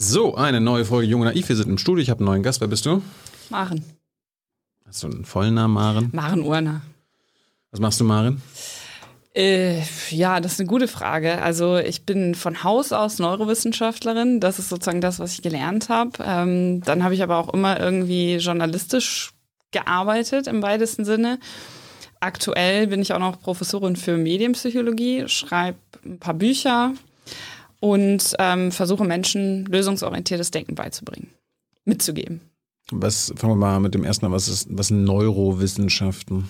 So, eine neue Folge Junge Naiv. Wir sind im Studio. Ich habe einen neuen Gast. Wer bist du? Maren. Hast du einen vollen Namen, Maren? Maren Urner. Was machst du, Maren? Äh, ja, das ist eine gute Frage. Also ich bin von Haus aus Neurowissenschaftlerin. Das ist sozusagen das, was ich gelernt habe. Ähm, dann habe ich aber auch immer irgendwie journalistisch gearbeitet im weitesten Sinne. Aktuell bin ich auch noch Professorin für Medienpsychologie, schreibe ein paar Bücher und ähm, versuche Menschen lösungsorientiertes Denken beizubringen, mitzugeben. Was, fangen wir mal mit dem ersten an. Was ist, was sind Neurowissenschaften?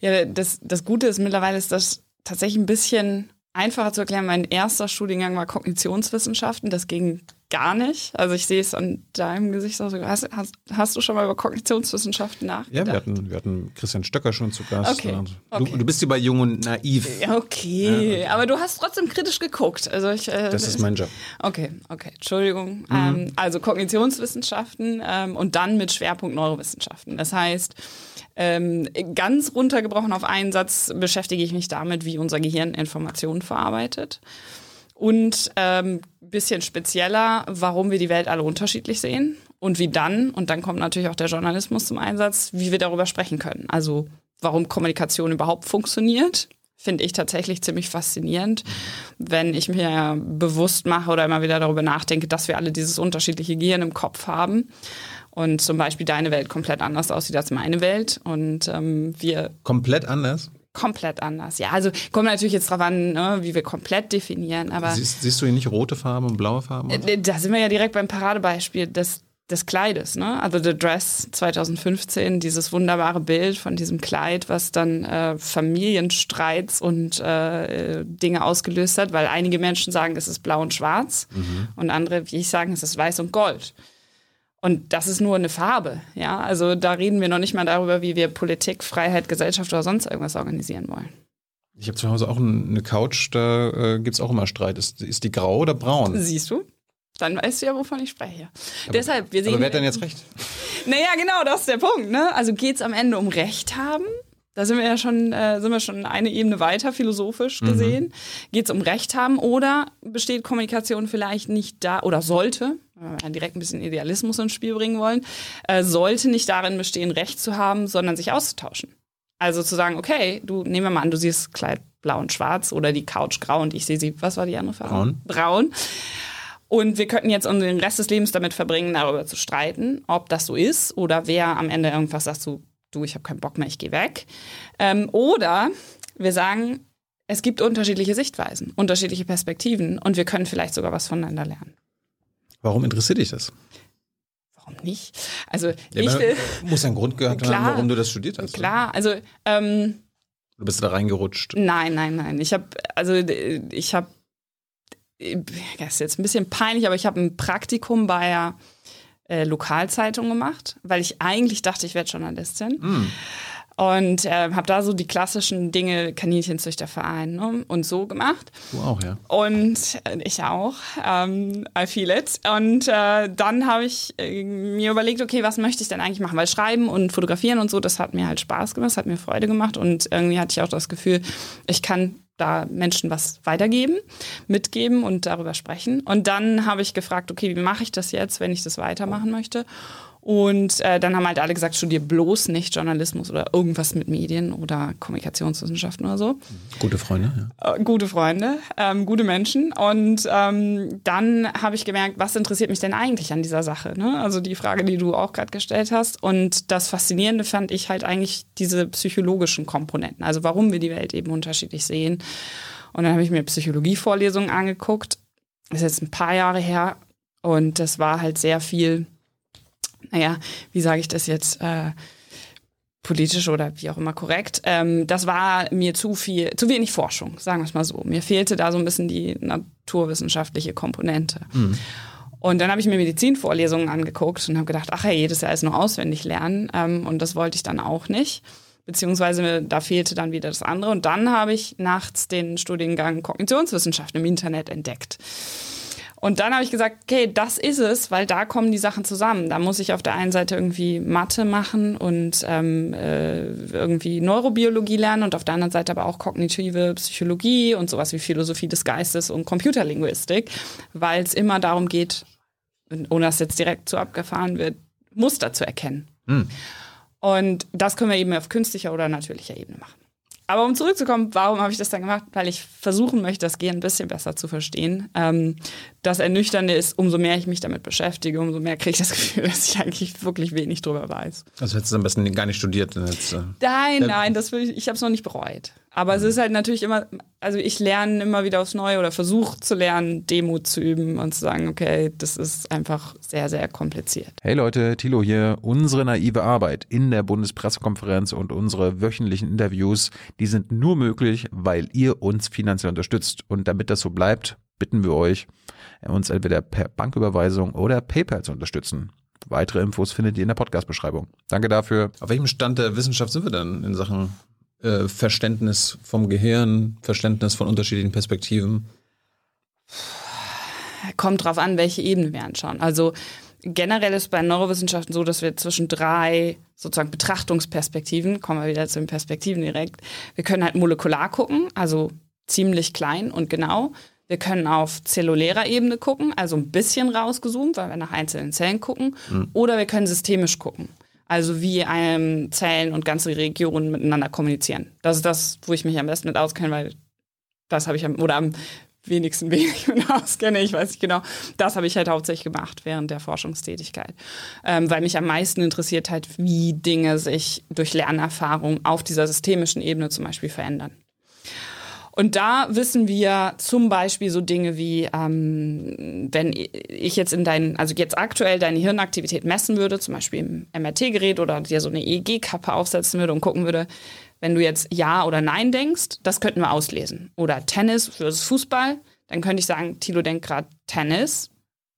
Ja, das, das Gute ist mittlerweile ist das tatsächlich ein bisschen einfacher zu erklären. Mein erster Studiengang war Kognitionswissenschaften. Das ging gar nicht. Also ich sehe es an deinem Gesicht. Also hast, hast, hast, du schon mal über Kognitionswissenschaften nachgedacht? Ja, wir hatten, wir hatten Christian Stöcker schon zu Gast. Okay. Du, okay. du bist hier bei Jung und Naiv. Ja, okay. Ja, okay. Aber du hast trotzdem kritisch geguckt. Also ich, äh, das ist mein Job. Okay, okay. Entschuldigung. Mhm. Ähm, also Kognitionswissenschaften ähm, und dann mit Schwerpunkt Neurowissenschaften. Das heißt, ähm, ganz runtergebrochen auf einen Satz beschäftige ich mich damit, wie unser Gehirn Informationen verarbeitet. Und ähm, bisschen spezieller, warum wir die Welt alle unterschiedlich sehen und wie dann, und dann kommt natürlich auch der Journalismus zum Einsatz, wie wir darüber sprechen können. Also warum Kommunikation überhaupt funktioniert, finde ich tatsächlich ziemlich faszinierend, wenn ich mir bewusst mache oder immer wieder darüber nachdenke, dass wir alle dieses unterschiedliche Gehirn im Kopf haben und zum Beispiel deine Welt komplett anders aussieht als meine Welt und ähm, wir komplett anders komplett anders. Ja, also kommt natürlich jetzt drauf an, ne, wie wir komplett definieren. Aber siehst, siehst, du hier nicht rote Farben und blaue Farben? Äh, da sind wir ja direkt beim Paradebeispiel des, des Kleides. Ne? Also The Dress 2015, dieses wunderbare Bild von diesem Kleid, was dann äh, Familienstreits und äh, Dinge ausgelöst hat, weil einige Menschen sagen, es ist blau und schwarz mhm. und andere, wie ich sagen, es ist weiß und gold. Und das ist nur eine Farbe, ja. Also da reden wir noch nicht mal darüber, wie wir Politik, Freiheit, Gesellschaft oder sonst irgendwas organisieren wollen. Ich habe zu Hause auch eine Couch, da äh, gibt es auch immer Streit. Ist, ist die grau oder braun? Siehst du? Dann weißt du ja, wovon ich spreche. Aber, Deshalb, wir sehen. Aber wer hat denn jetzt recht? Naja, genau, das ist der Punkt. Ne? Also geht es am Ende um Recht haben? Da sind wir ja schon, äh, sind wir schon eine Ebene weiter, philosophisch gesehen. Mhm. Geht es um Recht haben oder besteht Kommunikation vielleicht nicht da oder sollte, wenn wir direkt ein bisschen Idealismus ins Spiel bringen wollen, äh, sollte nicht darin bestehen, Recht zu haben, sondern sich auszutauschen. Also zu sagen, okay, du nehmen wir mal an, du siehst Kleid blau und schwarz oder die Couch grau und ich sehe sie, was war die andere Farbe? Braun. Braun. Und wir könnten jetzt den Rest des Lebens damit verbringen, darüber zu streiten, ob das so ist oder wer am Ende irgendwas sagt, so, du, ich habe keinen Bock mehr, ich gehe weg. Ähm, oder wir sagen, es gibt unterschiedliche Sichtweisen, unterschiedliche Perspektiven und wir können vielleicht sogar was voneinander lernen. Warum interessiert dich das? Warum nicht? Also ja, ich will, muss einen Grund gehabt klar, haben, warum du das studiert hast. Klar, also ähm, du bist da reingerutscht. Nein, nein, nein. Ich habe also ich habe das ist jetzt ein bisschen peinlich, aber ich habe ein Praktikum bei der äh, Lokalzeitung gemacht, weil ich eigentlich dachte, ich werde Journalistin. Mm. Und äh, habe da so die klassischen Dinge, Kaninchenzüchterverein ne, und so gemacht. Du auch, ja. Und äh, ich auch. Ähm, I feel it. Und äh, dann habe ich äh, mir überlegt, okay, was möchte ich denn eigentlich machen? Weil Schreiben und Fotografieren und so, das hat mir halt Spaß gemacht, das hat mir Freude gemacht. Und irgendwie hatte ich auch das Gefühl, ich kann da Menschen was weitergeben, mitgeben und darüber sprechen. Und dann habe ich gefragt, okay, wie mache ich das jetzt, wenn ich das weitermachen möchte? Und äh, dann haben halt alle gesagt, studier bloß nicht Journalismus oder irgendwas mit Medien oder Kommunikationswissenschaften oder so. Gute Freunde, ja. Äh, gute Freunde, ähm, gute Menschen. Und ähm, dann habe ich gemerkt, was interessiert mich denn eigentlich an dieser Sache? Ne? Also die Frage, die du auch gerade gestellt hast. Und das Faszinierende fand ich halt eigentlich diese psychologischen Komponenten. Also warum wir die Welt eben unterschiedlich sehen. Und dann habe ich mir Psychologievorlesungen angeguckt. Das ist jetzt ein paar Jahre her. Und das war halt sehr viel naja, wie sage ich das jetzt, äh, politisch oder wie auch immer korrekt. Ähm, das war mir zu viel, zu wenig Forschung, sagen wir es mal so. Mir fehlte da so ein bisschen die naturwissenschaftliche Komponente. Mhm. Und dann habe ich mir Medizinvorlesungen angeguckt und habe gedacht, ach hey, jedes Jahr ist nur auswendig lernen. Ähm, und das wollte ich dann auch nicht. Beziehungsweise da fehlte dann wieder das andere. Und dann habe ich nachts den Studiengang Kognitionswissenschaften im Internet entdeckt. Und dann habe ich gesagt, okay, das ist es, weil da kommen die Sachen zusammen. Da muss ich auf der einen Seite irgendwie Mathe machen und ähm, äh, irgendwie Neurobiologie lernen und auf der anderen Seite aber auch kognitive Psychologie und sowas wie Philosophie des Geistes und Computerlinguistik, weil es immer darum geht, ohne dass jetzt direkt zu abgefahren wird, Muster zu erkennen. Mhm. Und das können wir eben auf künstlicher oder natürlicher Ebene machen. Aber um zurückzukommen, warum habe ich das dann gemacht? Weil ich versuchen möchte, das Gehirn ein bisschen besser zu verstehen. Ähm, das Ernüchternde ist, umso mehr ich mich damit beschäftige, umso mehr kriege ich das Gefühl, dass ich eigentlich wirklich wenig drüber weiß. Also hättest du am besten gar nicht studiert. Jetzt, äh, nein, nein, das will ich, ich habe es noch nicht bereut. Aber es ist halt natürlich immer, also ich lerne immer wieder aufs Neue oder versuche zu lernen, Demut zu üben und zu sagen, okay, das ist einfach sehr, sehr kompliziert. Hey Leute, Thilo hier. Unsere naive Arbeit in der Bundespressekonferenz und unsere wöchentlichen Interviews, die sind nur möglich, weil ihr uns finanziell unterstützt. Und damit das so bleibt, bitten wir euch, uns entweder per Banküberweisung oder PayPal zu unterstützen. Weitere Infos findet ihr in der Podcast-Beschreibung. Danke dafür. Auf welchem Stand der Wissenschaft sind wir denn in Sachen äh, Verständnis vom Gehirn, Verständnis von unterschiedlichen Perspektiven? Kommt drauf an, welche Ebene wir anschauen. Also generell ist bei Neurowissenschaften so, dass wir zwischen drei sozusagen Betrachtungsperspektiven, kommen wir wieder zu den Perspektiven direkt, wir können halt molekular gucken, also ziemlich klein und genau. Wir können auf zellulärer Ebene gucken, also ein bisschen rausgezoomt, weil wir nach einzelnen Zellen gucken. Mhm. Oder wir können systemisch gucken. Also wie ähm, Zellen und ganze Regionen miteinander kommunizieren. Das ist das, wo ich mich am besten mit auskenne, weil das habe ich am, oder am wenigsten wenig mit auskenne, ich weiß nicht genau. Das habe ich halt hauptsächlich gemacht während der Forschungstätigkeit. Ähm, weil mich am meisten interessiert halt, wie Dinge sich durch Lernerfahrung auf dieser systemischen Ebene zum Beispiel verändern. Und da wissen wir zum Beispiel so Dinge wie, ähm, wenn ich jetzt in deinen, also jetzt aktuell deine Hirnaktivität messen würde, zum Beispiel im MRT-Gerät oder dir so eine EEG-Kappe aufsetzen würde und gucken würde, wenn du jetzt Ja oder Nein denkst, das könnten wir auslesen. Oder Tennis versus Fußball, dann könnte ich sagen, Tilo denkt gerade Tennis,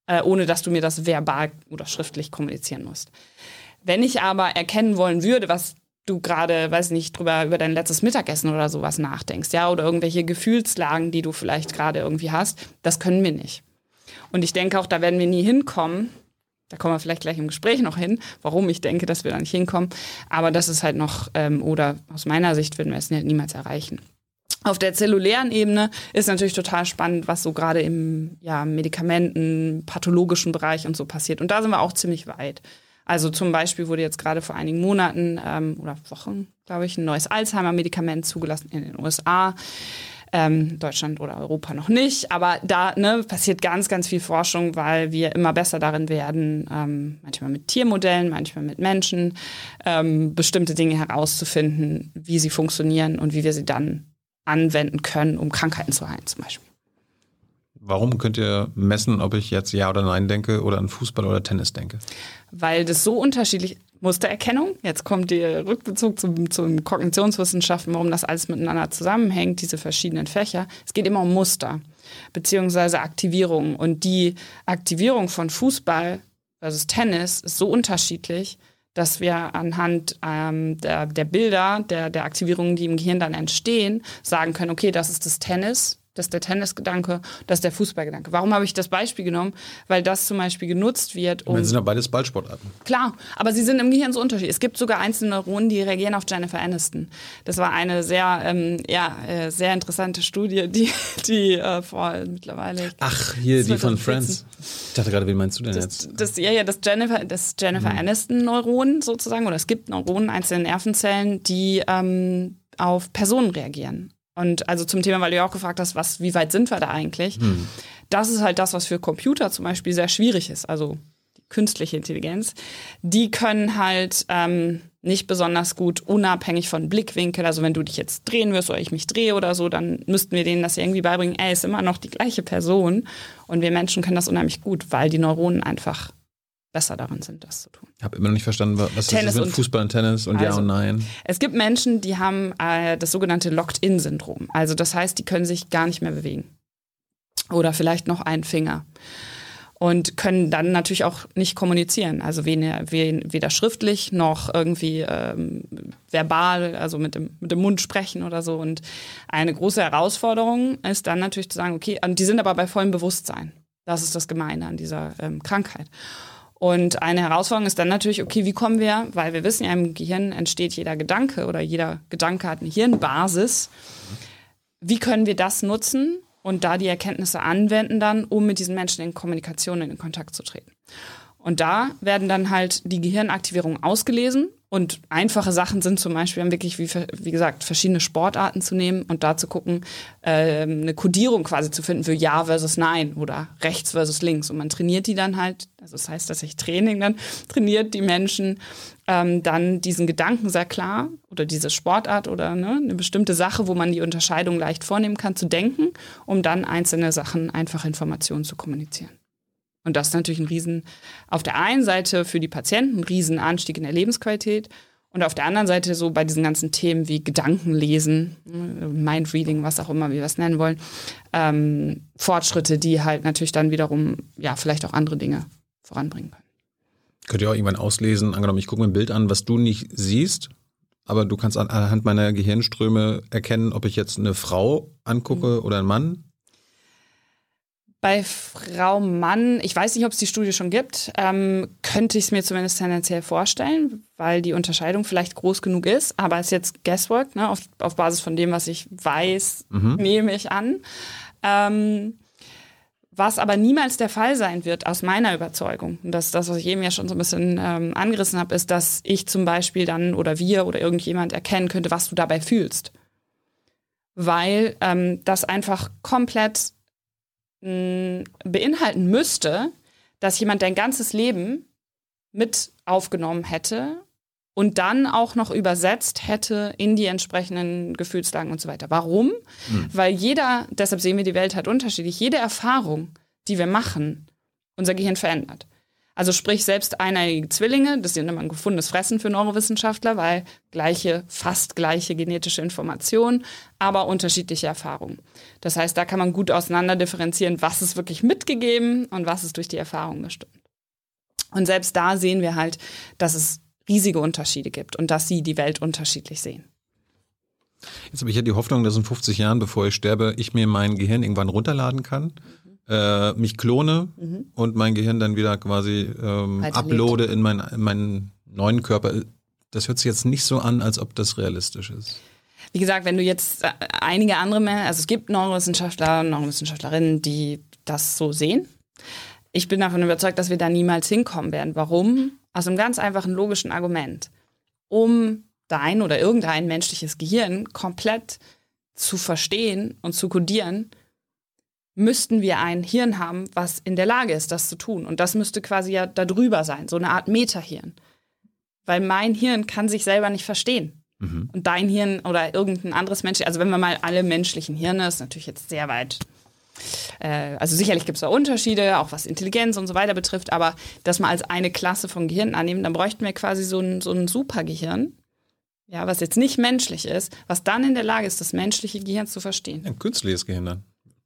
äh, ohne dass du mir das verbal oder schriftlich kommunizieren musst. Wenn ich aber erkennen wollen würde, was du gerade, weiß nicht, drüber über dein letztes Mittagessen oder sowas nachdenkst, ja, oder irgendwelche Gefühlslagen, die du vielleicht gerade irgendwie hast, das können wir nicht. Und ich denke auch, da werden wir nie hinkommen. Da kommen wir vielleicht gleich im Gespräch noch hin, warum ich denke, dass wir da nicht hinkommen. Aber das ist halt noch, ähm, oder aus meiner Sicht würden wir es niemals erreichen. Auf der zellulären Ebene ist natürlich total spannend, was so gerade im ja, Medikamenten, pathologischen Bereich und so passiert. Und da sind wir auch ziemlich weit. Also zum Beispiel wurde jetzt gerade vor einigen Monaten ähm, oder Wochen, glaube ich, ein neues Alzheimer-Medikament zugelassen in den USA. Ähm, Deutschland oder Europa noch nicht. Aber da ne, passiert ganz, ganz viel Forschung, weil wir immer besser darin werden, ähm, manchmal mit Tiermodellen, manchmal mit Menschen, ähm, bestimmte Dinge herauszufinden, wie sie funktionieren und wie wir sie dann anwenden können, um Krankheiten zu heilen zum Beispiel. Warum könnt ihr messen, ob ich jetzt Ja oder Nein denke oder an Fußball oder Tennis denke? Weil das so unterschiedlich Mustererkennung. Jetzt kommt der Rückbezug zum, zum Kognitionswissenschaften, warum das alles miteinander zusammenhängt, diese verschiedenen Fächer. Es geht immer um Muster beziehungsweise Aktivierung. Und die Aktivierung von Fußball versus Tennis ist so unterschiedlich, dass wir anhand ähm, der, der Bilder, der, der Aktivierungen, die im Gehirn dann entstehen, sagen können, okay, das ist das Tennis, das ist der Tennisgedanke, das ist der Fußballgedanke. Warum habe ich das Beispiel genommen? Weil das zum Beispiel genutzt wird. Um das sind ja beides Ballsportarten. Klar, aber sie sind im Gehirn so unterschiedlich. Es gibt sogar einzelne Neuronen, die reagieren auf Jennifer Aniston. Das war eine sehr, ähm, ja, äh, sehr interessante Studie, die, die äh, vor mittlerweile. Ach, hier die von Friends. Ich dachte gerade, wie meinst du denn das, jetzt? Das, ja, ja, das Jennifer, das Jennifer mhm. Aniston-Neuron sozusagen, oder es gibt Neuronen, einzelne Nervenzellen, die ähm, auf Personen reagieren. Und also zum Thema, weil du ja auch gefragt hast, was, wie weit sind wir da eigentlich? Hm. Das ist halt das, was für Computer zum Beispiel sehr schwierig ist. Also die künstliche Intelligenz. Die können halt ähm, nicht besonders gut unabhängig von Blickwinkel. Also wenn du dich jetzt drehen wirst oder ich mich drehe oder so, dann müssten wir denen das irgendwie beibringen. Er ist immer noch die gleiche Person. Und wir Menschen können das unheimlich gut, weil die Neuronen einfach besser darin sind, das zu tun. Ich habe immer noch nicht verstanden, was Tennis ist mit Fußball und Tennis und also, Ja und Nein. Es gibt Menschen, die haben äh, das sogenannte Locked-In-Syndrom. Also das heißt, die können sich gar nicht mehr bewegen. Oder vielleicht noch einen Finger. Und können dann natürlich auch nicht kommunizieren. Also weder, weder schriftlich noch irgendwie ähm, verbal, also mit dem, mit dem Mund sprechen oder so. Und eine große Herausforderung ist dann natürlich zu sagen, okay, die sind aber bei vollem Bewusstsein. Das ist das Gemeine an dieser ähm, Krankheit. Und eine Herausforderung ist dann natürlich, okay, wie kommen wir, weil wir wissen ja, im Gehirn entsteht jeder Gedanke oder jeder Gedanke hat eine Hirnbasis. Wie können wir das nutzen, und da die Erkenntnisse anwenden dann, um mit diesen Menschen in Kommunikation in Kontakt zu treten. Und da werden dann halt die Gehirnaktivierungen ausgelesen und einfache Sachen sind zum Beispiel wirklich, wie, wie gesagt, verschiedene Sportarten zu nehmen und da zu gucken, äh, eine Kodierung quasi zu finden für Ja versus Nein oder rechts versus links. Und man trainiert die dann halt, also das heißt dass ich Training dann, trainiert die Menschen ähm, dann diesen Gedanken sehr klar oder diese Sportart oder ne, eine bestimmte Sache, wo man die Unterscheidung leicht vornehmen kann, zu denken, um dann einzelne Sachen einfach Informationen zu kommunizieren. Und das ist natürlich ein Riesen, auf der einen Seite für die Patienten ein Riesenanstieg in der Lebensqualität und auf der anderen Seite so bei diesen ganzen Themen wie Gedankenlesen, Mindreading, was auch immer wir das nennen wollen, ähm, Fortschritte, die halt natürlich dann wiederum, ja, vielleicht auch andere Dinge voranbringen können. Könnt ihr auch irgendwann auslesen, angenommen, ich gucke mir ein Bild an, was du nicht siehst, aber du kannst anhand meiner Gehirnströme erkennen, ob ich jetzt eine Frau angucke mhm. oder einen Mann? Bei Frau Mann, ich weiß nicht, ob es die Studie schon gibt, ähm, könnte ich es mir zumindest tendenziell vorstellen, weil die Unterscheidung vielleicht groß genug ist. Aber es ist jetzt Guesswork, ne, auf, auf Basis von dem, was ich weiß, mhm. nehme ich an. Ähm, was aber niemals der Fall sein wird, aus meiner Überzeugung, und das ist das, was ich eben ja schon so ein bisschen ähm, angerissen habe, ist, dass ich zum Beispiel dann oder wir oder irgendjemand erkennen könnte, was du dabei fühlst. Weil ähm, das einfach komplett beinhalten müsste, dass jemand dein ganzes Leben mit aufgenommen hätte und dann auch noch übersetzt hätte in die entsprechenden Gefühlslagen und so weiter. Warum? Mhm. Weil jeder, deshalb sehen wir die Welt halt unterschiedlich, jede Erfahrung, die wir machen, unser Gehirn verändert. Also sprich, selbst eineiige Zwillinge, das ist ja immer ein gefundenes Fressen für Neurowissenschaftler, weil gleiche, fast gleiche genetische Informationen, aber unterschiedliche Erfahrungen. Das heißt, da kann man gut auseinander differenzieren, was ist wirklich mitgegeben und was ist durch die Erfahrung bestimmt. Und selbst da sehen wir halt, dass es riesige Unterschiede gibt und dass sie die Welt unterschiedlich sehen. Jetzt habe ich ja die Hoffnung, dass in 50 Jahren, bevor ich sterbe, ich mir mein Gehirn irgendwann runterladen kann äh, mich klone mhm. und mein Gehirn dann wieder quasi ähm, uploade in, mein, in meinen neuen Körper. Das hört sich jetzt nicht so an, als ob das realistisch ist. Wie gesagt, wenn du jetzt äh, einige andere Männer, also es gibt Neurowissenschaftler, Neurowissenschaftlerinnen, die das so sehen. Ich bin davon überzeugt, dass wir da niemals hinkommen werden. Warum? Aus einem ganz einfachen logischen Argument. Um dein oder irgendein menschliches Gehirn komplett zu verstehen und zu kodieren, müssten wir ein Hirn haben, was in der Lage ist, das zu tun. Und das müsste quasi ja darüber sein, so eine Art Metahirn. Weil mein Hirn kann sich selber nicht verstehen. Mhm. Und dein Hirn oder irgendein anderes Mensch, also wenn wir mal alle menschlichen Hirne, ist natürlich jetzt sehr weit. Äh, also sicherlich gibt es da Unterschiede, auch was Intelligenz und so weiter betrifft, aber das mal als eine Klasse von Gehirn annehmen, dann bräuchten wir quasi so ein, so ein Supergehirn, ja, was jetzt nicht menschlich ist, was dann in der Lage ist, das menschliche Gehirn zu verstehen. Ein künstliches Gehirn dann.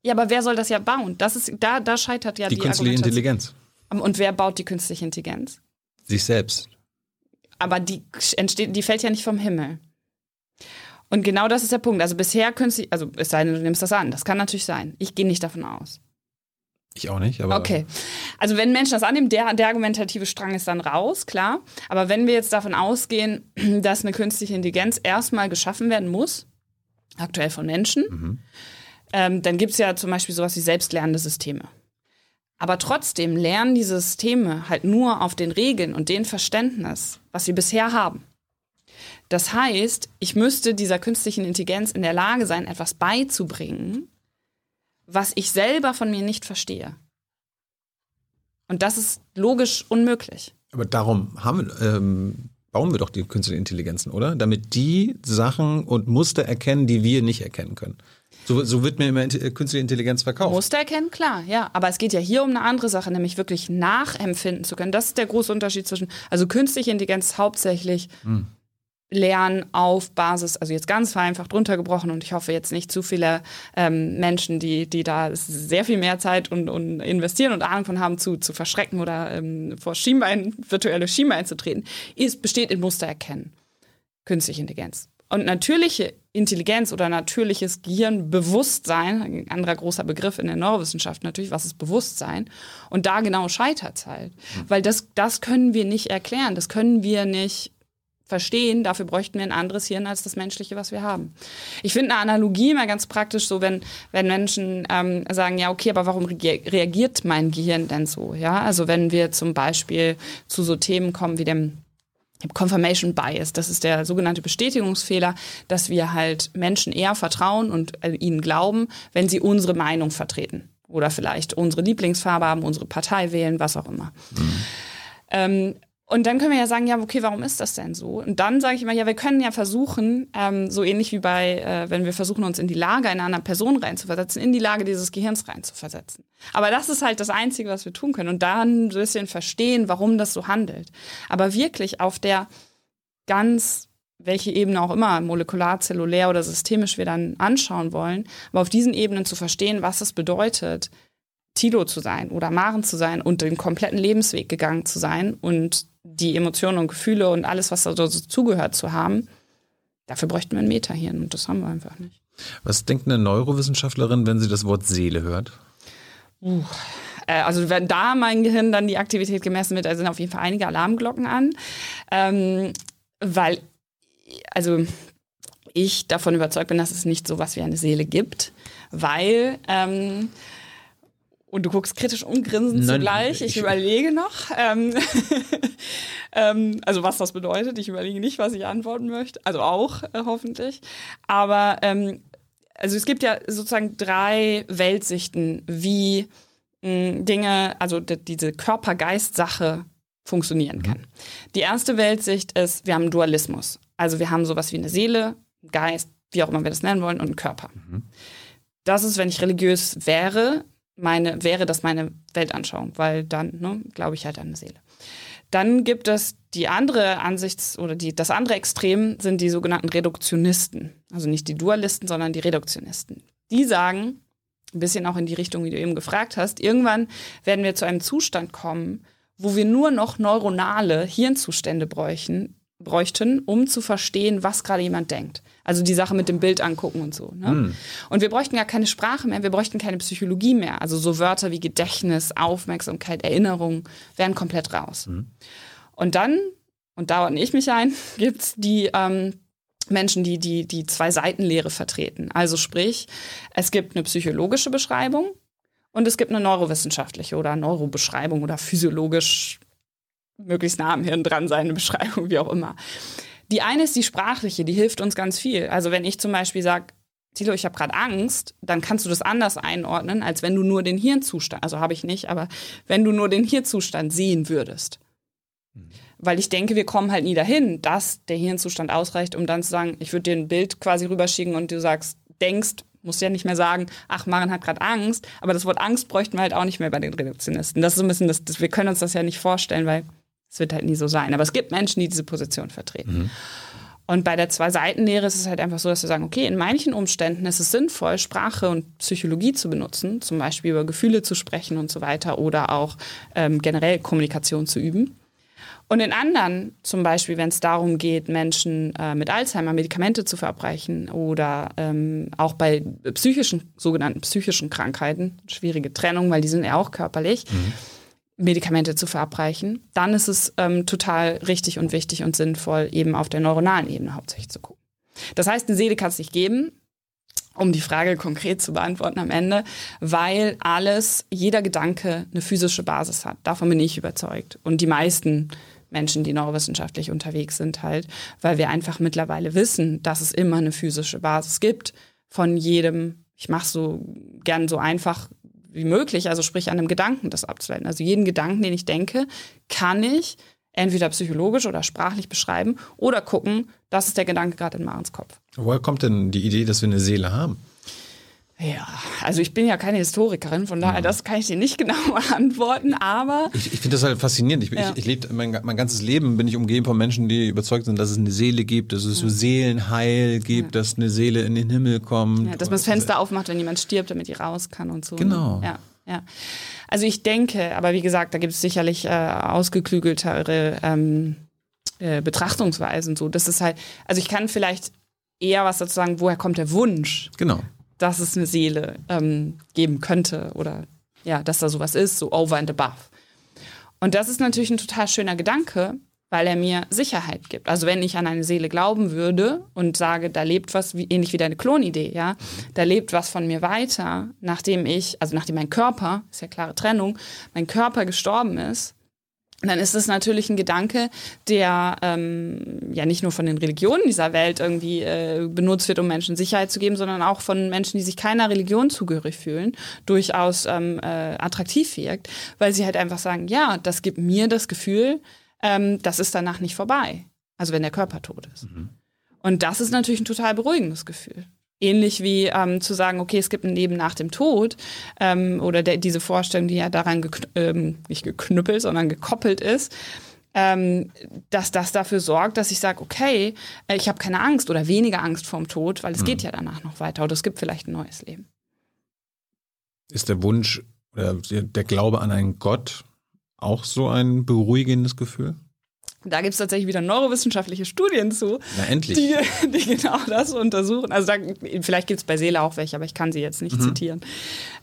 Ja, aber wer soll das ja bauen? Das ist, da, da scheitert ja die, die künstliche Intelligenz. Und wer baut die künstliche Intelligenz? Sich selbst. Aber die entsteht, die fällt ja nicht vom Himmel. Und genau das ist der Punkt. Also bisher künstlich, also es sei denn, du nimmst das an. Das kann natürlich sein. Ich gehe nicht davon aus. Ich auch nicht, aber. Okay. Also wenn Menschen das annehmen, der, der argumentative Strang ist dann raus, klar. Aber wenn wir jetzt davon ausgehen, dass eine künstliche Intelligenz erstmal geschaffen werden muss, aktuell von Menschen, mhm ähm, dann gibt es ja zum Beispiel sowas wie selbstlernende Systeme. Aber trotzdem lernen diese Systeme halt nur auf den Regeln und dem Verständnis, was sie bisher haben. Das heißt, ich müsste dieser künstlichen Intelligenz in der Lage sein, etwas beizubringen, was ich selber von mir nicht verstehe. Und das ist logisch unmöglich. Aber darum haben, ähm, bauen wir doch die künstlichen Intelligenzen, oder? Damit die Sachen und Muster erkennen, die wir nicht erkennen können. So, so wird mir immer äh, künstliche Intelligenz verkauft. Muster erkennen, klar, ja. Aber es geht ja hier um eine andere Sache, nämlich wirklich nachempfinden zu können. Das ist der große Unterschied zwischen, also künstliche Intelligenz hauptsächlich hm. Lernen auf Basis, also jetzt ganz vereinfacht runtergebrochen und ich hoffe jetzt nicht zu viele ähm, Menschen, die, die da sehr viel mehr Zeit und, und investieren und Ahnung von haben, zu, zu verschrecken oder ähm, vor Schienbein, virtuelle Schienbein zu treten, ist, besteht in Muster erkennen. Künstliche Intelligenz. Und natürliche Intelligenz oder natürliches Gehirnbewusstsein, ein anderer großer Begriff in der Neurowissenschaft natürlich, was ist Bewusstsein? Und da genau scheitert es halt. Mhm. Weil das, das können wir nicht erklären, das können wir nicht verstehen, dafür bräuchten wir ein anderes Hirn als das menschliche, was wir haben. Ich finde eine Analogie mal ganz praktisch, so wenn, wenn Menschen ähm, sagen, ja, okay, aber warum reagiert mein Gehirn denn so? Ja, also wenn wir zum Beispiel zu so Themen kommen wie dem Confirmation Bias, das ist der sogenannte Bestätigungsfehler, dass wir halt Menschen eher vertrauen und äh, ihnen glauben, wenn sie unsere Meinung vertreten oder vielleicht unsere Lieblingsfarbe haben, unsere Partei wählen, was auch immer. Mhm. Ähm, und dann können wir ja sagen, ja, okay, warum ist das denn so? Und dann sage ich immer, ja, wir können ja versuchen, ähm, so ähnlich wie bei, äh, wenn wir versuchen, uns in die Lage einer anderen Person reinzuversetzen, in die Lage dieses Gehirns reinzuversetzen. Aber das ist halt das Einzige, was wir tun können. Und dann ein bisschen verstehen, warum das so handelt. Aber wirklich auf der ganz, welche Ebene auch immer, molekular, zellulär oder systemisch wir dann anschauen wollen, aber auf diesen Ebenen zu verstehen, was es bedeutet, Tilo zu sein oder Maren zu sein und den kompletten Lebensweg gegangen zu sein und die Emotionen und Gefühle und alles, was da so zugehört zu haben, dafür bräuchten wir ein Metahirn und das haben wir einfach nicht. Was denkt eine Neurowissenschaftlerin, wenn sie das Wort Seele hört? Uh, also wenn da mein Gehirn dann die Aktivität gemessen wird, da sind auf jeden Fall einige Alarmglocken an, ähm, weil also ich davon überzeugt bin, dass es nicht so was wie eine Seele gibt, weil ähm, und du guckst kritisch umgrinsend Nein, zugleich. Ich, ich überlege noch. Ähm, ähm, also was das bedeutet. Ich überlege nicht, was ich antworten möchte. Also auch äh, hoffentlich. Aber ähm, also es gibt ja sozusagen drei Weltsichten, wie mh, Dinge, also diese Körper-Geist-Sache funktionieren kann. Mhm. Die erste Weltsicht ist, wir haben Dualismus. Also wir haben sowas wie eine Seele, Geist, wie auch immer wir das nennen wollen, und einen Körper. Mhm. Das ist, wenn ich religiös wäre, meine, wäre das meine Weltanschauung, weil dann ne, glaube ich halt an eine Seele. Dann gibt es die andere Ansichts- oder die, das andere Extrem sind die sogenannten Reduktionisten. Also nicht die Dualisten, sondern die Reduktionisten. Die sagen, ein bisschen auch in die Richtung, wie du eben gefragt hast, irgendwann werden wir zu einem Zustand kommen, wo wir nur noch neuronale Hirnzustände bräuchten, bräuchten, um zu verstehen, was gerade jemand denkt. Also die Sache mit dem Bild angucken und so. Ne? Mhm. Und wir bräuchten ja keine Sprache mehr, wir bräuchten keine Psychologie mehr. Also so Wörter wie Gedächtnis, Aufmerksamkeit, Erinnerung wären komplett raus. Mhm. Und dann, und da ordne ich mich ein, gibt's die ähm, Menschen, die, die die zwei Seitenlehre vertreten. Also sprich, es gibt eine psychologische Beschreibung und es gibt eine neurowissenschaftliche oder Neurobeschreibung oder physiologisch möglichst nah am Hirn dran sein, eine Beschreibung, wie auch immer. Die eine ist die sprachliche, die hilft uns ganz viel. Also wenn ich zum Beispiel sage, Tilo, ich habe gerade Angst, dann kannst du das anders einordnen, als wenn du nur den Hirnzustand, also habe ich nicht, aber wenn du nur den Hirnzustand sehen würdest. Mhm. Weil ich denke, wir kommen halt nie dahin, dass der Hirnzustand ausreicht, um dann zu sagen, ich würde dir ein Bild quasi rüberschicken und du sagst, denkst, musst ja nicht mehr sagen, ach, Maren hat gerade Angst, aber das Wort Angst bräuchten wir halt auch nicht mehr bei den Reduktionisten. Das ist so ein bisschen das, das wir können uns das ja nicht vorstellen, weil es wird halt nie so sein. Aber es gibt Menschen, die diese Position vertreten. Mhm. Und bei der Zwei-Seiten-Lehre ist es halt einfach so, dass wir sagen, okay, in manchen Umständen ist es sinnvoll, Sprache und Psychologie zu benutzen, zum Beispiel über Gefühle zu sprechen und so weiter oder auch ähm, generell Kommunikation zu üben. Und in anderen, zum Beispiel, wenn es darum geht, Menschen äh, mit Alzheimer Medikamente zu verabreichen oder ähm, auch bei psychischen, sogenannten psychischen Krankheiten, schwierige Trennung, weil die sind ja auch körperlich, mhm Medikamente zu verabreichen, dann ist es ähm, total richtig und wichtig und sinnvoll, eben auf der neuronalen Ebene hauptsächlich zu gucken. Das heißt, eine Seele kann es nicht geben, um die Frage konkret zu beantworten am Ende, weil alles, jeder Gedanke eine physische Basis hat. Davon bin ich überzeugt. Und die meisten Menschen, die neurowissenschaftlich unterwegs sind, halt, weil wir einfach mittlerweile wissen, dass es immer eine physische Basis gibt von jedem, ich mache so gern so einfach wie möglich, also sprich an einem Gedanken das abzuleiten. Also jeden Gedanken, den ich denke, kann ich entweder psychologisch oder sprachlich beschreiben oder gucken, das ist der Gedanke gerade in Marens Kopf. Woher kommt denn die Idee, dass wir eine Seele haben? Ja, also ich bin ja keine Historikerin, von daher, ja. das kann ich dir nicht genau beantworten, aber. Ich, ich finde das halt faszinierend. Ich, ja. ich, ich lebe mein, mein, ganzes Leben bin ich umgeben von Menschen, die überzeugt sind, dass es eine Seele gibt, dass es ja. so Seelenheil gibt, dass eine Seele in den Himmel kommt. Ja, dass man das Fenster aufmacht, wenn jemand stirbt, damit die raus kann und so. Genau. Ja, ja. Also ich denke, aber wie gesagt, da gibt es sicherlich äh, ausgeklügeltere ähm, äh, Betrachtungsweisen. So, das ist halt, also ich kann vielleicht eher was dazu sagen, woher kommt der Wunsch? Genau dass es eine Seele ähm, geben könnte oder ja, dass da sowas ist, so over and above. Und das ist natürlich ein total schöner Gedanke, weil er mir Sicherheit gibt. Also wenn ich an eine Seele glauben würde und sage, da lebt was, wie, ähnlich wie deine Klonidee, ja, da lebt was von mir weiter, nachdem ich, also nachdem mein Körper, ist ja klare Trennung, mein Körper gestorben ist, dann ist es natürlich ein Gedanke, der ähm, ja nicht nur von den Religionen dieser Welt irgendwie äh, benutzt wird, um Menschen Sicherheit zu geben, sondern auch von Menschen, die sich keiner Religion zugehörig fühlen, durchaus ähm, äh, attraktiv wirkt, weil sie halt einfach sagen, ja, das gibt mir das Gefühl, ähm, das ist danach nicht vorbei. Also wenn der Körper tot ist. Mhm. Und das ist natürlich ein total beruhigendes Gefühl. Ähnlich wie ähm, zu sagen, okay, es gibt ein Leben nach dem Tod ähm, oder der, diese Vorstellung, die ja daran gekn ähm, nicht geknüppelt, sondern gekoppelt ist, ähm, dass das dafür sorgt, dass ich sage, okay, äh, ich habe keine Angst oder weniger Angst vorm Tod, weil es mhm. geht ja danach noch weiter oder es gibt vielleicht ein neues Leben. Ist der Wunsch oder der Glaube an einen Gott auch so ein beruhigendes Gefühl? Da gibt es tatsächlich wieder neurowissenschaftliche Studien zu. Die, die genau das untersuchen. Also da, vielleicht gibt es bei Seele auch welche, aber ich kann sie jetzt nicht mhm. zitieren.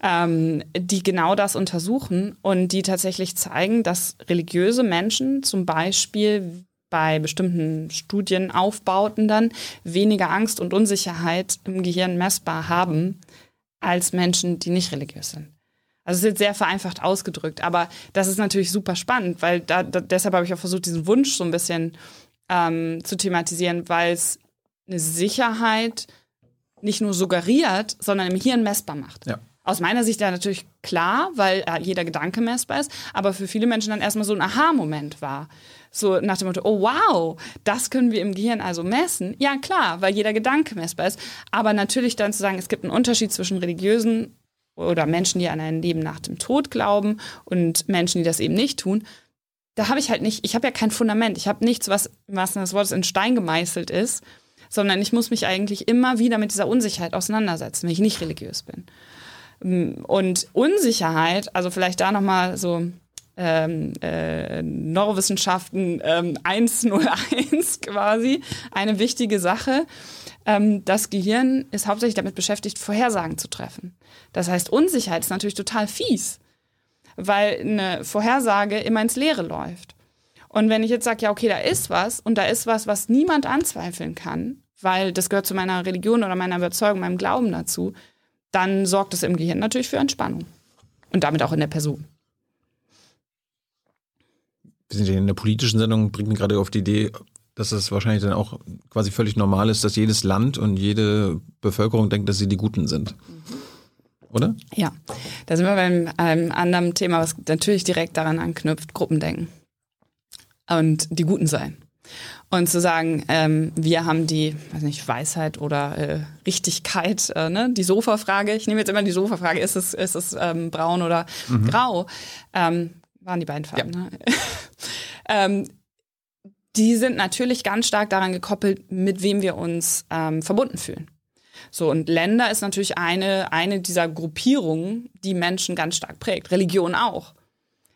Ähm, die genau das untersuchen und die tatsächlich zeigen, dass religiöse Menschen zum Beispiel bei bestimmten Studienaufbauten dann weniger Angst und Unsicherheit im Gehirn messbar haben als Menschen, die nicht religiös sind. Also es ist jetzt sehr vereinfacht ausgedrückt, aber das ist natürlich super spannend, weil da, da deshalb habe ich auch versucht, diesen Wunsch so ein bisschen ähm, zu thematisieren, weil es eine Sicherheit nicht nur suggeriert, sondern im Hirn messbar macht. Ja. Aus meiner Sicht ja natürlich klar, weil äh, jeder Gedanke messbar ist, aber für viele Menschen dann erstmal so ein Aha-Moment war. So nach dem Motto, oh wow, das können wir im Gehirn also messen. Ja klar, weil jeder Gedanke messbar ist. Aber natürlich dann zu sagen, es gibt einen Unterschied zwischen religiösen oder Menschen, die an ein Leben nach dem Tod glauben und Menschen, die das eben nicht tun, da habe ich halt nicht, ich habe ja kein Fundament, ich habe nichts, was, was das Wort in Stein gemeißelt ist, sondern ich muss mich eigentlich immer wieder mit dieser Unsicherheit auseinandersetzen, wenn ich nicht religiös bin. Und Unsicherheit, also vielleicht da nochmal so ähm, äh, Neurowissenschaften ähm, 101 quasi, eine wichtige Sache. Ähm, das Gehirn ist hauptsächlich damit beschäftigt, Vorhersagen zu treffen. Das heißt, Unsicherheit ist natürlich total fies, weil eine Vorhersage immer ins Leere läuft. Und wenn ich jetzt sage, ja, okay, da ist was und da ist was, was niemand anzweifeln kann, weil das gehört zu meiner Religion oder meiner Überzeugung, meinem Glauben dazu, dann sorgt es im Gehirn natürlich für Entspannung. Und damit auch in der Person. Wir sind in der politischen Sendung, bringt mir gerade auf die Idee, dass es wahrscheinlich dann auch quasi völlig normal ist, dass jedes Land und jede Bevölkerung denkt, dass sie die Guten sind. Oder? Ja, da sind wir beim einem anderen Thema, was natürlich direkt daran anknüpft, Gruppendenken. Und die Guten sein. Und zu sagen, ähm, wir haben die, weiß nicht, Weisheit oder äh, Richtigkeit, äh, ne? die Sofa-Frage. Ich nehme jetzt immer die Sofa-Frage, ist es, ist es ähm, braun oder mhm. grau? Ähm, waren die beiden Farben, ja. ne? ähm, die sind natürlich ganz stark daran gekoppelt, mit wem wir uns ähm, verbunden fühlen. So, und Länder ist natürlich eine, eine dieser Gruppierungen, die Menschen ganz stark prägt. Religion auch.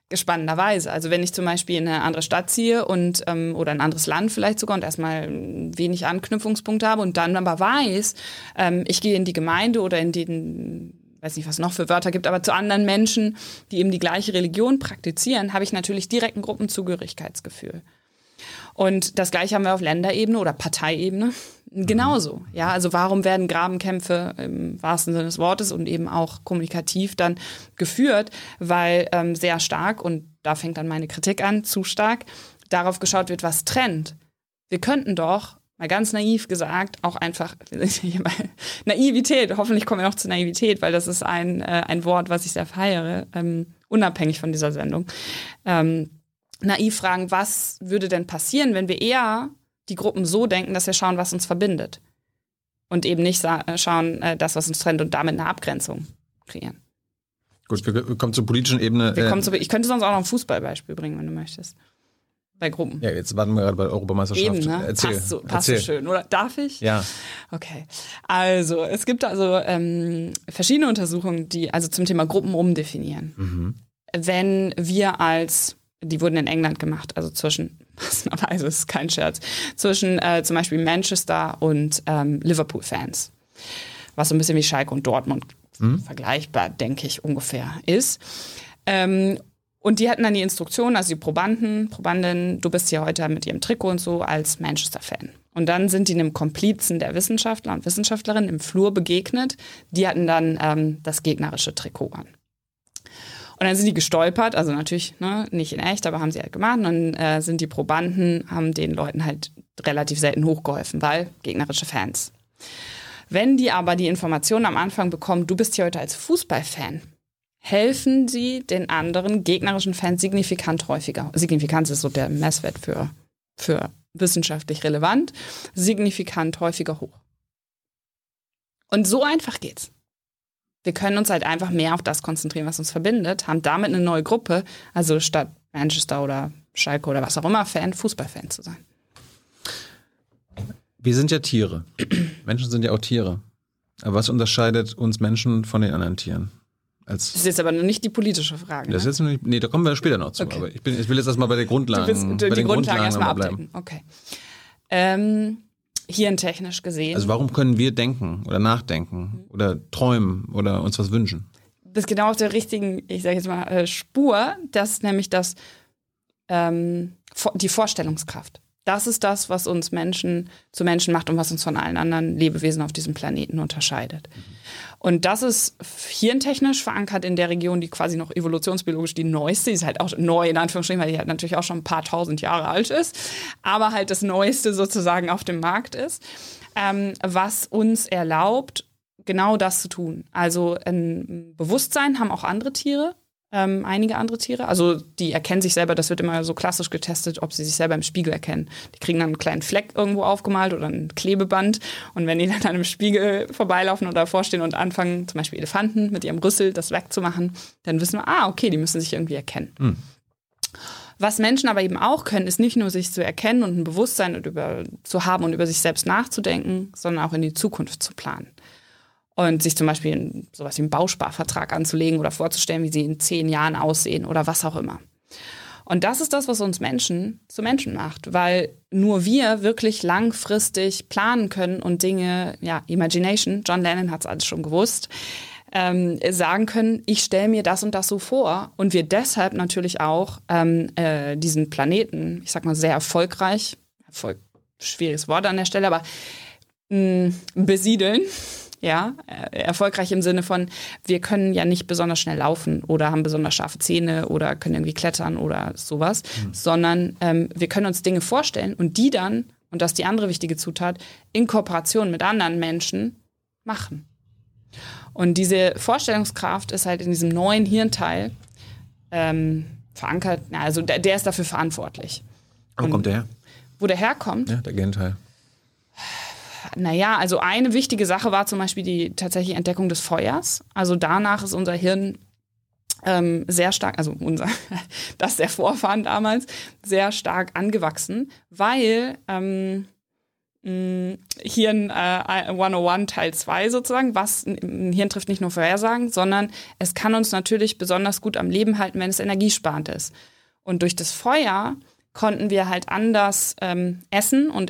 Gespannenderweise. Also wenn ich zum Beispiel in eine andere Stadt ziehe und ähm, oder ein anderes Land vielleicht sogar und erstmal wenig Anknüpfungspunkte habe und dann aber weiß, ähm, ich gehe in die Gemeinde oder in den weiß nicht, was noch für Wörter gibt, aber zu anderen Menschen, die eben die gleiche Religion praktizieren, habe ich natürlich direkt ein Gruppenzugehörigkeitsgefühl. Und das gleiche haben wir auf Länderebene oder Parteiebene genauso. Ja, also warum werden Grabenkämpfe im wahrsten Sinne des Wortes und eben auch kommunikativ dann geführt? Weil ähm, sehr stark, und da fängt dann meine Kritik an, zu stark, darauf geschaut wird, was trennt. Wir könnten doch mal ganz naiv gesagt, auch einfach Naivität, hoffentlich kommen wir noch zur Naivität, weil das ist ein, äh, ein Wort, was ich sehr feiere, ähm, unabhängig von dieser Sendung. Ähm, naiv fragen, was würde denn passieren, wenn wir eher die Gruppen so denken, dass wir schauen, was uns verbindet. Und eben nicht äh, schauen, äh, das, was uns trennt und damit eine Abgrenzung kreieren. Gut, wir kommen zur politischen Ebene. Äh, zu, ich könnte sonst auch noch ein Fußballbeispiel bringen, wenn du möchtest. Bei Gruppen. Ja, jetzt warten wir gerade bei der Europameisterschaft. Eben, ne? Erzähl. Passt so, passt Erzähl. so schön, oder? Darf ich? Ja. Okay. Also, es gibt also ähm, verschiedene Untersuchungen, die also zum Thema Gruppen umdefinieren. Mhm. Wenn wir als die wurden in England gemacht, also zwischen, passenderweise ist kein Scherz, zwischen äh, zum Beispiel Manchester und ähm, Liverpool-Fans. Was so ein bisschen wie Schalke und Dortmund mhm. vergleichbar, denke ich, ungefähr ist. Ähm, Und die hatten dann die Instruktion, also die Probanden, Probandinnen, du bist hier heute mit ihrem Trikot und so als Manchester-Fan. Und dann sind die einem Komplizen der Wissenschaftler und Wissenschaftlerinnen im Flur begegnet. Die hatten dann ähm, das gegnerische Trikot an. Und dann sind die gestolpert, also natürlich ne, nicht in echt, aber haben sie halt gemacht. Und dann äh, sind die Probanden, haben den Leuten halt relativ selten hochgeholfen, weil gegnerische Fans. Wenn die aber die Information am Anfang bekommen, du bist hier heute als Fußballfan, helfen sie den anderen gegnerischen Fans signifikant häufiger. Signifikanz ist so der Messwert für, für wissenschaftlich relevant, signifikant häufiger hoch. Und so einfach geht's. Wir können uns halt einfach mehr auf das konzentrieren, was uns verbindet, haben damit eine neue Gruppe, also statt Manchester oder Schalke oder was auch immer Fan, Fußballfan zu sein. Wir sind ja Tiere. Menschen sind ja auch Tiere. Aber was unterscheidet uns Menschen von den anderen Tieren? Als das ist jetzt aber noch nicht die politische Frage. Das ne? ist nicht, nee, da kommen wir später noch zu. Okay. Aber ich, bin, ich will jetzt erstmal bei der Grundlagen. Du willst bei die Grundlagen erstmal abdecken. Okay. Ähm, hirntechnisch gesehen. Also warum können wir denken oder nachdenken oder träumen oder uns was wünschen? Das ist genau auf der richtigen, ich sage jetzt mal, äh, Spur. Das ist nämlich das, ähm, die Vorstellungskraft. Das ist das, was uns Menschen zu Menschen macht und was uns von allen anderen Lebewesen auf diesem Planeten unterscheidet. Und das ist hirntechnisch verankert in der Region, die quasi noch evolutionsbiologisch die neueste, die ist halt auch neu in Anführungsstrichen, weil die halt natürlich auch schon ein paar tausend Jahre alt ist, aber halt das neueste sozusagen auf dem Markt ist, ähm, was uns erlaubt, genau das zu tun. Also ein Bewusstsein haben auch andere Tiere, ähm, einige andere Tiere. Also die erkennen sich selber, das wird immer so klassisch getestet, ob sie sich selber im Spiegel erkennen. Die kriegen dann einen kleinen Fleck irgendwo aufgemalt oder ein Klebeband. Und wenn die dann an einem Spiegel vorbeilaufen oder vorstehen und anfangen, zum Beispiel Elefanten mit ihrem Rüssel das wegzumachen, dann wissen wir, ah, okay, die müssen sich irgendwie erkennen. Hm. Was Menschen aber eben auch können, ist nicht nur sich zu erkennen und ein Bewusstsein über, zu haben und über sich selbst nachzudenken, sondern auch in die Zukunft zu planen und sich zum Beispiel sowas wie einen Bausparvertrag anzulegen oder vorzustellen, wie sie in zehn Jahren aussehen oder was auch immer. Und das ist das, was uns Menschen zu Menschen macht, weil nur wir wirklich langfristig planen können und Dinge, ja, Imagination, John Lennon hat es alles schon gewusst, ähm, sagen können, ich stelle mir das und das so vor und wir deshalb natürlich auch ähm, äh, diesen Planeten, ich sag mal sehr erfolgreich, Erfolg, schwieriges Wort an der Stelle, aber mh, besiedeln ja, äh, erfolgreich im Sinne von, wir können ja nicht besonders schnell laufen oder haben besonders scharfe Zähne oder können irgendwie klettern oder sowas, mhm. sondern ähm, wir können uns Dinge vorstellen und die dann, und das ist die andere wichtige Zutat, in Kooperation mit anderen Menschen machen. Und diese Vorstellungskraft ist halt in diesem neuen Hirnteil ähm, verankert, also der, der, ist dafür verantwortlich. Wo kommt der her? Wo der herkommt? Ja, der Genteil. Naja, also eine wichtige Sache war zum Beispiel die tatsächliche Entdeckung des Feuers. Also danach ist unser Hirn ähm, sehr stark, also unser, das der Vorfahren damals, sehr stark angewachsen, weil ähm, Hirn äh, 101 Teil 2 sozusagen, was ein Hirn trifft nicht nur Vorhersagen, sondern es kann uns natürlich besonders gut am Leben halten, wenn es energiesparend ist. Und durch das Feuer konnten wir halt anders ähm, essen und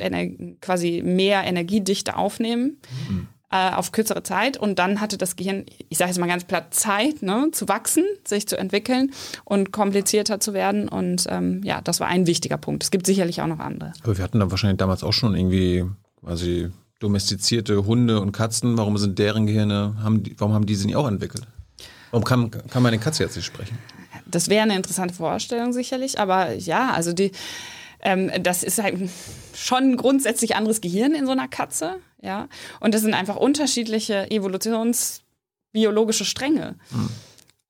quasi mehr Energiedichte aufnehmen. Mhm. Äh, auf kürzere Zeit und dann hatte das Gehirn, ich sage jetzt mal ganz platt, Zeit ne, zu wachsen, sich zu entwickeln und komplizierter zu werden und ähm, ja, das war ein wichtiger Punkt. Es gibt sicherlich auch noch andere. Aber wir hatten da wahrscheinlich damals auch schon irgendwie quasi domestizierte Hunde und Katzen. Warum sind deren Gehirne, haben die, warum haben die sie nicht auch entwickelt? Warum kann, kann meine Katze jetzt nicht sprechen? Das wäre eine interessante Vorstellung sicherlich, aber ja, also die, ähm, das ist halt schon ein grundsätzlich anderes Gehirn in so einer Katze, ja. Und das sind einfach unterschiedliche evolutionsbiologische Stränge. Mhm.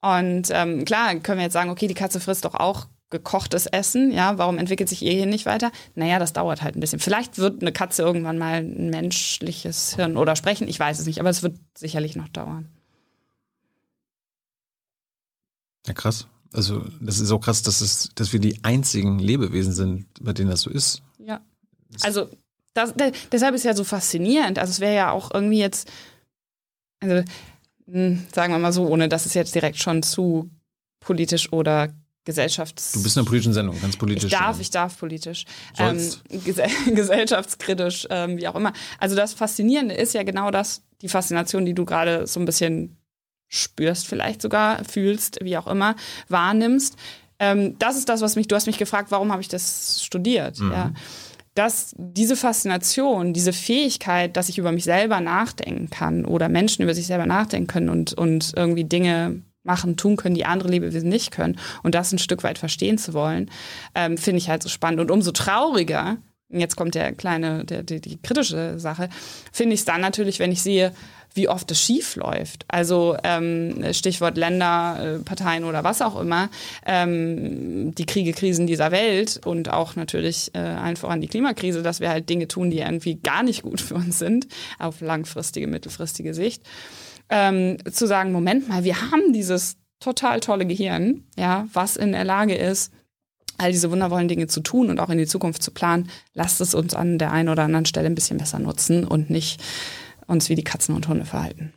Und ähm, klar, können wir jetzt sagen, okay, die Katze frisst doch auch gekochtes Essen, ja, warum entwickelt sich ihr Hirn nicht weiter? Naja, das dauert halt ein bisschen. Vielleicht wird eine Katze irgendwann mal ein menschliches Hirn oder sprechen, ich weiß es nicht, aber es wird sicherlich noch dauern. Ja, krass. Also das ist so krass, dass, es, dass wir die einzigen Lebewesen sind, bei denen das so ist. Ja. Also das, deshalb ist ja so faszinierend. Also es wäre ja auch irgendwie jetzt, also mh, hm, sagen wir mal so, ohne dass es jetzt direkt schon zu politisch oder gesellschafts... Du bist in einer politischen Sendung, ganz politisch. Ich darf, ich darf politisch. Ähm, ges gesellschaftskritisch, ähm, wie auch immer. Also das Faszinierende ist ja genau das, die Faszination, die du gerade so ein bisschen spürst vielleicht sogar, fühlst, wie auch immer, wahrnimmst, ähm, das ist das, was mich, du hast mich gefragt, warum habe ich das studiert? Mhm. Ja. Dass diese Faszination, diese Fähigkeit, dass ich über mich selber nachdenken kann oder Menschen über sich selber nachdenken können und, und irgendwie Dinge machen, tun können, die andere Lebewesen nicht können und das ein Stück weit verstehen zu wollen, ähm, finde ich halt so spannend. Und umso trauriger, jetzt kommt der kleine, der, die, die kritische Sache, finde ich es dann natürlich, wenn ich sehe, wie oft es schief läuft. Also ähm, Stichwort Länder, äh, Parteien oder was auch immer, ähm, die Kriege, Krisen dieser Welt und auch natürlich äh, allen voran die Klimakrise, dass wir halt Dinge tun, die irgendwie gar nicht gut für uns sind, auf langfristige, mittelfristige Sicht. Ähm, zu sagen, Moment mal, wir haben dieses total tolle Gehirn, ja, was in der Lage ist, all diese wundervollen Dinge zu tun und auch in die Zukunft zu planen, lasst es uns an der einen oder anderen Stelle ein bisschen besser nutzen und nicht uns wie die Katzen und Hunde verhalten.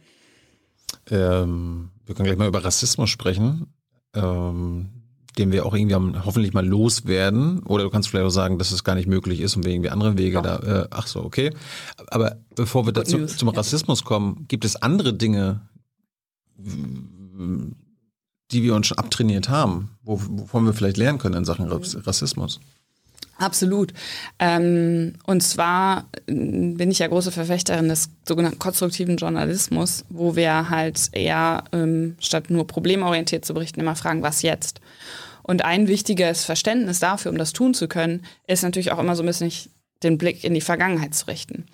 Ähm, wir können gleich mal über Rassismus sprechen, ähm, den wir auch irgendwie hoffentlich mal loswerden. Oder du kannst vielleicht auch sagen, dass es gar nicht möglich ist und wir irgendwie andere Wege Doch. da. Äh, ach so, okay. Aber bevor wir dazu, News, zum ja. Rassismus kommen, gibt es andere Dinge, die wir uns schon abtrainiert haben, wo, wovon wir vielleicht lernen können in Sachen Rass- Rassismus? Absolut. Ähm, und zwar äh, bin ich ja große Verfechterin des sogenannten konstruktiven Journalismus, wo wir halt eher ähm, statt nur problemorientiert zu berichten, immer fragen, was jetzt? Und ein wichtiges Verständnis dafür, um das tun zu können, ist natürlich auch immer so ein bisschen den Blick in die Vergangenheit zu richten.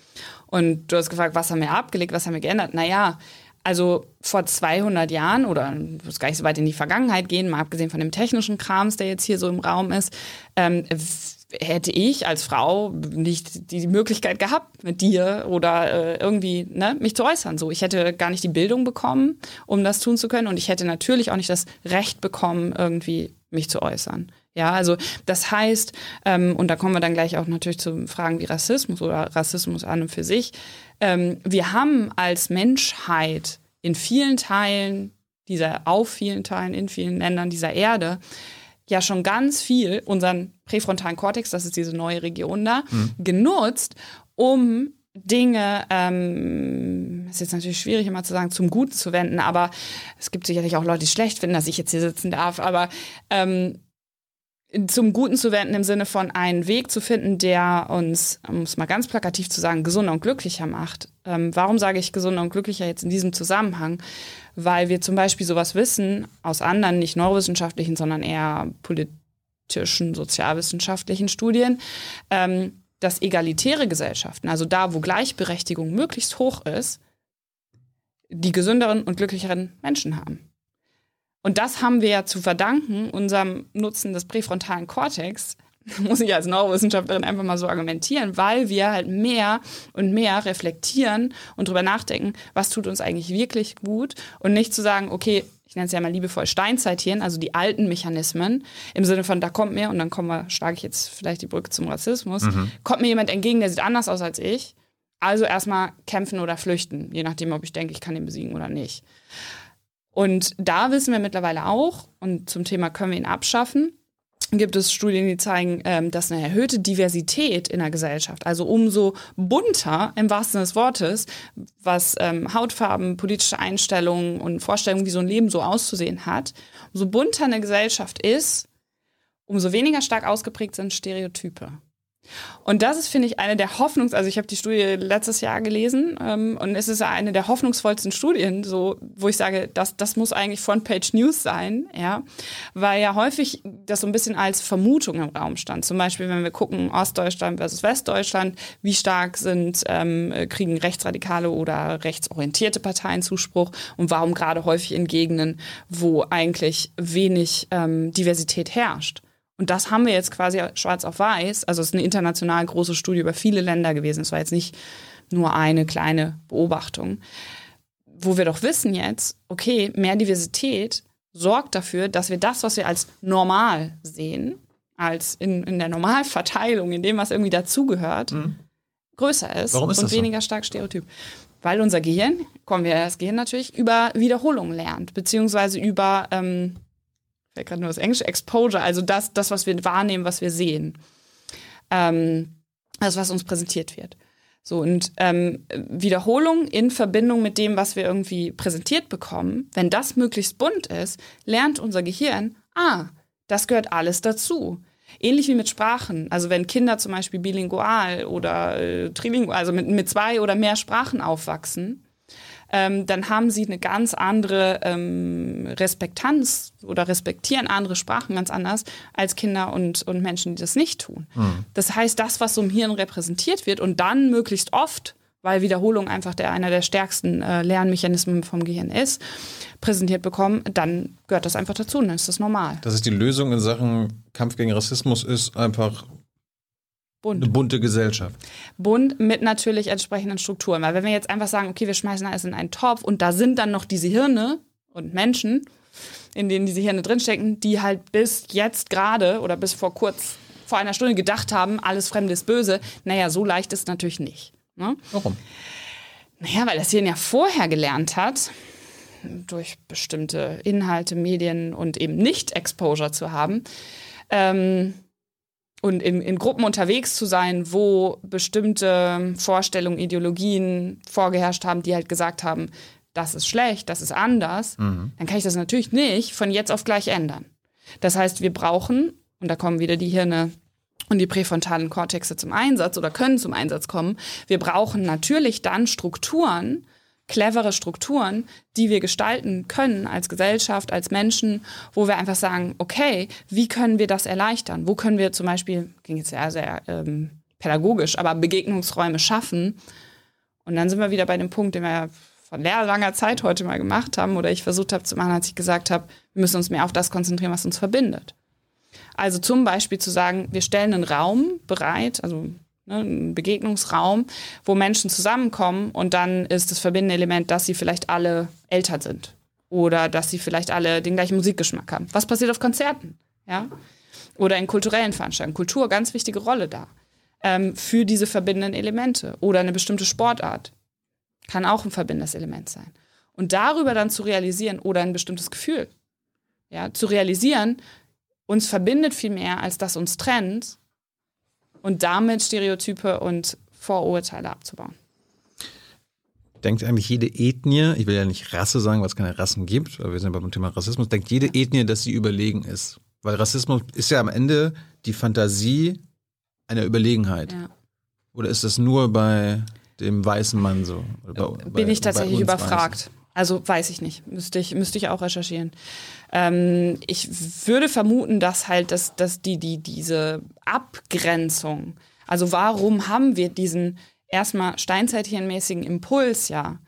Und du hast gefragt, was haben wir abgelegt, was haben wir geändert? Naja, also vor 200 Jahren oder muss gar nicht so weit in die Vergangenheit gehen, mal abgesehen von dem technischen Krams, der jetzt hier so im Raum ist, ähm, hätte ich als Frau nicht die Möglichkeit gehabt, mit dir oder äh, irgendwie ne, mich zu äußern. So, ich hätte gar nicht die Bildung bekommen, um das tun zu können, und ich hätte natürlich auch nicht das Recht bekommen, irgendwie mich zu äußern. Ja, also das heißt, ähm, und da kommen wir dann gleich auch natürlich zu Fragen wie Rassismus oder Rassismus an und für sich. Ähm, wir haben als Menschheit in vielen Teilen dieser, auf vielen Teilen, in vielen Ländern dieser Erde ja schon ganz viel unseren präfrontalen Kortex, das ist diese neue Region da, genutzt, um Dinge, ähm, ist jetzt natürlich schwierig immer zu sagen, zum Guten zu wenden, aber es gibt sicherlich auch Leute, die schlecht finden, dass ich jetzt hier sitzen darf, aber ähm, zum Guten zu wenden im Sinne von einen Weg zu finden, der uns, um es mal ganz plakativ zu sagen, gesunder und glücklicher macht. Ähm, warum sage ich gesunder und glücklicher jetzt in diesem Zusammenhang? Weil wir zum Beispiel sowas wissen aus anderen, nicht neurowissenschaftlichen, sondern eher politischen, sozialwissenschaftlichen Studien, ähm, dass egalitäre Gesellschaften, also da, wo Gleichberechtigung möglichst hoch ist, die gesünderen und glücklicheren Menschen haben. Und das haben wir ja zu verdanken, unserem Nutzen des präfrontalen Kortex, muss ich als Neurowissenschaftlerin einfach mal so argumentieren, weil wir halt mehr und mehr reflektieren und drüber nachdenken, was tut uns eigentlich wirklich gut. Und nicht zu sagen, okay, ich nenne es ja mal liebevoll Steinzeithirn, also die alten Mechanismen, im Sinne von, da kommt mir, und dann kommen wir, schlage ich jetzt vielleicht die Brücke zum Rassismus, kommt mir jemand entgegen, der sieht anders aus als ich, also erstmal kämpfen oder flüchten, je nachdem, ob ich denke, ich kann ihn besiegen oder nicht. Und da wissen wir mittlerweile auch, und zum Thema können wir ihn abschaffen, gibt es Studien, die zeigen, ähm, dass eine erhöhte Diversität in der Gesellschaft, also umso bunter im wahrsten Sinne des Wortes, was ähm, Hautfarben, politische Einstellungen und Vorstellungen, wie so ein Leben so auszusehen hat, umso bunter eine Gesellschaft ist, umso weniger stark ausgeprägt sind Stereotype. Und das ist, finde ich, eine der Hoffnungs-, also ich habe die Studie letztes Jahr gelesen ähm, und es ist eine der hoffnungsvollsten Studien, so, wo ich sage, das, das muss eigentlich Frontpage News sein, ja, weil ja häufig das so ein bisschen als Vermutung im Raum stand. Zum Beispiel, wenn wir gucken, Ostdeutschland versus Westdeutschland, wie stark sind, ähm, kriegen rechtsradikale oder rechtsorientierte Parteien Zuspruch und warum gerade häufig in Gegenden, wo eigentlich wenig ähm, Diversität herrscht. Und das haben wir jetzt quasi schwarz auf weiß. Also es ist eine international große Studie über viele Länder gewesen. Es war jetzt nicht nur eine kleine Beobachtung. Wo wir doch wissen jetzt, okay, mehr Diversität sorgt dafür, dass wir das, was wir als normal sehen, als in, in der Normalverteilung, in dem, was irgendwie dazugehört, größer ist Warum ist und das so? weniger stark stereotyp. Weil unser Gehirn, kommen wir das Gehirn natürlich, über Wiederholung lernt, beziehungsweise über ähm, fällt gerade nur das Englische, Exposure, also das, das, was wir wahrnehmen, was wir sehen. Ähm, das, was uns präsentiert wird. So, und ähm, Wiederholung in Verbindung mit dem, was wir irgendwie präsentiert bekommen, wenn das möglichst bunt ist, lernt unser Gehirn, ah, Das gehört alles dazu. Ähnlich wie mit Sprachen. Also wenn Kinder zum Beispiel bilingual oder äh, trilingual, also mit, mit zwei oder mehr Sprachen aufwachsen, ähm, dann haben sie eine ganz andere ähm, Respektanz oder respektieren andere Sprachen ganz anders als Kinder und, und Menschen, die das nicht tun. Mhm. Das heißt, das, was so im Hirn repräsentiert wird und dann möglichst oft weil Wiederholung einfach der, einer der stärksten äh, Lernmechanismen vom Gehirn ist, präsentiert bekommen, dann gehört das einfach dazu, dann ist das normal. Das ist die Lösung in Sachen Kampf gegen Rassismus ist einfach Bunt. Eine bunte Gesellschaft. Bunt mit natürlich entsprechenden Strukturen. Weil wenn wir jetzt einfach sagen, okay, wir schmeißen alles in einen Topf und da sind dann noch diese Hirne und Menschen, in denen diese Hirne drinstecken, die halt bis jetzt gerade oder bis vor kurz, vor einer Stunde gedacht haben, alles Fremde ist böse. Naja, so leicht ist es natürlich nicht. Ne? Warum? Naja, weil das Hirn ja vorher gelernt hat, durch bestimmte Inhalte, Medien und eben nicht Exposure zu haben, ähm, und in, in Gruppen unterwegs zu sein, wo bestimmte Vorstellungen, Ideologien vorgeherrscht haben, die halt gesagt haben, das ist schlecht, das ist anders, mhm. dann kann ich das natürlich nicht von jetzt auf gleich ändern. Das heißt, wir brauchen, und da kommen wieder die Hirne und die präfrontalen Kortexe zum Einsatz oder können zum Einsatz kommen, wir brauchen natürlich dann Strukturen, clevere Strukturen, die wir gestalten können als Gesellschaft, als Menschen, wo wir einfach sagen, okay, wie können wir das erleichtern? Wo können wir zum Beispiel, ging jetzt sehr, sehr ähm, pädagogisch, aber Begegnungsräume schaffen? Und dann sind wir wieder bei dem Punkt, den wir von sehr langer Zeit heute mal gemacht haben oder ich versucht habe zu machen, als ich gesagt habe, wir müssen uns mehr auf das konzentrieren, was uns verbindet. Also zum Beispiel zu sagen, wir stellen einen Raum bereit, also ne, ein Begegnungsraum, wo Menschen zusammenkommen und dann ist das verbindende Element, dass sie vielleicht alle älter sind oder dass sie vielleicht alle den gleichen Musikgeschmack haben. Was passiert auf Konzerten? Ja? Oder in kulturellen Veranstaltungen. Kultur, ganz wichtige Rolle da. Ähm, für diese verbindenden Elemente. Oder eine bestimmte Sportart. Kann auch ein verbindendes Element sein. Und darüber dann zu realisieren, oder ein bestimmtes Gefühl, ja, zu realisieren, uns verbindet viel mehr, als das uns trennt und damit Stereotype und Vorurteile abzubauen. Denkt eigentlich jede Ethnie, ich will ja nicht Rasse sagen, weil es keine Rassen gibt, aber wir sind beim Thema Rassismus, denkt jede Ethnie, dass sie überlegen ist. Weil Rassismus ist ja am Ende die Fantasie einer Überlegenheit. Ja. Oder ist das nur bei dem weißen Mann so? Bei, Bin bei, ich tatsächlich überfragt. Weißen? Also weiß ich nicht, müsste ich, müsste ich auch recherchieren. Ähm, ich würde vermuten, dass halt dass, dass die, die, diese Abgrenzung, also warum haben wir diesen erstmal steinzeithirnmäßigen Impuls ja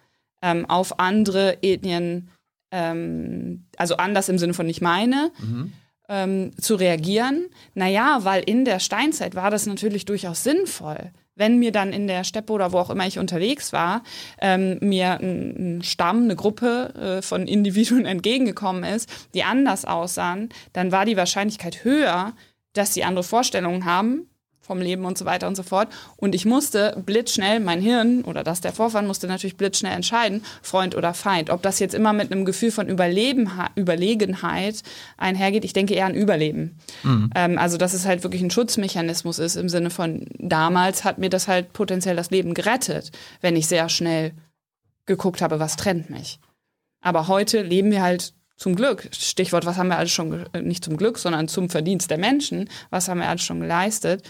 ähm, auf andere Ethnien, ähm, also anders im Sinne von nicht meine, mhm. ähm, zu reagieren? Naja, weil in der Steinzeit war das natürlich durchaus sinnvoll wenn mir dann in der Steppe oder wo auch immer ich unterwegs war, ähm, mir ein, ein, Stamm, eine Gruppe äh, von Individuen entgegengekommen ist, die anders aussahen, dann war die Wahrscheinlichkeit höher, dass sie andere Vorstellungen haben vom Leben und so weiter und so fort. Und ich musste blitzschnell, mein Hirn oder das der Vorfahren musste natürlich blitzschnell entscheiden, Freund oder Feind. Ob das jetzt immer mit einem Gefühl von Überleben, Überlegenheit einhergeht, ich denke eher an Überleben. Mhm. Ähm, also, dass es halt wirklich ein Schutzmechanismus ist im Sinne von, damals hat mir das halt potenziell das Leben gerettet, wenn ich sehr schnell geguckt habe, was trennt mich. Aber heute leben wir halt zum Glück, Stichwort, was haben wir alles schon, nicht zum Glück, sondern zum Verdienst der Menschen, was haben wir alles schon geleistet,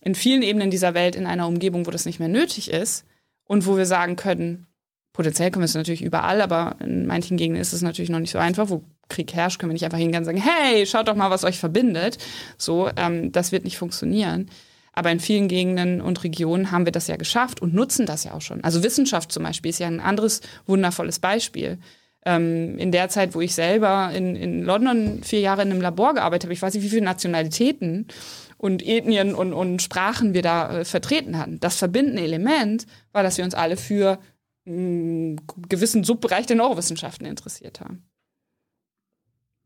in vielen Ebenen dieser Welt in einer Umgebung, wo das nicht mehr nötig ist und wo wir sagen können, potenziell können wir es natürlich überall, aber in manchen Gegenden ist es natürlich noch nicht so einfach, wo Krieg herrscht, können wir nicht einfach hingehen und sagen, hey, schaut doch mal, was euch verbindet. So, ähm, das wird nicht funktionieren. Aber in vielen Gegenden und Regionen haben wir das ja geschafft und nutzen das ja auch schon. Also Wissenschaft zum Beispiel ist ja ein anderes wundervolles Beispiel ähm, in der Zeit, wo ich selber in, in London vier Jahre in einem Labor gearbeitet habe, ich weiß nicht, wie viele Nationalitäten und Ethnien und, und Sprachen wir da äh, vertreten hatten. Das verbindende Element war, dass wir uns alle für einen gewissen Subbereich der Neurowissenschaften interessiert haben.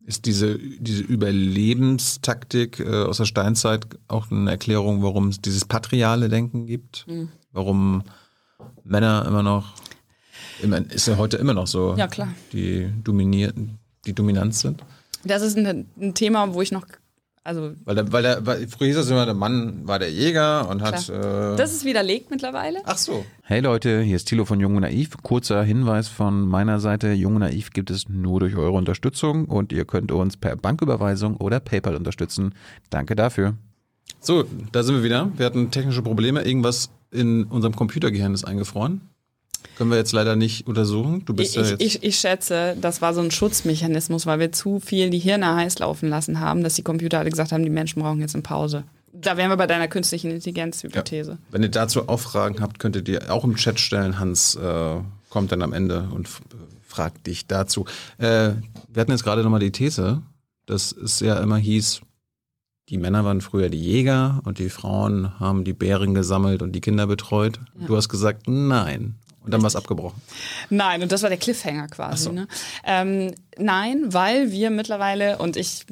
Ist diese, diese Überlebenstaktik äh, aus der Steinzeit auch eine Erklärung, warum es dieses patriale Denken gibt? Mhm. Warum Männer immer noch ist ja heute immer noch so. Ja, klar. Die dominiert, die dominant sind. Das ist ein, ein Thema, wo ich noch Also Weil, der, weil, der, weil früher hieß es immer, der Mann war der Jäger und hat. Äh, das ist widerlegt mittlerweile. ach so. Hey Leute, hier ist Thilo von Jung und Naiv. Kurzer Hinweis von meiner Seite. Jung und Naiv gibt es nur durch eure Unterstützung und ihr könnt uns per Banküberweisung oder PayPal unterstützen. Danke dafür. So, da sind wir wieder. Wir hatten technische Probleme. Irgendwas in unserem Computergehirn ist eingefroren. Können wir jetzt leider nicht untersuchen. Du bist Ich, ja jetzt. ich, ich schätze, das war so ein Schutzmechanismus, weil wir zu viel die Hirne heiß laufen lassen haben, dass die Computer alle gesagt haben, die Menschen brauchen jetzt eine Pause. Da wären wir bei deiner künstlichen Intelligenz-Hypothese. Wenn ihr dazu auch Fragen habt, könnt ihr die auch im Chat stellen. Hans äh, kommt dann am Ende und fragt dich dazu. Äh, wir hatten jetzt gerade nochmal die These, dass es ja immer hieß, die Männer waren früher die Jäger und die Frauen haben die Bären gesammelt und die Kinder betreut. Du hast gesagt, nein. Und dann war es abgebrochen. Nein, und das war der Cliffhanger quasi. so. Ne? Ähm, nein, weil wir mittlerweile, und ich,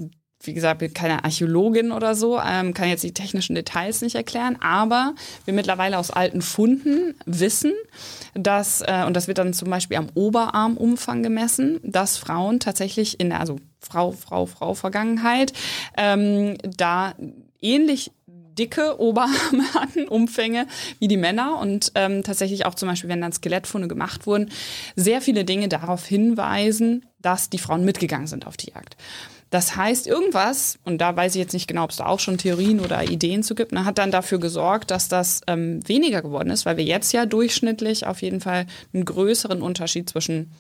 wie gesagt, bin keine Archäologin oder so, ähm, kann jetzt die technischen Details nicht erklären, aber wir mittlerweile aus alten Funden wissen, dass, äh, und das wird dann zum Beispiel am Oberarmumfang gemessen, dass Frauen tatsächlich in der, also Frau, Frau, Frau Vergangenheit, ähm, da ähnlich dicke Oberarme hatten, Umfänge wie die Männer und ähm, tatsächlich auch zum Beispiel, wenn dann Skelettfunde gemacht wurden, sehr viele Dinge darauf hinweisen, dass die Frauen mitgegangen sind auf die Jagd. Das heißt, irgendwas, und da weiß ich jetzt nicht genau, ob es da auch schon Theorien oder Ideen zu gibt, ne, hat dann dafür gesorgt, dass das ähm, weniger geworden ist, weil wir jetzt ja durchschnittlich auf jeden Fall einen größeren Unterschied zwischen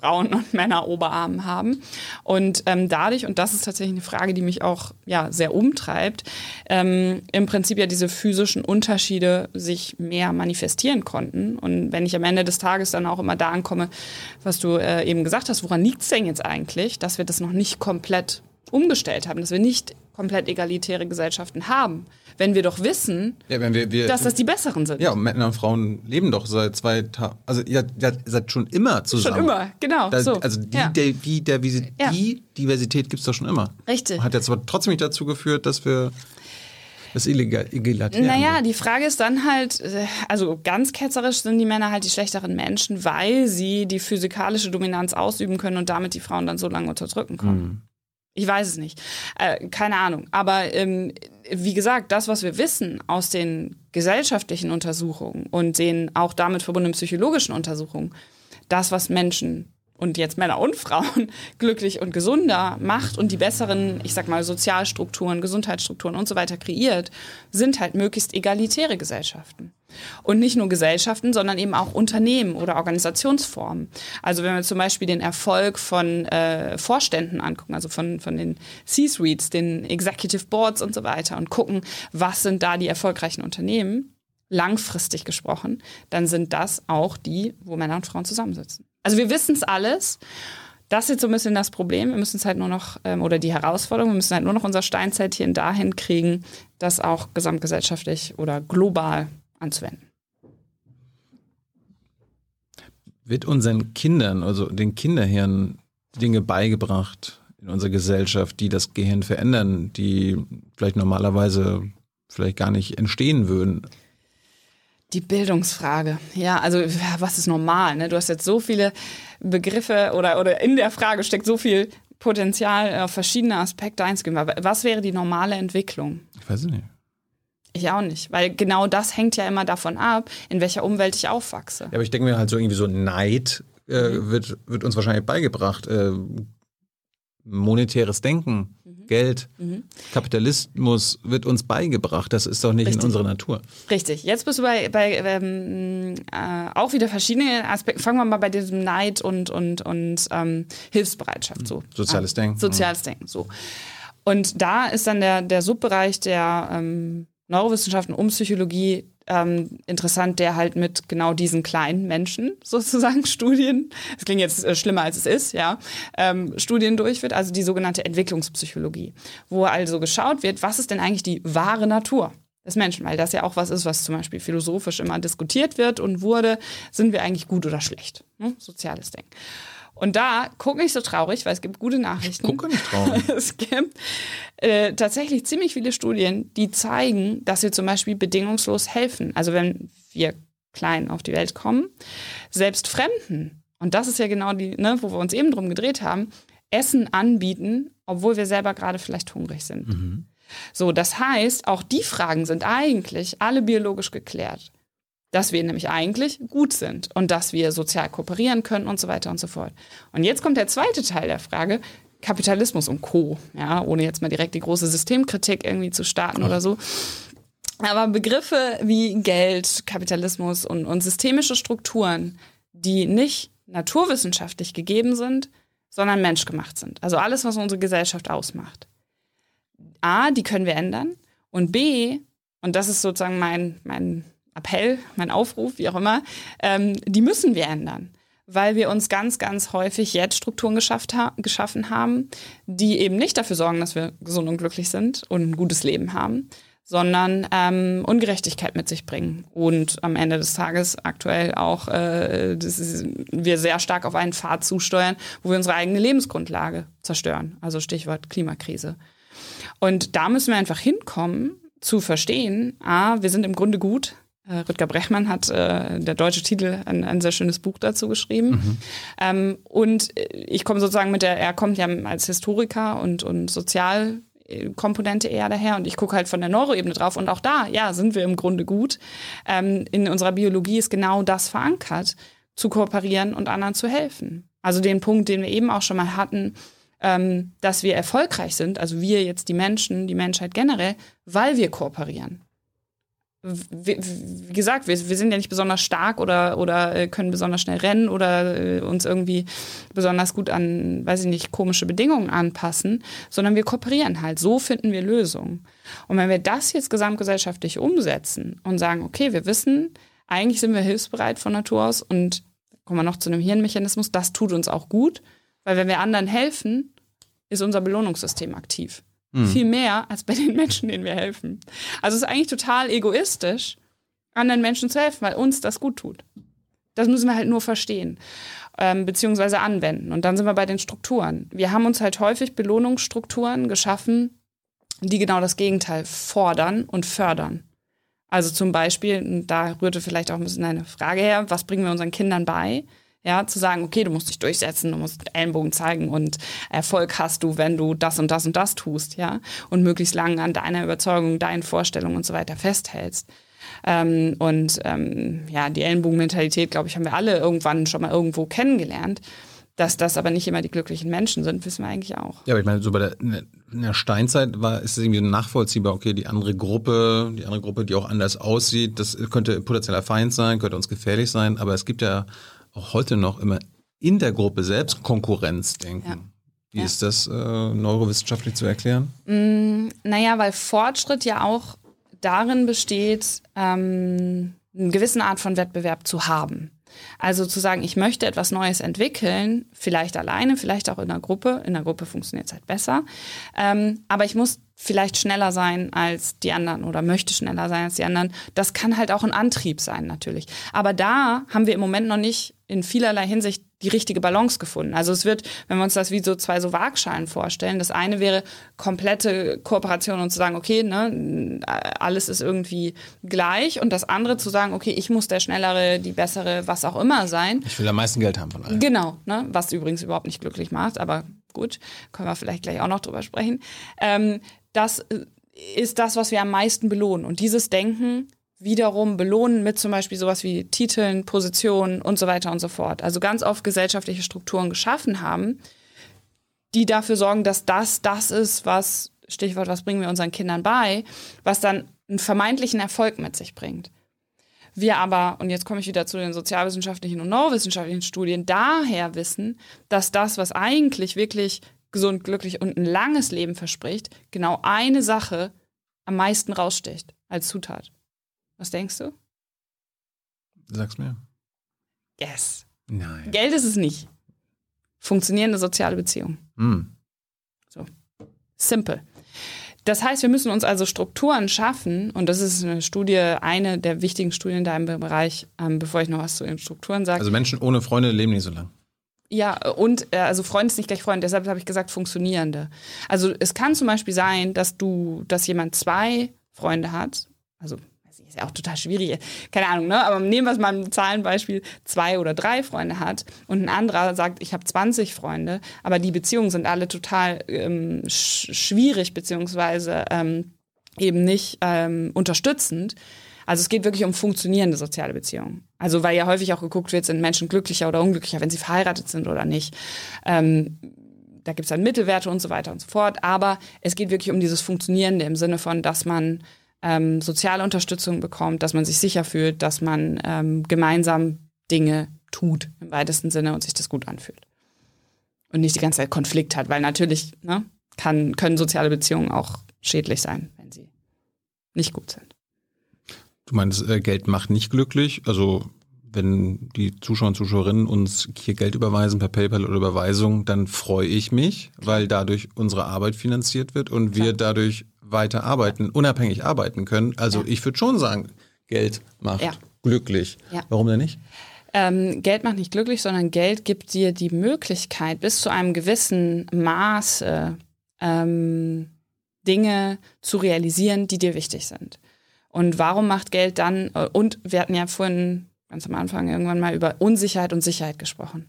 Frauen und Männer Oberarmen haben. Und ähm, dadurch, und das ist tatsächlich eine Frage, die mich auch ja, sehr umtreibt, ähm, im Prinzip ja diese physischen Unterschiede sich mehr manifestieren konnten. Und wenn ich am Ende des Tages dann auch immer da ankomme, was du äh, eben gesagt hast, woran liegt es denn jetzt eigentlich, dass wir das noch nicht komplett umgestellt haben, dass wir nicht komplett egalitäre Gesellschaften haben, wenn wir doch wissen, Ja, wir, wir dass das die besseren sind. ja, und Männer und Frauen leben doch seit zwei Tagen, also ihr, ihr seid schon immer zusammen. Schon immer, genau. Da, so. Also die, ja. der, wie der, Ja. die Diversität gibt es doch schon immer. Richtig. Hat jetzt aber trotzdem nicht dazu geführt, dass wir das illegal, illegal Naja, die Frage ist dann halt, äh, also ganz ketzerisch sind die Männer halt die schlechteren Menschen, weil sie die physikalische Dominanz ausüben können und damit die Frauen dann so lange unterdrücken können. Ich weiß es nicht. Äh, keine Ahnung. Aber ähm, wie gesagt, das, was wir wissen aus den gesellschaftlichen Untersuchungen und den auch damit verbundenen psychologischen Untersuchungen, das, was Menschen und jetzt Männer und Frauen glücklich und gesunder macht und die besseren, ich sag mal, Sozialstrukturen, Gesundheitsstrukturen und so weiter kreiert, sind halt möglichst egalitäre Gesellschaften. Und nicht nur Gesellschaften, sondern eben auch Unternehmen oder Organisationsformen. Also wenn wir zum Beispiel den Erfolg von äh, Vorständen angucken, also von, von den C-Suites, den Executive Boards und so weiter und gucken, was sind da die erfolgreichen Unternehmen, langfristig gesprochen, dann sind das auch die, wo Männer und Frauen zusammensitzen. Also wir wissen es alles. Das ist jetzt so ein bisschen das Problem. Wir müssen es halt nur noch, ähm, oder die Herausforderung, wir müssen halt nur noch unser Steinzeitchen dahin kriegen, das auch gesamtgesellschaftlich oder global anzuwenden. Wird unseren Kindern, also den Kinderhirn, Dinge beigebracht in unserer Gesellschaft, die das Gehirn verändern, die vielleicht normalerweise vielleicht gar nicht entstehen würden? Die Bildungsfrage. Ja, also was ist normal? Ne? Du hast jetzt so viele Begriffe oder, oder in der Frage steckt so viel Potenzial auf verschiedene Aspekte einzugehen. Was wäre die normale Entwicklung? Ich weiß es nicht. Ich auch nicht, weil genau das hängt ja immer davon ab, in welcher Umwelt ich aufwachse. Ja, aber ich denke mir halt so irgendwie so Neid äh, wird, wird uns wahrscheinlich beigebracht. Äh, monetäres Denken, Geld, Kapitalismus wird uns beigebracht. Das ist doch nicht in Richtig. unserer Natur. Richtig. Jetzt bist du bei, bei ähm, äh, auch wieder verschiedene Aspekte. Fangen wir mal bei diesem Neid und, und, und ähm, Hilfsbereitschaft. So. Soziales Ah, Denken. Soziales Denken, so. Und da ist dann der, der Subbereich der ähm, Neurowissenschaften um Psychologie ähm, interessant, der halt mit genau diesen kleinen Menschen sozusagen Studien, das klingt jetzt äh, schlimmer als es ist, ja, ähm, Studien durchführt, also die sogenannte Entwicklungspsychologie, wo also geschaut wird, was ist denn eigentlich die wahre Natur des Menschen, weil das ja auch was ist, was zum Beispiel philosophisch immer diskutiert wird und wurde, sind wir eigentlich gut oder schlecht? Ne? Soziales Denken. Und da guck nicht so traurig, weil es gibt gute Nachrichten. Guck nicht traurig. Es gibt äh, tatsächlich ziemlich viele Studien, die zeigen, dass wir zum Beispiel bedingungslos helfen. Also wenn wir klein auf die Welt kommen, selbst Fremden, und das ist ja genau die, ne, wo wir uns eben drum gedreht haben, Essen anbieten, obwohl wir selber gerade vielleicht hungrig sind. So, das heißt, auch die Fragen sind eigentlich alle biologisch geklärt. Dass wir nämlich eigentlich gut sind und dass wir sozial kooperieren können und so weiter und so fort. Und jetzt kommt der zweite Teil der Frage, Kapitalismus und Co. Ja, ohne jetzt mal direkt die große Systemkritik irgendwie zu starten oder so. Aber Begriffe wie Geld, Kapitalismus und, und systemische Strukturen, die nicht naturwissenschaftlich gegeben sind, sondern menschgemacht sind. Also alles, was unsere Gesellschaft ausmacht. A, die können wir ändern. Und B, und das ist sozusagen mein, mein Appell, mein Aufruf, wie auch immer, ähm, die müssen wir ändern. Weil wir uns ganz, ganz häufig jetzt Strukturen geschafft ha geschaffen haben, die eben nicht dafür sorgen, dass wir gesund und glücklich sind und ein gutes Leben haben, sondern ähm, Ungerechtigkeit mit sich bringen und am Ende des Tages aktuell auch äh, ist, wir sehr stark auf einen Pfad zusteuern, wo wir unsere eigene Lebensgrundlage zerstören. Also Stichwort Klimakrise. Und da müssen wir einfach hinkommen, zu verstehen, a, wir sind im Grunde gut. Äh, Rüdger Brechmann hat äh, der deutsche Titel ein, ein sehr schönes Buch dazu geschrieben. Mhm. Ähm, und ich komme sozusagen mit der, er kommt ja als Historiker und, und Sozial Komponente eher daher und ich gucke halt von der Neuroebene drauf und auch da, ja, sind wir im Grunde gut. Ähm, in unserer Biologie ist genau das verankert, zu kooperieren und anderen zu helfen. Also den Punkt, den wir eben auch schon mal hatten, ähm, dass wir erfolgreich sind, also wir jetzt die Menschen, die Menschheit generell, weil wir kooperieren wie, gesagt, wir, wir sind ja nicht besonders stark oder, oder äh, können besonders schnell rennen oder äh, uns irgendwie besonders gut an, weiß ich nicht, komische Bedingungen anpassen, sondern wir kooperieren halt. So finden wir Lösungen. Und wenn wir das jetzt gesamtgesellschaftlich umsetzen und sagen, okay, wir wissen, eigentlich sind wir hilfsbereit von Natur aus und kommen wir noch zu einem Hirnmechanismus, das tut uns auch gut, weil wenn wir anderen helfen, ist unser Belohnungssystem aktiv. Mhm. Viel mehr als bei den Menschen, denen wir helfen. Also es ist eigentlich total egoistisch, anderen Menschen zu helfen, weil uns das gut tut. Das müssen wir halt nur verstehen, ähm, beziehungsweise anwenden. Und dann sind wir bei den Strukturen. Wir haben uns halt häufig Belohnungsstrukturen geschaffen, die genau das Gegenteil fordern und fördern. Also zum Beispiel, da rührte vielleicht auch ein bisschen eine Frage her, was bringen wir unseren Kindern bei? Ja, zu sagen, okay, du musst dich durchsetzen, du musst Ellenbogen zeigen und Erfolg hast du, wenn du das und das und das tust, ja, und möglichst lange an deiner Überzeugung, deinen Vorstellungen und so weiter festhältst. Ähm, und ähm, ja, die Ellenbogenmentalität, glaube ich, haben wir alle irgendwann schon mal irgendwo kennengelernt. Dass das aber nicht immer die glücklichen Menschen sind, wissen wir eigentlich auch. Ja, aber ich meine, so bei der, in der Steinzeit war, ist es irgendwie nachvollziehbar, okay, die andere Gruppe, die andere Gruppe, die auch anders aussieht, das könnte potenzieller Feind sein, könnte uns gefährlich sein, aber es gibt ja auch heute noch immer in der Gruppe selbst Konkurrenz denken. Ja. Wie ja. ist das äh, neurowissenschaftlich zu erklären? Mm, naja, weil Fortschritt ja auch darin besteht, ähm, eine gewisse Art von Wettbewerb zu haben. Also zu sagen, ich möchte etwas Neues entwickeln, vielleicht alleine, vielleicht auch in einer Gruppe. In einer Gruppe funktioniert es halt besser. Ähm, aber ich muss vielleicht schneller sein als die anderen oder möchte schneller sein als die anderen. Das kann halt auch ein Antrieb sein, natürlich. Aber da haben wir im Moment noch nicht in vielerlei Hinsicht die richtige Balance gefunden. Also es wird, wenn wir uns das wie so zwei so Waagschalen vorstellen, das eine wäre komplette Kooperation und zu sagen, okay, ne, alles ist irgendwie gleich und das andere zu sagen, okay, ich muss der schnellere, die bessere, was auch immer sein. Ich will am meisten Geld haben von allen. Genau, ne, was übrigens überhaupt nicht glücklich macht, aber gut, können wir vielleicht gleich auch noch drüber sprechen. Ähm, das ist das, was wir am meisten belohnen und dieses Denken wiederum belohnen mit zum Beispiel sowas wie Titeln, Positionen und so weiter und so fort. Also ganz oft gesellschaftliche Strukturen geschaffen haben, die dafür sorgen, dass das das ist, was, Stichwort, was bringen wir unseren Kindern bei, was dann einen vermeintlichen Erfolg mit sich bringt. Wir aber, und jetzt komme ich wieder zu den sozialwissenschaftlichen und neurowissenschaftlichen Studien, daher wissen, dass das, was eigentlich wirklich gesund, glücklich und ein langes Leben verspricht, genau eine Sache am meisten raussticht als Zutat. Was denkst du? Sag's mir. Yes. Nein. Geld ist es nicht. Funktionierende soziale Beziehung. Mm. So. Simple. Das heißt, wir müssen uns also Strukturen schaffen, und das ist eine Studie, eine der wichtigen Studien da im Bereich, ähm, bevor ich noch was zu den Strukturen sage. Also Menschen ohne Freunde leben nicht so lang. Ja, und äh, also Freund ist nicht gleich Freund, deshalb habe ich gesagt, funktionierende. Also es kann zum Beispiel sein, dass du, dass jemand zwei Freunde hat, also ja auch total schwierig. Keine Ahnung, ne? Aber nehmen wir es mal ein Zahlenbeispiel, zwei oder drei Freunde hat und ein anderer sagt, ich habe 20 Freunde, aber die Beziehungen sind alle total ähm, sch schwierig, beziehungsweise ähm, eben nicht ähm, unterstützend. Also es geht wirklich um funktionierende soziale Beziehungen. Also weil ja häufig auch geguckt wird, sind Menschen glücklicher oder unglücklicher, wenn sie verheiratet sind oder nicht. Ähm, da gibt es dann Mittelwerte und so weiter und so fort. Aber es geht wirklich um dieses Funktionierende im Sinne von, dass man ähm, soziale Unterstützung bekommt, dass man sich sicher fühlt, dass man ähm, gemeinsam Dinge tut im weitesten Sinne und sich das gut anfühlt. Und nicht die ganze Zeit Konflikt hat, weil natürlich ne, kann, können soziale Beziehungen auch schädlich sein, wenn sie nicht gut sind. Du meinst, äh, Geld macht nicht glücklich? Also wenn die Zuschauer und Zuschauerinnen uns hier Geld überweisen per PayPal oder Überweisung, dann freue ich mich, weil dadurch unsere Arbeit finanziert wird und wir dadurch weiter arbeiten, unabhängig arbeiten können. Also ja. ich würde schon sagen, Geld macht ja. glücklich. Ja. Warum denn nicht? Ähm, Geld macht nicht glücklich, sondern Geld gibt dir die Möglichkeit, bis zu einem gewissen Maße ähm, Dinge zu realisieren, die dir wichtig sind. Und warum macht Geld dann, äh, und wir hatten ja vorhin ganz am Anfang irgendwann mal über Unsicherheit und Sicherheit gesprochen.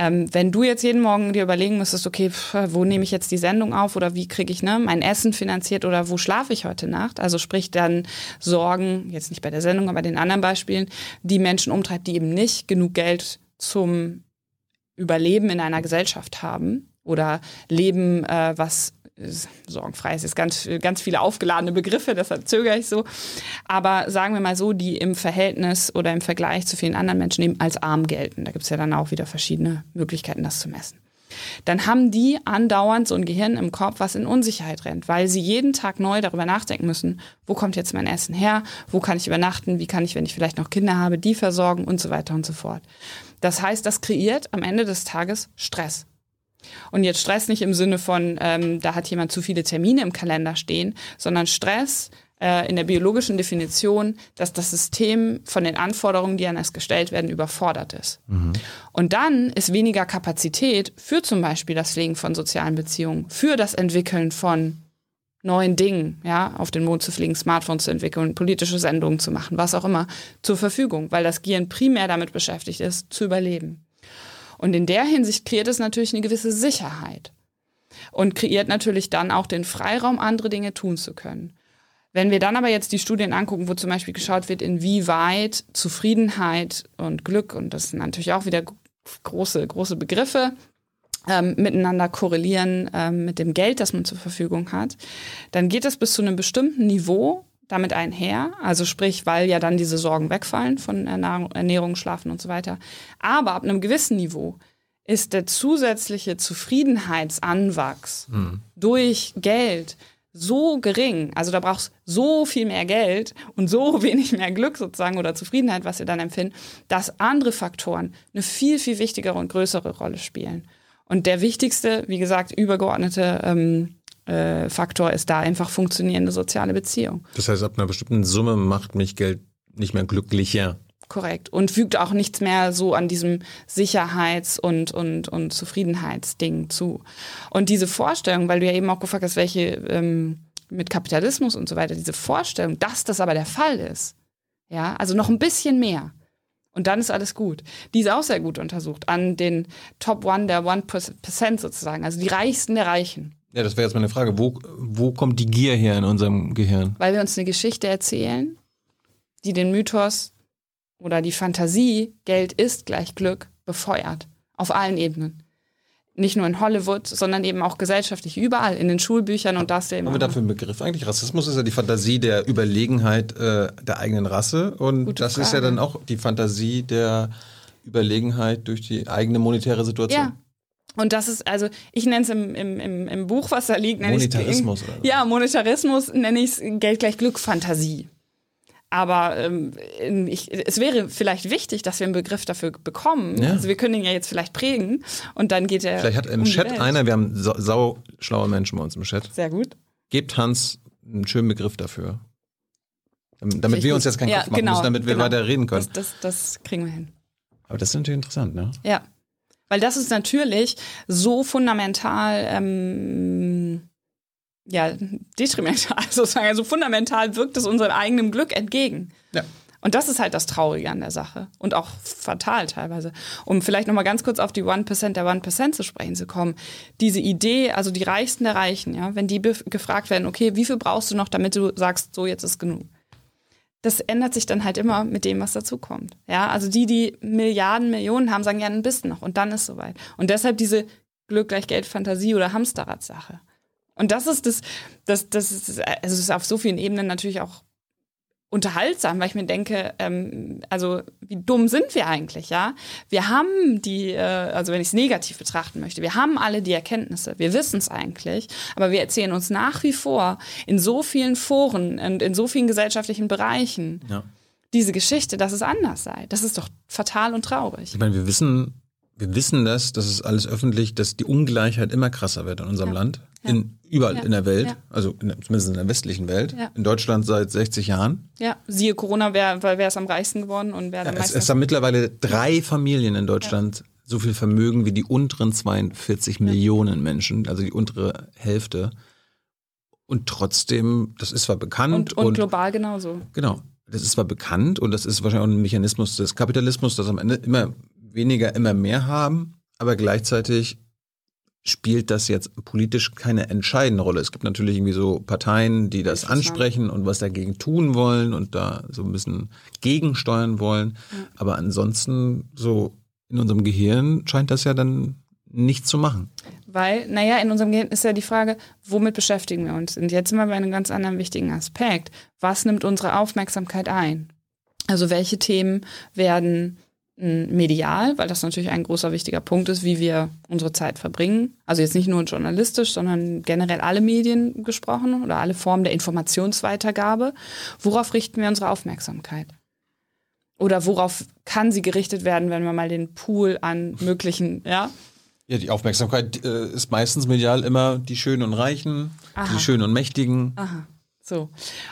Ähm, wenn du jetzt jeden Morgen dir überlegen müsstest, okay, pff, wo nehme ich jetzt die Sendung auf oder wie kriege ich ne, mein Essen finanziert oder wo schlafe ich heute Nacht? Also sprich dann Sorgen, jetzt nicht bei der Sendung, aber bei den anderen Beispielen, die Menschen umtreibt, die eben nicht genug Geld zum Überleben in einer Gesellschaft haben oder Leben, äh, was sorgenfrei ist jetzt ganz, ganz viele aufgeladene Begriffe, deshalb zögere ich so. Aber sagen wir mal so, die im Verhältnis oder im Vergleich zu vielen anderen Menschen eben als arm gelten. Da gibt es ja dann auch wieder verschiedene Möglichkeiten, das zu messen. Dann haben die andauernd so ein Gehirn im Kopf, was in Unsicherheit rennt, weil sie jeden Tag neu darüber nachdenken müssen, wo kommt jetzt mein Essen her, wo kann ich übernachten, wie kann ich, wenn ich vielleicht noch Kinder habe, die versorgen und so weiter und so fort. Das heißt, das kreiert am Ende des Tages Stress. Und jetzt Stress nicht im Sinne von, ähm, da hat jemand zu viele Termine im Kalender stehen, sondern Stress äh, in der biologischen Definition, dass das System von den Anforderungen, die an es gestellt werden, überfordert ist. Mhm. Und dann ist weniger Kapazität für zum Beispiel das Pflegen von sozialen Beziehungen, für das Entwickeln von neuen Dingen, ja, auf den Mond zu fliegen, Smartphones zu entwickeln, politische Sendungen zu machen, was auch immer, zur Verfügung, weil das Gehirn primär damit beschäftigt ist, zu überleben. Und in der Hinsicht kreiert es natürlich eine gewisse Sicherheit und kreiert natürlich dann auch den Freiraum, andere Dinge tun zu können. Wenn wir dann aber jetzt die Studien angucken, wo zum Beispiel geschaut wird, inwieweit Zufriedenheit und Glück, und das sind natürlich auch wieder große, große Begriffe, ähm, miteinander korrelieren ähm, mit dem Geld, das man zur Verfügung hat, dann geht es bis zu einem bestimmten Niveau damit einher. Also sprich, weil ja dann diese Sorgen wegfallen von Ernährung, Ernährung, Schlafen und so weiter. Aber ab einem gewissen Niveau ist der zusätzliche Zufriedenheitsanwachs mhm. durch Geld so gering, also da brauchst so viel mehr Geld und so wenig mehr Glück sozusagen oder Zufriedenheit, was ihr dann empfinden, dass andere Faktoren eine viel, viel wichtigere und größere Rolle spielen. Und der wichtigste, wie gesagt, übergeordnete ähm, äh, Faktor ist da einfach funktionierende soziale Beziehung. Das heißt, ab einer bestimmten Summe macht mich Geld nicht mehr glücklicher. Korrekt. Und fügt auch nichts mehr so an diesem Sicherheits- und, und, und Zufriedenheitsding zu. Und diese Vorstellung, weil du ja eben auch gefragt hast, welche ähm, mit Kapitalismus und so weiter, diese Vorstellung, dass das aber der Fall ist, ja, also noch ein bisschen mehr. Und dann ist alles gut. Die ist auch sehr gut untersucht an den Top One der One Percent sozusagen, also die Reichsten der Reichen. Ja, das wäre jetzt meine Frage. Wo, wo kommt die Gier her in unserem Gehirn? Weil wir uns eine Geschichte erzählen, die den Mythos oder die Fantasie, Geld ist gleich Glück, befeuert. Auf allen Ebenen. Nicht nur in Hollywood, sondern eben auch gesellschaftlich, überall, in den Schulbüchern und das eben. Haben wir dafür einen Begriff eigentlich? Rassismus ist ja die Fantasie der Überlegenheit äh, der eigenen Rasse und Gute das Frage. ist ja dann auch die Fantasie der Überlegenheit durch die eigene monetäre Situation. Ja, und das ist, also ich nenne es im, im, im, Buch, was da liegt, nenne Monetarismus, oder? Ja, Monetarismus nenne ich es Geld gleich Glück Fantasie. Aber ähm, ich, es wäre vielleicht wichtig, dass wir einen Begriff dafür bekommen. Ja. Also wir können ihn ja jetzt vielleicht prägen und dann geht er. Vielleicht hat im um Chat einer, wir haben sau, sau schlaue Menschen bei uns im Chat. Sehr gut. Gebt Hans einen schönen Begriff dafür. Damit Richtig wir uns jetzt keinen ja, Kopf machen genau, müssen, damit wir genau. weiter reden können. Das, das, das kriegen wir hin. Aber das ist natürlich interessant, ne? Ja. Weil das ist natürlich so fundamental ähm, ja, detrimental, sozusagen, also fundamental wirkt es unserem eigenen Glück entgegen. Ja. Und das ist halt das Traurige an der Sache und auch fatal teilweise. Um vielleicht nochmal ganz kurz auf die 1% der 1% zu sprechen zu kommen. Diese Idee, also die Reichsten der Reichen, ja, wenn die gefragt werden, okay, wie viel brauchst du noch, damit du sagst, so jetzt ist genug. Das ändert sich dann halt immer mit dem, was dazu kommt. Ja, also die, die Milliarden, Millionen haben, sagen ja ein bisschen noch und dann ist soweit. Und deshalb diese Glück gleich Geld, Fantasie oder Hamsterrad-Sache. Und das ist das, das, das ist, also es ist auf so vielen Ebenen natürlich auch unterhaltsam, weil ich mir denke, ähm, also wie dumm sind wir eigentlich, ja? Wir haben die, äh, also wenn ich es negativ betrachten möchte, wir haben alle die Erkenntnisse, wir wissen es eigentlich, aber wir erzählen uns nach wie vor in so vielen Foren und in so vielen gesellschaftlichen Bereichen ja. diese Geschichte, dass es anders sei. Das ist doch fatal und traurig. Ich meine, wir wissen, wir wissen das, das ist alles öffentlich, dass die Ungleichheit immer krasser wird in unserem ja. Land. Ja. In, überall ja. in der Welt, also in, zumindest in der westlichen Welt. In Deutschland seit 60 Jahren. Ja, siehe Corona, wer, wer ist am reichsten geworden und wer am meisten. Es, es haben mittlerweile drei Familien in Deutschland so viel Vermögen wie die unteren 42 Millionen Menschen, also die untere Hälfte. Und trotzdem, das ist zwar bekannt. Und, und, und global genauso. Genau. Das ist zwar bekannt und das ist wahrscheinlich auch ein Mechanismus des Kapitalismus, dass am Ende immer weniger immer mehr haben, aber gleichzeitig spielt das jetzt politisch keine entscheidende Rolle. Es gibt natürlich irgendwie so Parteien, die das ansprechen und was dagegen tun wollen und da so ein bisschen gegensteuern wollen. Ja. Aber ansonsten so in unserem Gehirn scheint das ja dann nichts zu machen. Weil, naja, in unserem Gehirn ist ja die Frage, womit beschäftigen wir uns? Und jetzt sind wir bei einem ganz anderen wichtigen Aspekt. Was nimmt unsere Aufmerksamkeit ein? Also welche Themen werden medial, weil das natürlich ein großer wichtiger Punkt ist, wie wir unsere Zeit verbringen. Also jetzt nicht nur journalistisch, sondern generell alle Medien gesprochen oder alle Formen der Informationsweitergabe. Worauf richten wir unsere Aufmerksamkeit? Oder worauf kann sie gerichtet werden, wenn wir mal den Pool an möglichen, ja? Ja, die Aufmerksamkeit äh, ist meistens medial immer die Schönen und Reichen, Aha. die Schönen und Mächtigen. Aha. So.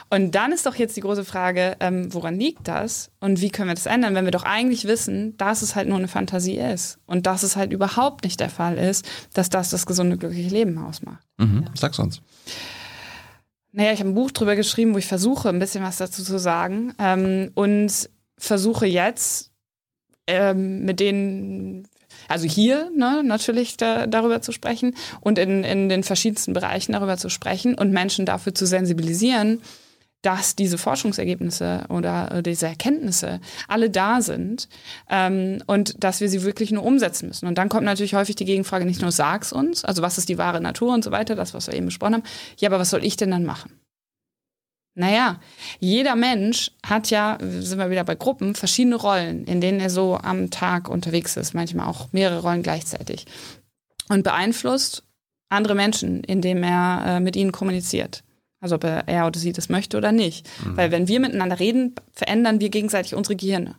Und dann ist doch jetzt die große Frage, ähm, woran liegt das und wie können wir das ändern, wenn wir doch eigentlich wissen, dass es halt nur eine Fantasie ist und dass es halt überhaupt nicht der Fall ist, dass das das gesunde, glückliche Leben ausmacht. Mhm. Ja. Sag's uns. Naja, ich habe ein Buch drüber geschrieben, wo ich versuche, ein bisschen was dazu zu sagen ähm, und versuche jetzt ähm, mit den also hier ne, natürlich da, darüber zu sprechen und in, in den verschiedensten Bereichen darüber zu sprechen und Menschen dafür zu sensibilisieren, dass diese Forschungsergebnisse oder diese Erkenntnisse alle da sind ähm, und dass wir sie wirklich nur umsetzen müssen. Und dann kommt natürlich häufig die Gegenfrage, nicht nur sag's uns, also was ist die wahre Natur und so weiter, das, was wir eben besprochen haben, ja, aber was soll ich denn dann machen? Naja, jeder Mensch hat ja, sind wir wieder bei Gruppen, verschiedene Rollen, in denen er so am Tag unterwegs ist, manchmal auch mehrere Rollen gleichzeitig. Und beeinflusst andere Menschen, indem er äh, mit ihnen kommuniziert. Also ob er, er, oder sie das möchte oder nicht. Mhm. Weil wenn wir miteinander reden, verändern wir gegenseitig unsere Gehirne.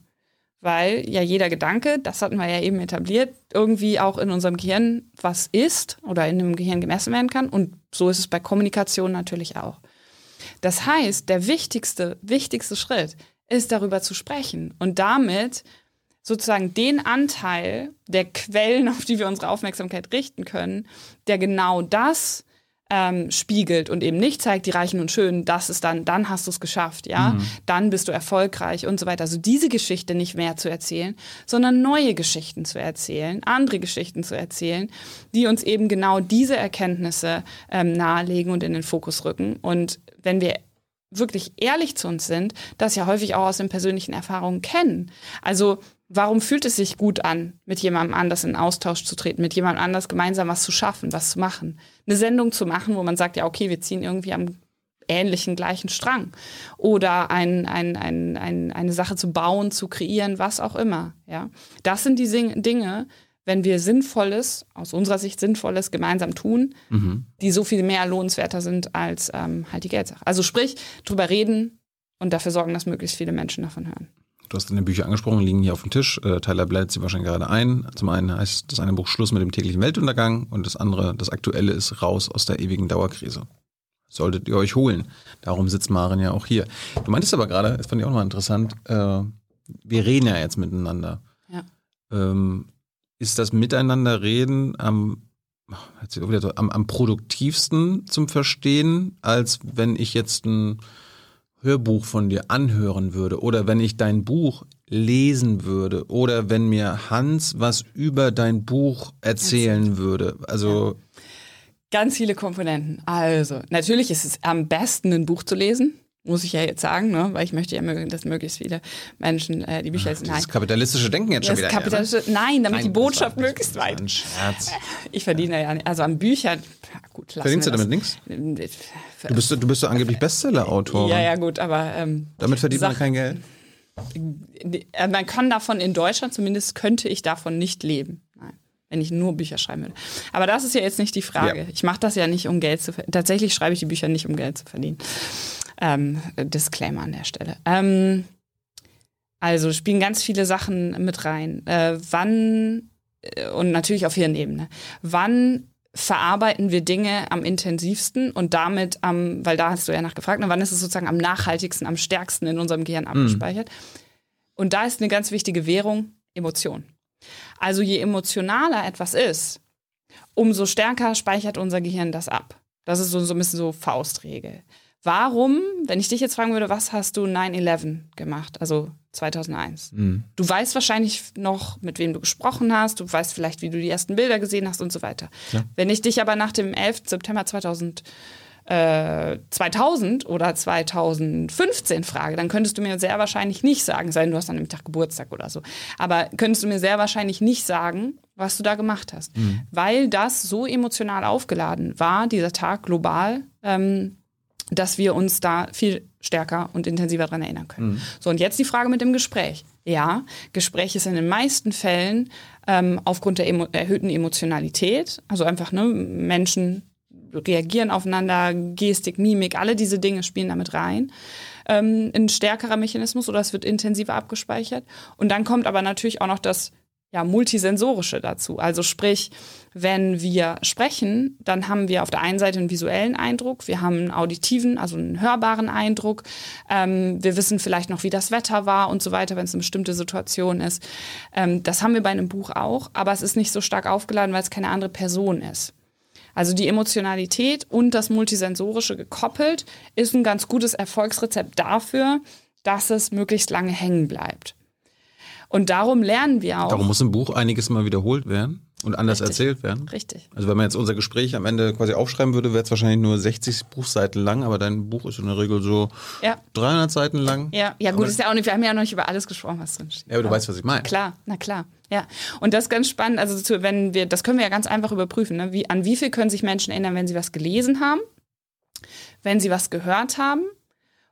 Weil ja jeder Gedanke, das hatten wir ja eben etabliert, irgendwie auch in unserem Gehirn was ist oder in dem Gehirn gemessen werden kann. Und so ist es bei Kommunikation natürlich auch. Das heißt, der wichtigste, wichtigste Schritt ist darüber zu sprechen und damit sozusagen den Anteil der Quellen, auf die wir unsere Aufmerksamkeit richten können, der genau das ähm, spiegelt und eben nicht zeigt, die Reichen und Schönen, das ist dann, dann hast du es geschafft, ja, mhm. dann bist du erfolgreich und so weiter. Also diese Geschichte nicht mehr zu erzählen, sondern neue Geschichten zu erzählen, andere Geschichten zu erzählen, die uns eben genau diese Erkenntnisse ähm, nahelegen und in den Fokus rücken. Und wenn wir wirklich ehrlich zu uns sind, das ja häufig auch aus den persönlichen Erfahrungen kennen. Also warum fühlt es sich gut an, mit jemandem anders in Austausch zu treten, mit jemandem anders gemeinsam was zu schaffen, was zu machen? Eine Sendung zu machen, wo man sagt, ja, okay, wir ziehen irgendwie am ähnlichen gleichen Strang. Oder ein, ein, ein, ein, eine Sache zu bauen, zu kreieren, was auch immer. Ja? Das sind die Dinge, wenn wir Sinnvolles, aus unserer Sicht Sinnvolles gemeinsam tun, mhm. die so viel mehr lohnenswerter sind als ähm, halt die Geldsache. Also sprich, drüber reden und dafür sorgen, dass möglichst viele Menschen davon hören. Du hast deine Bücher angesprochen, liegen hier auf dem Tisch. Äh, Tyler blättert sie wahrscheinlich gerade ein. Zum einen heißt das eine Buch Schluss mit dem täglichen Weltuntergang und das andere, das aktuelle ist Raus aus der ewigen Dauerkrise. Solltet ihr euch holen. Darum sitzt Maren ja auch hier. Du meintest aber gerade, das fand ich auch nochmal interessant, äh, wir reden ja jetzt miteinander. Ja. Ähm, ist das Miteinanderreden am am, am produktivsten zum Verstehen, als wenn ich jetzt ein Hörbuch von dir anhören würde oder wenn ich dein Buch lesen würde oder wenn mir Hans was über dein Buch erzählen würde. Also ja. ganz viele Komponenten. Also natürlich ist es am besten ein Buch zu lesen muss ich ja jetzt sagen, ne? weil ich möchte ja, dass möglichst viele Menschen äh, die Bücher lesen. Das kapitalistische Denken jetzt schon wieder. Kapitalistische, ja, ne? Nein, damit nein, die Botschaft möglichst weit. Ein Scherz. Ich verdiene ja, also an Büchern, gut, Verdienst du damit nichts? Du bist, du bist doch angeblich Bestseller-Autor. Ja, ja, gut, aber. Ähm, damit verdient man kein Geld? Äh, man kann davon in Deutschland, zumindest könnte ich davon nicht leben. Nein wenn ich nur Bücher schreiben würde. Aber das ist ja jetzt nicht die Frage. Ja. Ich mache das ja nicht, um Geld zu verdienen. Tatsächlich schreibe ich die Bücher nicht, um Geld zu verdienen. Ähm, Disclaimer an der Stelle. Ähm, also spielen ganz viele Sachen mit rein. Äh, wann, äh, und natürlich auf Hirnebene, wann verarbeiten wir Dinge am intensivsten und damit am, weil da hast du ja nachgefragt, ne, wann ist es sozusagen am nachhaltigsten, am stärksten in unserem Gehirn mhm. abgespeichert? Mhm. Und da ist eine ganz wichtige Währung Emotion. Also je emotionaler etwas ist, umso stärker speichert unser Gehirn das ab. Das ist so, so ein bisschen so Faustregel. Warum, wenn ich dich jetzt fragen würde, was hast du 9-11 gemacht, also 2001? Mhm. Du weißt wahrscheinlich noch, mit wem du gesprochen hast, du weißt vielleicht, wie du die ersten Bilder gesehen hast und so weiter. Ja. Wenn ich dich aber nach dem 11. September 2000 2000 äh, oder 2015 frage, dann könntest du mir sehr wahrscheinlich nicht sagen, sei denn du hast an dem Tag Geburtstag oder so, aber könntest du mir sehr wahrscheinlich nicht sagen, was du da gemacht hast, mhm. weil das so emotional aufgeladen war, dieser Tag global, ähm, dass wir uns da viel stärker und intensiver daran erinnern können. Mhm. So, und jetzt die Frage mit dem Gespräch. Ja, Gespräch ist in den meisten Fällen ähm, aufgrund der emo erhöhten Emotionalität, also einfach ne, Menschen reagieren aufeinander, Gestik, Mimik, alle diese Dinge spielen damit rein. Ähm, ein stärkerer Mechanismus oder es wird intensiver abgespeichert. Und dann kommt aber natürlich auch noch das ja, multisensorische dazu. Also sprich, wenn wir sprechen, dann haben wir auf der einen Seite einen visuellen Eindruck, wir haben einen auditiven, also einen hörbaren Eindruck. Ähm, wir wissen vielleicht noch, wie das Wetter war und so weiter, wenn es eine bestimmte Situation ist. Ähm, das haben wir bei einem Buch auch, aber es ist nicht so stark aufgeladen, weil es keine andere Person ist. Also die Emotionalität und das Multisensorische gekoppelt ist ein ganz gutes Erfolgsrezept dafür, dass es möglichst lange hängen bleibt. Und darum lernen wir auch. Darum muss im Buch einiges mal wiederholt werden und anders Richtig. erzählt werden. Richtig. Also wenn man jetzt unser Gespräch am Ende quasi aufschreiben würde, wäre es wahrscheinlich nur 60 Buchseiten lang, aber dein Buch ist in der Regel so ja. 300 Seiten lang. Ja, ja gut, aber ist ja auch nicht, wir haben ja noch nicht über alles gesprochen, was drin steht. Ja, aber du aber weißt, was ich meine. Klar, na klar. Ja, und das ist ganz spannend, also zu, wenn wir, das können wir ja ganz einfach überprüfen, ne? wie, an wie viel können sich Menschen erinnern, wenn sie was gelesen haben, wenn sie was gehört haben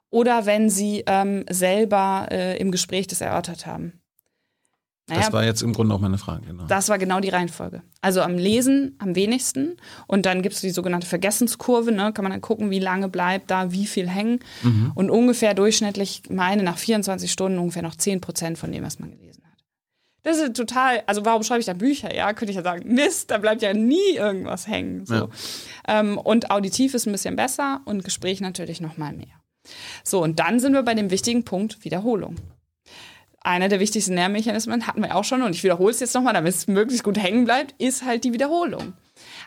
oder wenn sie ähm, selber äh, im Gespräch das erörtert haben. Naja, das war jetzt im Grunde auch meine Frage. Genau. Das war genau die Reihenfolge. Also am Lesen am wenigsten und dann gibt es die sogenannte Vergessenskurve, ne? kann man dann gucken, wie lange bleibt da, wie viel hängen mhm. und ungefähr durchschnittlich, meine nach 24 Stunden ungefähr noch 10 Prozent von dem, was man gelesen hat. Das ist total, also warum schreibe ich da Bücher? Ja, könnte ich ja sagen, Mist, da bleibt ja nie irgendwas hängen. So. Ja. Ähm, und auditiv ist ein bisschen besser und Gespräch natürlich noch mal mehr. So, und dann sind wir bei dem wichtigen Punkt Wiederholung einer der wichtigsten Lernmechanismen, hatten wir auch schon, und ich wiederhole es jetzt nochmal, damit es möglichst gut hängen bleibt, ist halt die Wiederholung.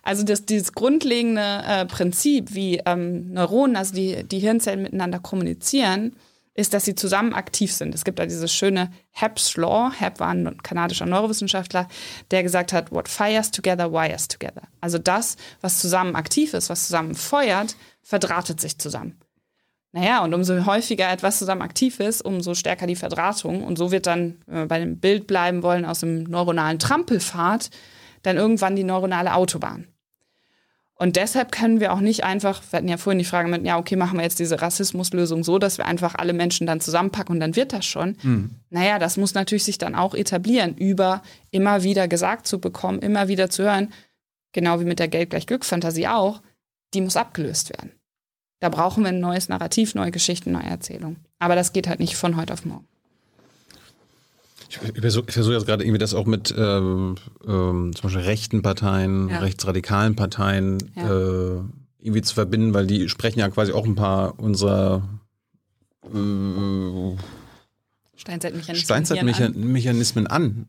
Also das, dieses grundlegende äh, Prinzip, wie ähm, Neuronen, also die, die Hirnzellen miteinander kommunizieren, ist, dass sie zusammen aktiv sind. Es gibt da dieses schöne Hebb's Law. Hebb war ein kanadischer Neurowissenschaftler, der gesagt hat, what fires together, wires together. Also das, was zusammen aktiv ist, was zusammen feuert, verdrahtet sich zusammen. Naja, und umso häufiger etwas zusammen aktiv ist, umso stärker die Verdrahtung. Und so wird dann, wenn wir bei dem Bild bleiben wollen, aus dem neuronalen Trampelpfad, dann irgendwann die neuronale Autobahn. Und deshalb können wir auch nicht einfach, wir hatten ja vorhin die Frage mit, ja, okay, machen wir jetzt diese Rassismuslösung so, dass wir einfach alle Menschen dann zusammenpacken und dann wird das schon. Mhm. Naja, das muss natürlich sich dann auch etablieren, über immer wieder gesagt zu bekommen, immer wieder zu hören, genau wie mit der Geld gleich Glück-Fantasie auch, die muss abgelöst werden. Da brauchen wir ein neues Narrativ, neue Geschichten, neue Erzählungen. Aber das geht halt nicht von heute auf morgen. Ich versuche versuch jetzt gerade irgendwie das auch mit ähm, ähm, zum Beispiel rechten Parteien, ja. rechtsradikalen Parteien ja. äh, irgendwie zu verbinden, weil die sprechen ja quasi auch ein paar unserer äh, Steinzeitmechanismen, Steinzeitmechanismen an.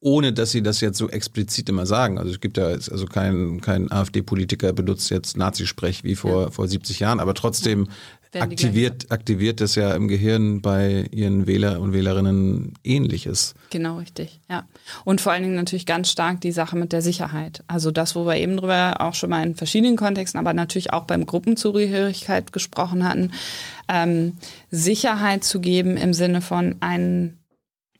Ohne dass sie das jetzt so explizit immer sagen. Also es gibt ja also kein, kein AfD-Politiker benutzt jetzt Nazisprech wie vor, ja. vor 70 Jahren, aber trotzdem aktiviert, aktiviert es ja im Gehirn bei ihren Wähler und Wählerinnen ähnliches. Genau, richtig, ja. Und vor allen Dingen natürlich ganz stark die Sache mit der Sicherheit. Also das, wo wir eben drüber auch schon mal in verschiedenen Kontexten, aber natürlich auch beim Gruppenzugehörigkeit gesprochen hatten, ähm, Sicherheit zu geben im Sinne von einen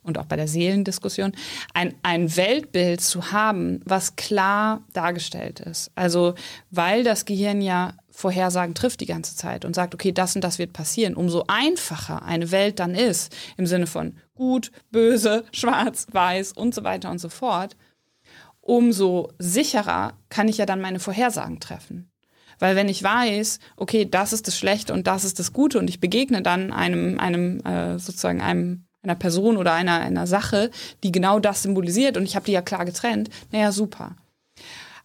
und auch bei der Seelendiskussion, ein, ein Weltbild zu haben, was klar dargestellt ist. Also weil das Gehirn ja Vorhersagen trifft die ganze Zeit und sagt, okay, das und das wird passieren, umso einfacher eine Welt dann ist, im Sinne von gut, böse, schwarz, weiß und so weiter und so fort, umso sicherer kann ich ja dann meine Vorhersagen treffen. Weil wenn ich weiß, okay, das ist das Schlechte und das ist das Gute und ich begegne dann einem, einem äh, sozusagen einem einer Person oder einer, einer Sache, die genau das symbolisiert und ich habe die ja klar getrennt, naja, super.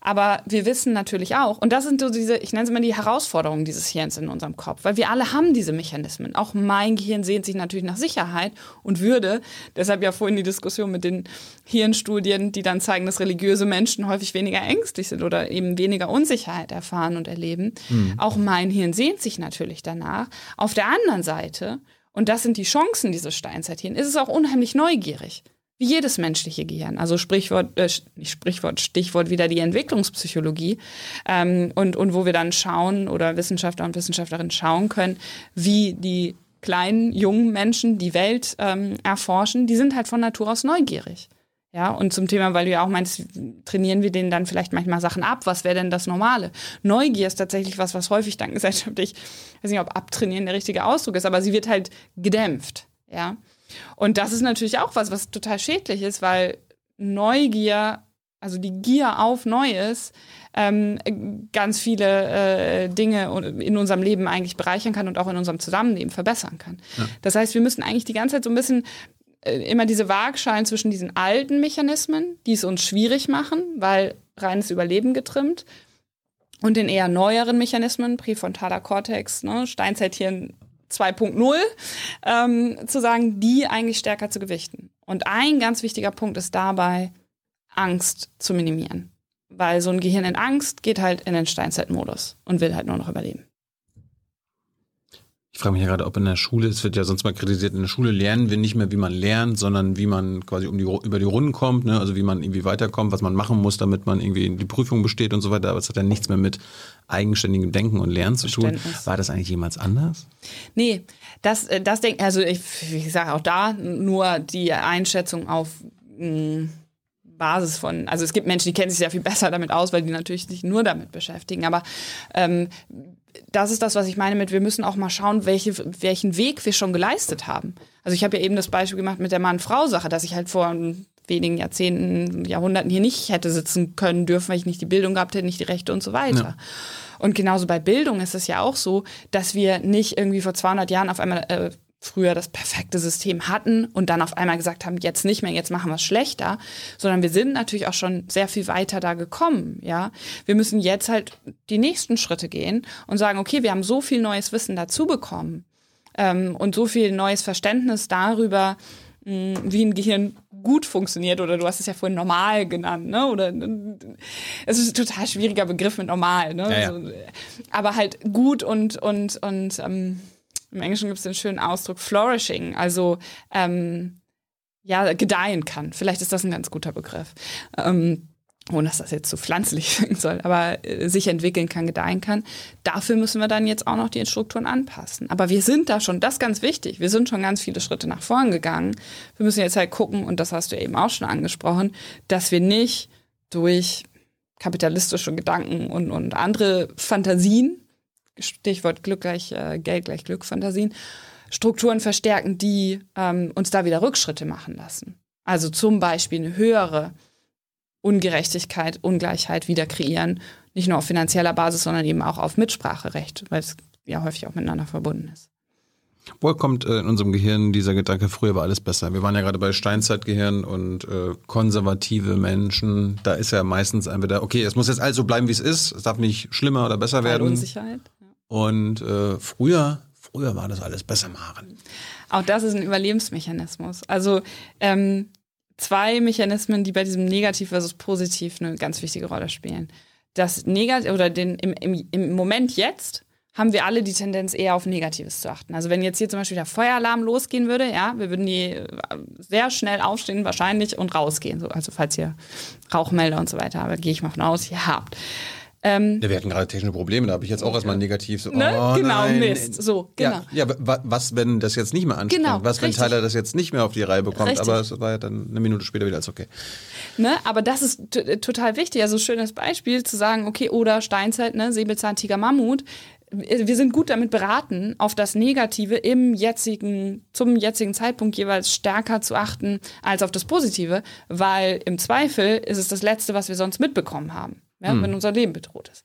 Aber wir wissen natürlich auch, und das sind so diese, ich nenne es immer die Herausforderungen dieses Hirns in unserem Kopf, weil wir alle haben diese Mechanismen. Auch mein Gehirn sehnt sich natürlich nach Sicherheit und Würde. Deshalb ja vorhin die Diskussion mit den Hirnstudien, die dann zeigen, dass religiöse Menschen häufig weniger ängstlich sind oder eben weniger Unsicherheit erfahren und erleben. Mhm. Auch mein Hirn sehnt sich natürlich danach. Auf der anderen Seite, und das sind die Chancen dieses Steinzeithirn, ist es auch unheimlich neugierig. Wie jedes menschliche Gehirn. Also Sprichwort, äh, nicht Sprichwort, Stichwort wieder die Entwicklungspsychologie. Ähm, und, und wo wir dann schauen oder Wissenschaftler und Wissenschaftlerinnen schauen können, wie die kleinen, jungen Menschen die Welt ähm, erforschen, die sind halt von Natur aus neugierig. Ja, und zum Thema, weil du ja auch meinst, trainieren wir denen dann vielleicht manchmal Sachen ab? Was wäre denn das Normale? Neugier ist tatsächlich was, was häufig dann gesellschaftlich, ich weiß nicht, ob abtrainieren der richtige Ausdruck ist, aber sie wird halt gedämpft. Ja. Und das ist natürlich auch was, was total schädlich ist, weil Neugier, also die Gier auf Neues, ähm, ganz viele äh, Dinge in unserem Leben eigentlich bereichern kann und auch in unserem Zusammenleben verbessern kann. Ja. Das heißt, wir müssen eigentlich die ganze Zeit so ein bisschen immer diese Waagschalen zwischen diesen alten Mechanismen, die es uns schwierig machen, weil reines Überleben getrimmt, und den eher neueren Mechanismen, präfrontaler Kortex, ne, Steinzeithirn 2.0 ähm, zu sagen, die eigentlich stärker zu gewichten. Und ein ganz wichtiger Punkt ist dabei, Angst zu minimieren. Weil so ein Gehirn in Angst geht halt in den Steinzeitmodus und will halt nur noch überleben. Ich frage mich ja gerade, ob in der Schule, es wird ja sonst mal kritisiert, in der Schule lernen wir nicht mehr, wie man lernt, sondern wie man quasi um die, über die Runden kommt, ne? also wie man irgendwie weiterkommt, was man machen muss, damit man irgendwie die Prüfung besteht und so weiter. Aber es hat ja nichts mehr mit eigenständigem Denken und Lernen zu tun. War das eigentlich jemals anders? Nee, das, äh, das denke also ich, ich sage auch da nur die Einschätzung auf mh, hm, Basis von, also es gibt Menschen, die kennen sich sehr viel besser damit aus, weil die natürlich sich nur damit beschäftigen. Aber ähm, das ist das, was ich meine mit, wir müssen auch mal schauen, welche, welchen Weg wir schon geleistet haben. Also ich habe ja eben das Beispiel gemacht mit der Mann-Frau-Sache, dass ich halt vor wenigen Jahrzehnten, Jahrhunderten hier nicht hätte sitzen können dürfen, weil ich nicht die Bildung gehabt hätte, nicht die Rechte und so weiter. Ja. Und genauso bei Bildung ist es ja auch so, dass wir nicht irgendwie vor 200 Jahren auf einmal äh, früher das perfekte System hatten und dann auf einmal gesagt haben, jetzt nicht mehr, jetzt machen wir es schlechter, sondern wir sind natürlich auch schon sehr viel weiter da gekommen, ja. Wir müssen jetzt halt die nächsten Schritte gehen und sagen, okay, wir haben so viel neues Wissen dazu bekommen ähm, und so viel neues Verständnis darüber, mh, wie ein Gehirn gut funktioniert oder du hast es ja vorhin normal genannt, ne? Oder es ist ein total schwieriger Begriff mit normal, ne? Ja, ja. So, aber halt gut und und und ähm, im Englischen gibt es den schönen Ausdruck flourishing, also ähm, ja, gedeihen kann. Vielleicht ist das ein ganz guter Begriff. Ähm, ohne dass das jetzt zu so pflanzlich sein soll, aber äh, sich entwickeln kann, gedeihen kann. Dafür müssen wir dann jetzt auch noch die Strukturen anpassen. Aber wir sind da schon, das ist ganz wichtig, wir sind schon ganz viele Schritte nach vorn gegangen. Wir müssen jetzt halt gucken, und das hast du eben auch schon angesprochen, dass wir nicht durch kapitalistische Gedanken und, und andere Fantasien Stichwort Glück gleich äh, Geld gleich Glück, Fantasien, Strukturen verstärken, die ähm, uns da wieder Rückschritte machen lassen. Also zum Beispiel eine höhere Ungerechtigkeit, Ungleichheit wieder kreieren, nicht nur auf finanzieller Basis, sondern eben auch auf Mitspracherecht, weil es ja häufig auch miteinander verbunden ist. Woher kommt äh, in unserem Gehirn dieser Gedanke, früher war alles besser? Wir waren ja gerade bei Steinzeitgehirn und äh, konservative Menschen. Da ist ja meistens entweder, okay, es muss jetzt alles so bleiben, wie es ist. Es darf nicht schlimmer oder besser werden. Unsicherheit. Und äh, früher, früher war das alles besser, Maren. Auch das ist ein Überlebensmechanismus. Also ähm, zwei Mechanismen, die bei diesem Negativ versus Positiv eine ganz wichtige Rolle spielen. Das Negativ oder den, im, im, im Moment jetzt haben wir alle die Tendenz eher auf Negatives zu achten. Also wenn jetzt hier zum Beispiel der Feueralarm losgehen würde, ja, wir würden die äh, sehr schnell aufstehen wahrscheinlich und rausgehen. So, also falls ihr Rauchmelder und so weiter habt, gehe ich mal von aus, ihr habt. Ähm, ja, wir hatten gerade technische Probleme, da habe ich jetzt auch erstmal negativ so, ne? oh, genau, nein. Mist. So, genau. Ja, ja, was, wenn das jetzt nicht mehr anspringt? Genau, was, wenn richtig. Tyler das jetzt nicht mehr auf die Reihe bekommt? Richtig. Aber es war ja dann eine Minute später wieder als okay. Ne? Aber das ist t- total wichtig. Also schönes Beispiel zu sagen, okay, oder Steinzeit, ne, Säbelzahn, Tiger, Mammut. Wir sind gut damit beraten, auf das Negative im jetzigen, zum jetzigen Zeitpunkt jeweils stärker zu achten als auf das Positive, weil im Zweifel ist es das Letzte, was wir sonst mitbekommen haben, ja, wenn unser Leben bedroht ist.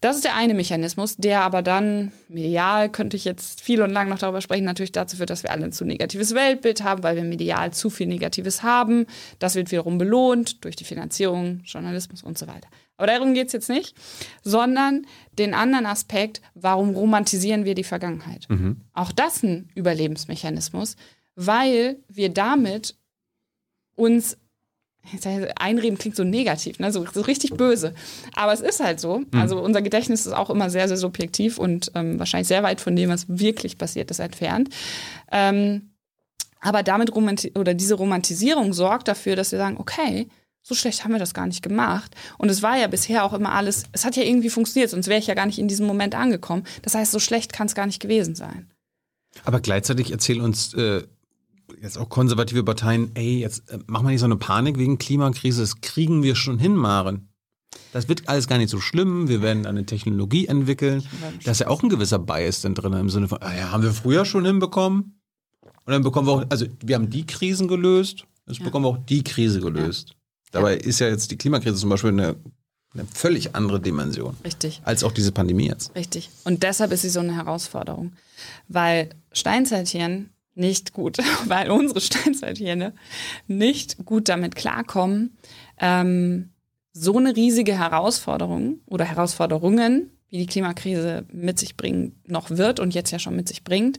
Das ist der eine Mechanismus, der aber dann medial, könnte ich jetzt viel und lang noch darüber sprechen, natürlich dazu führt, dass wir alle ein zu negatives Weltbild haben, weil wir medial zu viel Negatives haben. Das wird wiederum belohnt durch die Finanzierung, Journalismus und so weiter. Aber darum geht es jetzt nicht, sondern den anderen Aspekt, warum romantisieren wir die Vergangenheit? Auch das ein Überlebensmechanismus, weil wir damit uns Einreden klingt so negativ, ne? so, so richtig böse. Aber es ist halt so. Also unser Gedächtnis ist auch immer sehr, sehr subjektiv und ähm, wahrscheinlich sehr weit von dem, was wirklich passiert ist, entfernt. Ähm, aber damit oder diese Romantisierung sorgt dafür, dass wir sagen, okay, so schlecht haben wir das gar nicht gemacht. Und es war ja bisher auch immer alles, es hat ja irgendwie funktioniert, sonst wäre ich ja gar nicht in diesem Moment angekommen. Das heißt, so schlecht kann es gar nicht gewesen sein. Aber gleichzeitig erzählen uns äh, jetzt auch konservative Parteien, ey, jetzt äh, machen wir nicht so eine Panik wegen Klimakrise, das kriegen wir schon hin, Maren. Das wird alles gar nicht so schlimm, wir werden eine Technologie entwickeln. Da ist ja auch ein gewisser Bias dann drin, im Sinne von, ah ja, haben wir früher schon hinbekommen. Und dann bekommen wir auch, also wir haben die Krisen gelöst, jetzt bekommen wir auch die Krise gelöst. Dabei ist ja jetzt die Klimakrise zum Beispiel eine, eine völlig andere Dimension. Richtig. Als auch diese Pandemie jetzt. Richtig. Und deshalb ist sie so eine Herausforderung. Weil Steinzeithirn nicht gut, weil unsere Steinzeithirne nicht gut damit klarkommen, ähm, so eine riesige Herausforderung oder Herausforderungen, wie die Klimakrise mit sich bringen, noch wird und jetzt ja schon mit sich bringt,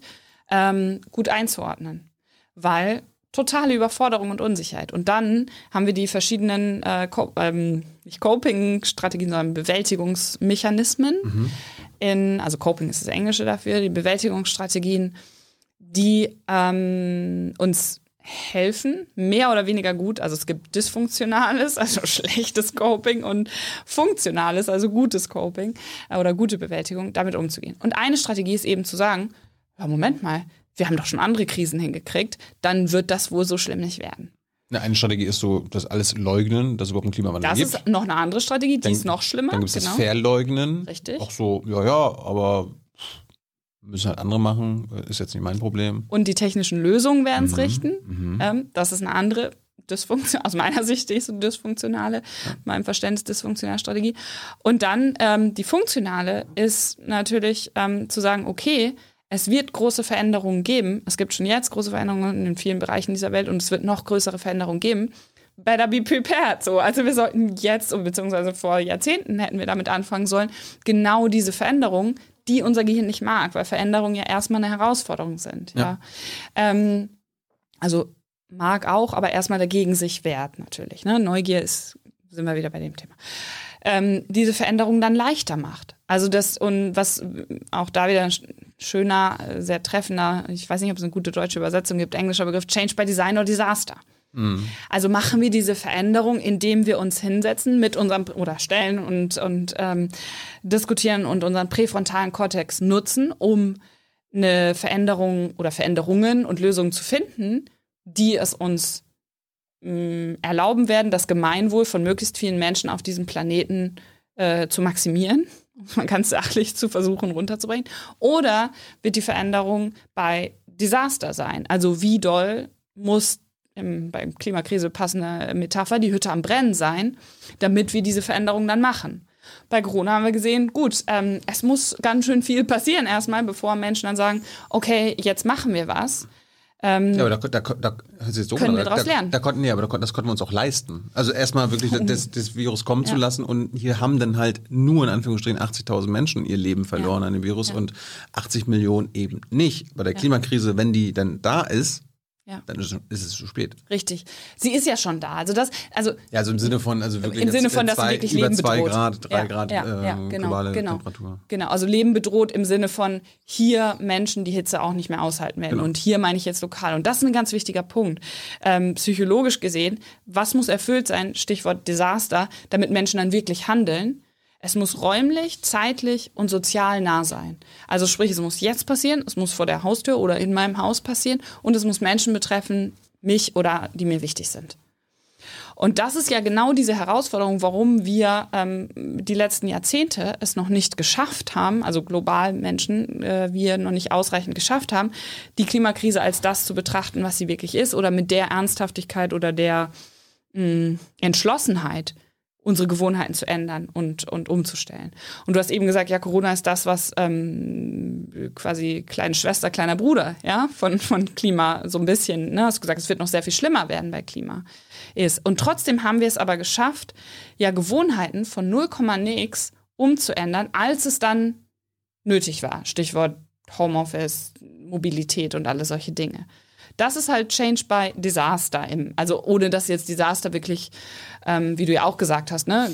ähm, gut einzuordnen. Weil totale Überforderung und Unsicherheit. Und dann haben wir die verschiedenen, äh, ähm, nicht Coping-Strategien, sondern Bewältigungsmechanismen. In, also Coping ist das Englische dafür, die Bewältigungsstrategien, die ähm, uns helfen, mehr oder weniger gut. Also es gibt dysfunktionales, also schlechtes Coping und funktionales, also gutes Coping äh, oder gute Bewältigung, damit umzugehen. Und eine Strategie ist eben zu sagen, ja, Moment mal, wir haben doch schon andere Krisen hingekriegt, dann wird das wohl so schlimm nicht werden. Eine, Strategie ist so, das alles leugnen, dass es überhaupt einen Klimawandel Das gibt. ist noch eine andere Strategie, die Dann- ist noch schlimmer. Dann gibt es genau. das Verleugnen. Richtig. Auch so, ja, ja, aber müssen halt andere machen, ist jetzt nicht mein Problem. Und die technischen Lösungen werden Mhm. es richten. Ähm, das ist eine andere Dysfunktion, aus meiner Sicht ist eine dysfunktionale, meinem Verständnis dysfunktionale Strategie. Und dann ähm, die funktionale ist natürlich ähm, zu sagen, okay, es wird große Veränderungen geben. Es gibt schon jetzt große Veränderungen in vielen Bereichen dieser Welt und es wird noch größere Veränderungen geben. Better be prepared. So, also wir sollten jetzt, beziehungsweise vor Jahrzehnten hätten wir damit anfangen sollen, genau diese Veränderungen, die unser Gehirn nicht mag, weil Veränderungen ja erstmal eine Herausforderung sind. Ja. Ja. Ähm, also mag auch, aber erstmal dagegen sich wehrt natürlich. Ne? Neugier ist, sind wir wieder bei dem Thema. Ähm, diese Veränderung dann leichter macht. Also das, und was auch da wieder ein sch- schöner, äh, sehr treffender, ich weiß nicht, ob es eine gute deutsche Übersetzung gibt, englischer Begriff, Change by Design or Disaster. Also machen wir diese Veränderung, indem wir uns hinsetzen mit unserem oder stellen und, und ähm, diskutieren und unseren präfrontalen Kortex nutzen, um eine Veränderung oder Veränderungen und Lösungen zu finden, die es uns mh, erlauben werden, das Gemeinwohl von möglichst vielen Menschen auf diesem Planeten äh, zu maximieren. Man es sachlich zu versuchen runterzubringen. Oder wird die Veränderung bei Desaster sein? Also wie doll muss im, beim Klimakrise passende Metapher die Hütte am Brennen sein, damit wir diese Veränderung dann machen? Bei Corona haben wir gesehen, gut, ähm, es muss ganz schön viel passieren erstmal, bevor Menschen dann sagen, okay, jetzt machen wir was. Ähm, Ja, aber da, da, da, so Können wir da, daraus da, lernen. Da konnten, nee, aber da, konnten- das konnten wir uns auch leisten. Also erstmal wirklich das, das Virus kommen zu Ja. lassen und hier haben dann halt nur in Anführungsstrichen 80.000 Menschen ihr Leben verloren an dem Virus und 80 Millionen eben nicht. Bei der Klimakrise, wenn die dann da ist, Ja. dann ist, ist es zu spät. Richtig. Sie ist ja schon da. Also das, also Ja, also im Sinne von, also wirklich Im Sinne von, dass sie zwei, wirklich über Leben zwei bedroht. Grad, drei Ja, Grad ja, äh, ja, genau, globale genau. Temperatur. Genau, also Leben bedroht im Sinne von hier Menschen die Hitze auch nicht mehr aushalten werden. Genau. Und hier meine ich jetzt lokal. Und das ist ein ganz wichtiger Punkt. Ähm, psychologisch gesehen, was muss erfüllt sein, Stichwort Desaster, damit Menschen dann wirklich handeln? Es muss räumlich, zeitlich und sozial nah sein. Also sprich, es muss jetzt passieren, es muss vor der Haustür oder in meinem Haus passieren und es muss Menschen betreffen, mich oder die mir wichtig sind. Und das ist ja genau diese Herausforderung, warum wir ähm, die letzten Jahrzehnte es noch nicht geschafft haben, also global Menschen, äh, wir noch nicht ausreichend geschafft haben, die Klimakrise als das zu betrachten, was sie wirklich ist, oder mit der Ernsthaftigkeit oder der mh, Entschlossenheit, unsere Gewohnheiten zu ändern und, und umzustellen. Und du hast eben gesagt, ja, Corona ist das, was ähm, quasi kleine Schwester, kleiner Bruder, ja, von, von Klima so ein bisschen, ne, hast gesagt, es wird noch sehr viel schlimmer werden bei Klima ist. Und trotzdem haben wir es aber geschafft, ja, Gewohnheiten von 0, nix umzuändern, als es dann nötig war. Stichwort Homeoffice, Mobilität und alle solche Dinge. Das ist halt Change by Disaster. Im, also ohne dass jetzt Disaster wirklich, ähm, wie du ja auch gesagt hast, ne,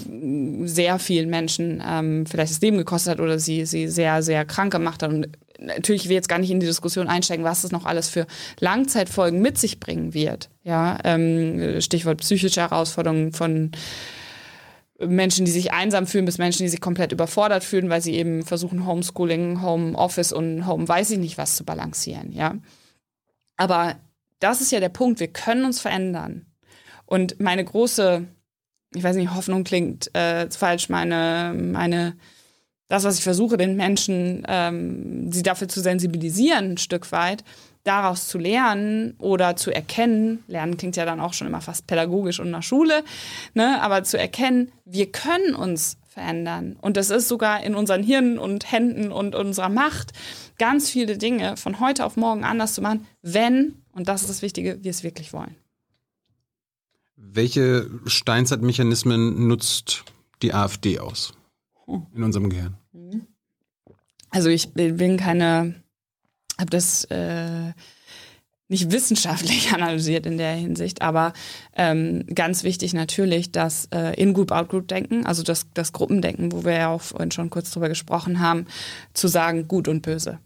sehr vielen Menschen ähm, vielleicht das Leben gekostet hat oder sie, sie sehr, sehr krank gemacht hat. Und natürlich will ich jetzt gar nicht in die Diskussion einsteigen, was es noch alles für Langzeitfolgen mit sich bringen wird. Ja, ähm, Stichwort psychische Herausforderungen von Menschen, die sich einsam fühlen, bis Menschen, die sich komplett überfordert fühlen, weil sie eben versuchen, Homeschooling, Homeoffice und Home weiß ich nicht was zu balancieren, ja. Aber das ist ja der Punkt, wir können uns verändern. Und meine große, ich weiß nicht, Hoffnung klingt äh, falsch, meine, meine, das, was ich versuche, den Menschen, ähm, sie dafür zu sensibilisieren, ein Stück weit, daraus zu lernen oder zu erkennen, lernen klingt ja dann auch schon immer fast pädagogisch und nach Schule, ne, aber zu erkennen, wir können uns verändern. Und das ist sogar in unseren Hirnen und Händen und unserer Macht, ganz viele Dinge von heute auf morgen anders zu machen, wenn, und das ist das Wichtige, wir es wirklich wollen. Welche Steinzeitmechanismen nutzt die AfD aus in unserem Gehirn? Also ich bin keine, habe das äh, nicht wissenschaftlich analysiert in der Hinsicht, aber ähm, ganz wichtig natürlich das äh, In-Group-Out-Group-Denken, also das, das Gruppendenken, wo wir ja auch vorhin schon kurz drüber gesprochen haben, zu sagen gut und böse.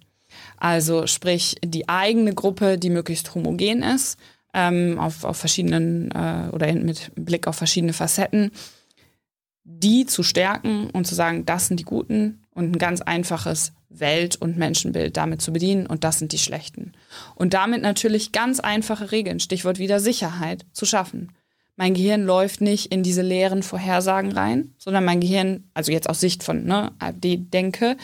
Also sprich die eigene Gruppe, die möglichst homogen ist, ähm, auf, auf verschiedenen äh, oder mit Blick auf verschiedene Facetten, die zu stärken und zu sagen, das sind die Guten und ein ganz einfaches Welt- und Menschenbild damit zu bedienen und das sind die Schlechten. Und damit natürlich ganz einfache Regeln, Stichwort wieder Sicherheit, zu schaffen. Mein Gehirn läuft nicht in diese leeren Vorhersagen rein, sondern mein Gehirn, also jetzt aus Sicht von ne, AfD-Denke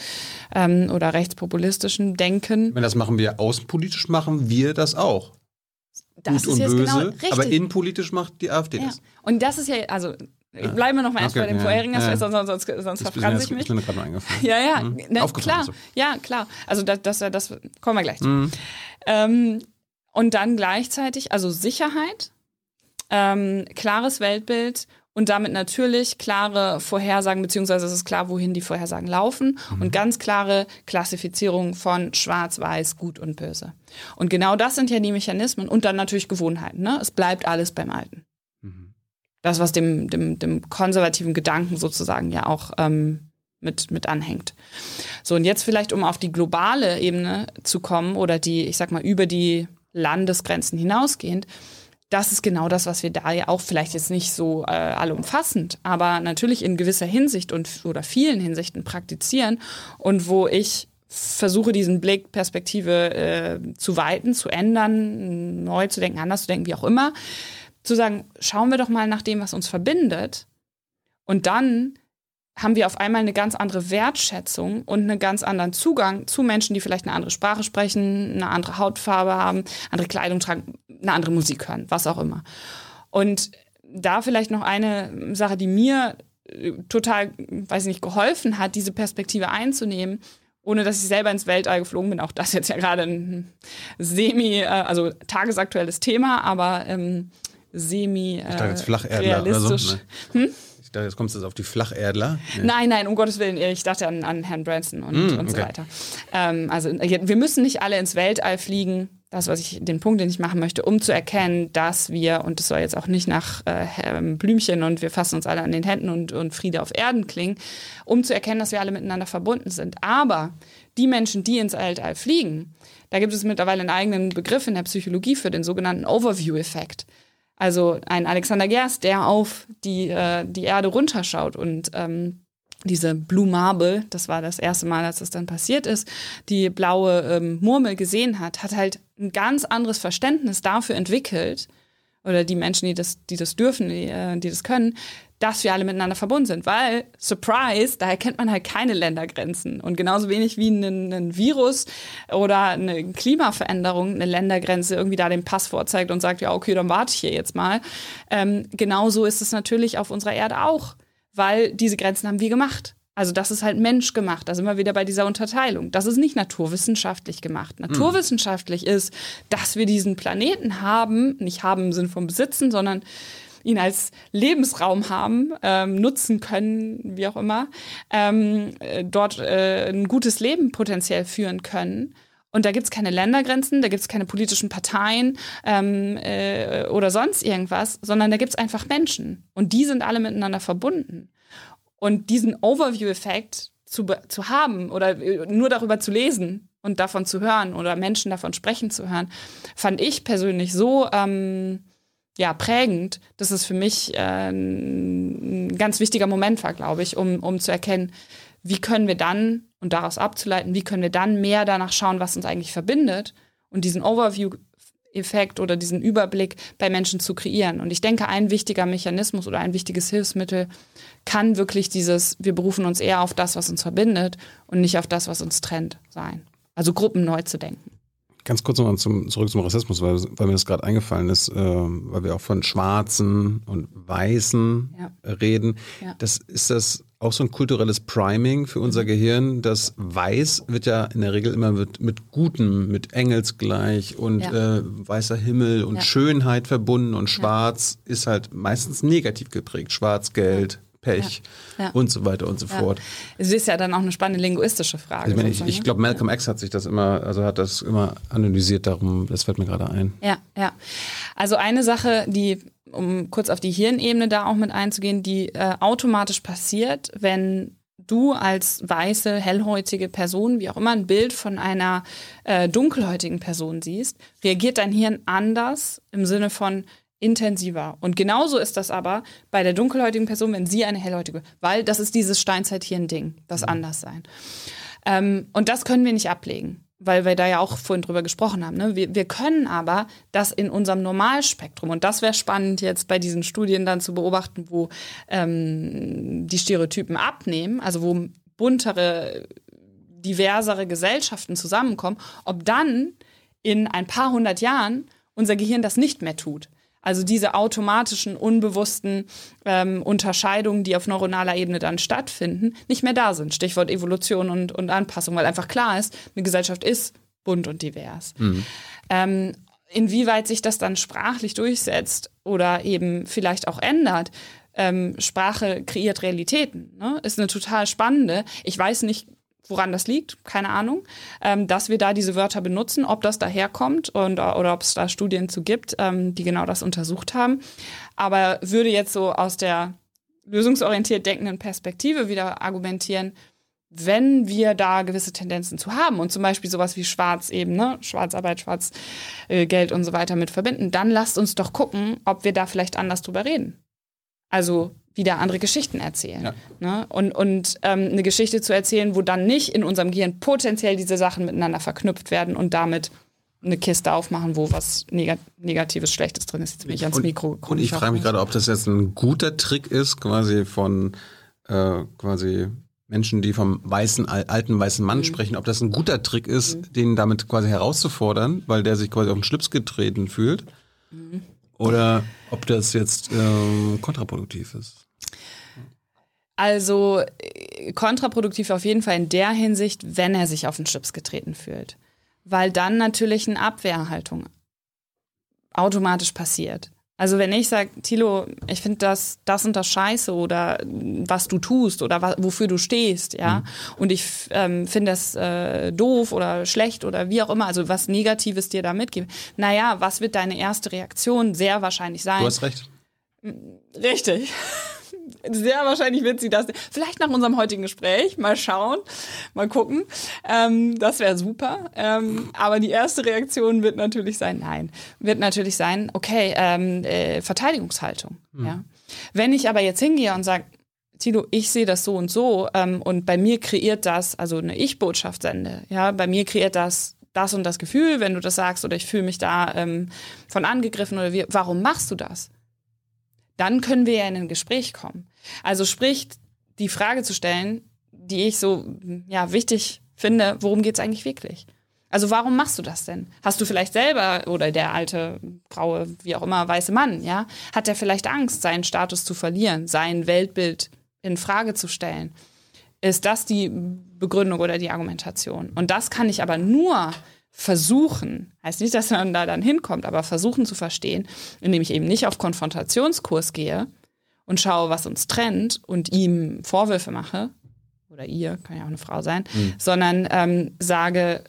ähm, oder rechtspopulistischen Denken. Wenn das machen wir außenpolitisch, machen wir das auch. Das Gut und jetzt böse, genau richtig. aber innenpolitisch macht die AfD Ja. das. Und das ist ja, also bleiben wir noch mal erst Okay, bei dem ja, vorherigen ja. Aspekt, sonst, sonst, sonst verfranse mir, ich mich. ist mir gerade eingefallen. Ja, ja, Mhm. ne, klar. so. Ja, klar. Also das, das, das kommen wir gleich zu. Mhm. Ähm, und dann gleichzeitig, also Sicherheit, ähm, klares Weltbild und damit natürlich klare Vorhersagen, beziehungsweise es ist klar, wohin die Vorhersagen laufen und ganz klare Klassifizierung von Schwarz, Weiß, Gut und Böse. Und genau das sind ja die Mechanismen und dann natürlich Gewohnheiten. Ne? Es bleibt alles beim Alten. Das, was dem, dem, dem konservativen Gedanken sozusagen ja auch ähm, mit, mit anhängt. So, und jetzt vielleicht, um auf die globale Ebene zu kommen oder die, ich sag mal, über die Landesgrenzen hinausgehend, das ist genau das, was wir da ja auch vielleicht jetzt nicht so äh, allumfassend, aber natürlich in gewisser Hinsicht und oder vielen Hinsichten praktizieren und wo ich versuche, diesen Blick, Perspektive äh, zu weiten, zu ändern, neu zu denken, anders zu denken, wie auch immer, zu sagen, schauen wir doch mal nach dem, was uns verbindet und dann haben wir auf einmal eine ganz andere Wertschätzung und einen ganz anderen Zugang zu Menschen, die vielleicht eine andere Sprache sprechen, eine andere Hautfarbe haben, andere Kleidung tragen, eine andere Musik hören, was auch immer. Und da vielleicht noch eine Sache, die mir äh, total, weiß ich nicht, geholfen hat, diese Perspektive einzunehmen, ohne dass ich selber ins Weltall geflogen bin. Auch das jetzt ja gerade ein semi, äh, also tagesaktuelles Thema, aber ähm, semi äh, Ich dachte jetzt Flacherdler oder so. realistisch. Ne? Ich dachte, jetzt kommst du jetzt auf die Flacherdler. Nee. Nein, nein, um Gottes Willen. Ich dachte an, an Herrn Branson und, Mm, und so weiter. Ähm, also wir müssen nicht alle ins Weltall fliegen, das, was ich, den Punkt, den ich machen möchte, um zu erkennen, dass wir, und das soll jetzt auch nicht nach äh, Blümchen und wir fassen uns alle an den Händen und, und Friede auf Erden klingen, um zu erkennen, dass wir alle miteinander verbunden sind. Aber die Menschen, die ins Weltall fliegen, da gibt es mittlerweile einen eigenen Begriff in der Psychologie für den sogenannten Overview-Effekt. Also ein Alexander Gerst, der auf die, äh, die Erde runterschaut und ähm, diese Blue Marble, das war das erste Mal, als das dann passiert ist, die blaue ähm, Murmel gesehen hat, hat halt ein ganz anderes Verständnis dafür entwickelt, oder die Menschen, die das, die das dürfen, die, äh, die das können, dass wir alle miteinander verbunden sind. Weil, Surprise, da erkennt man halt keine Ländergrenzen. Und genauso wenig wie ein, ein Virus oder eine Klimaveränderung eine Ländergrenze irgendwie da den Pass vorzeigt und sagt, ja, okay, dann warte ich hier jetzt mal. Ähm, genauso ist es natürlich auf unserer Erde auch, weil diese Grenzen haben wir gemacht. Also das ist halt menschgemacht. Da sind wir wieder bei dieser Unterteilung. Das ist nicht naturwissenschaftlich gemacht. Naturwissenschaftlich ist, dass wir diesen Planeten haben, nicht haben im Sinne von besitzen, sondern ihn als Lebensraum haben, ähm, nutzen können, wie auch immer, ähm, äh, dort äh, ein gutes Leben potenziell führen können. Und da gibt es keine Ländergrenzen, da gibt es keine politischen Parteien ähm, äh, oder sonst irgendwas, sondern da gibt es einfach Menschen. Und die sind alle miteinander verbunden. Und diesen Overview-Effekt zu, zu haben oder äh, nur darüber zu lesen und davon zu hören oder Menschen davon sprechen zu hören, fand ich persönlich so ähm, ja, prägend, dass es für mich äh, ein ganz wichtiger Moment war, glaube ich, um, um zu erkennen, wie können wir dann und daraus abzuleiten, wie können wir dann mehr danach schauen, was uns eigentlich verbindet und diesen Overview Effekt oder diesen Überblick bei Menschen zu kreieren. Und ich denke, ein wichtiger Mechanismus oder ein wichtiges Hilfsmittel kann wirklich dieses, wir berufen uns eher auf das, was uns verbindet und nicht auf das, was uns trennt, sein. Also Gruppen neu zu denken. Ganz kurz nochmal zum, zurück zum Rassismus, weil, weil mir das gerade eingefallen ist, äh, weil wir auch von Schwarzen und Weißen ja. reden. Ja. Das ist das auch so ein kulturelles Priming für unser mhm. Gehirn. Das Weiß wird ja in der Regel immer mit, mit Gutem, mit Engelsgleich und ja. äh, weißer Himmel und Schönheit verbunden und Schwarz ist halt meistens negativ geprägt. Schwarz, Geld, Pech ja, und so weiter und so fort. Es ist ja dann auch eine spannende linguistische Frage. Also ich, ich, ich glaube, Malcolm X hat sich das immer, also hat das immer analysiert, darum, das fällt mir gerade ein. Ja, ja. Also eine Sache, die, um kurz auf die Hirnebene da auch mit einzugehen, die äh, automatisch passiert, wenn du als weiße, hellhäutige Person, wie auch immer, ein Bild von einer äh, dunkelhäutigen Person siehst, reagiert dein Hirn anders im Sinne von, intensiver. Und genauso ist das aber bei der dunkelhäutigen Person, wenn sie eine hellhäutige, weil das ist dieses Steinzeithirn-Ding, das mhm. Anderssein. Ähm, und das können wir nicht ablegen, weil wir da ja auch vorhin drüber gesprochen haben. Ne? Wir, wir können aber das in unserem Normalspektrum, und das wäre spannend jetzt bei diesen Studien dann zu beobachten, wo ähm, die Stereotypen abnehmen, also wo buntere, diversere Gesellschaften zusammenkommen, ob dann in ein paar hundert Jahren unser Gehirn das nicht mehr tut. Also diese automatischen, unbewussten ähm, Unterscheidungen, die auf neuronaler Ebene dann stattfinden, nicht mehr da sind. Stichwort Evolution und, und Anpassung, weil einfach klar ist, eine Gesellschaft ist bunt und divers. Mhm. Ähm, inwieweit sich das dann sprachlich durchsetzt oder eben vielleicht auch ändert, ähm, Sprache kreiert Realitäten. Ne? Ist eine total spannende. Ich weiß nicht woran das liegt, keine Ahnung, ähm, dass wir da diese Wörter benutzen, ob das daherkommt und, oder ob es da Studien zu gibt, ähm, die genau das untersucht haben. Aber würde jetzt so aus der lösungsorientiert denkenden Perspektive wieder argumentieren, wenn wir da gewisse Tendenzen zu haben und zum Beispiel sowas wie Schwarz eben, ne, Schwarzarbeit, Schwarzgeld äh, und so weiter mit verbinden, dann lasst uns doch gucken, ob wir da vielleicht anders drüber reden. Also wieder andere Geschichten erzählen. Ja. Ne? Und, und ähm, eine Geschichte zu erzählen, wo dann nicht in unserem Gehirn potenziell diese Sachen miteinander verknüpft werden und damit eine Kiste aufmachen, wo was Negat Negatives, Schlechtes drin ist. Jetzt bin ich ans Mikro gekommen. Und ich frage mich gerade, ob das jetzt ein guter Trick ist, quasi von äh, quasi Menschen, die vom weißen, alten weißen Mann mhm. sprechen, ob das ein guter Trick ist, mhm. den damit quasi herauszufordern, weil der sich quasi auf den Schlips getreten fühlt. Mhm. Oder ob das jetzt äh, kontraproduktiv ist. Also äh, kontraproduktiv auf jeden Fall in der Hinsicht, wenn er sich auf den Chips getreten fühlt. Weil dann natürlich eine Abwehrhaltung automatisch passiert. Also wenn ich sage, Tilo, ich finde das, das und das scheiße oder was du tust oder wa wofür du stehst, ja, mhm. und ich ähm, finde das äh, doof oder schlecht oder wie auch immer, also was Negatives dir da mitgeben. Naja, was wird deine erste Reaktion sehr wahrscheinlich sein? Du hast recht. Richtig sehr wahrscheinlich wird sie das. Vielleicht nach unserem heutigen Gespräch. Mal schauen. Mal gucken. Ähm, das wäre super. Ähm, aber die erste Reaktion wird natürlich sein, nein. Wird natürlich sein, okay, ähm, äh, Verteidigungshaltung. Mhm. Ja. Wenn ich aber jetzt hingehe und sage, Tilo, ich sehe das so und so ähm, und bei mir kreiert das, also eine Ich-Botschaft sende, ja, bei mir kreiert das das und das Gefühl, wenn du das sagst oder ich fühle mich da ähm, von angegriffen oder wie, warum machst du das? Dann können wir ja in ein Gespräch kommen. Also sprich, die Frage zu stellen, die ich so ja, wichtig finde, worum geht es eigentlich wirklich? Also warum machst du das denn? Hast du vielleicht selber oder der alte graue, wie auch immer, weiße Mann, ja, hat er vielleicht Angst, seinen Status zu verlieren, sein Weltbild in Frage zu stellen? Ist das die Begründung oder die Argumentation? Und das kann ich aber nur versuchen, heißt nicht, dass man da dann hinkommt, aber versuchen zu verstehen, indem ich eben nicht auf Konfrontationskurs gehe und schaue, was uns trennt und ihm Vorwürfe mache, oder ihr, kann ja auch eine Frau sein, mhm. sondern ähm, sage,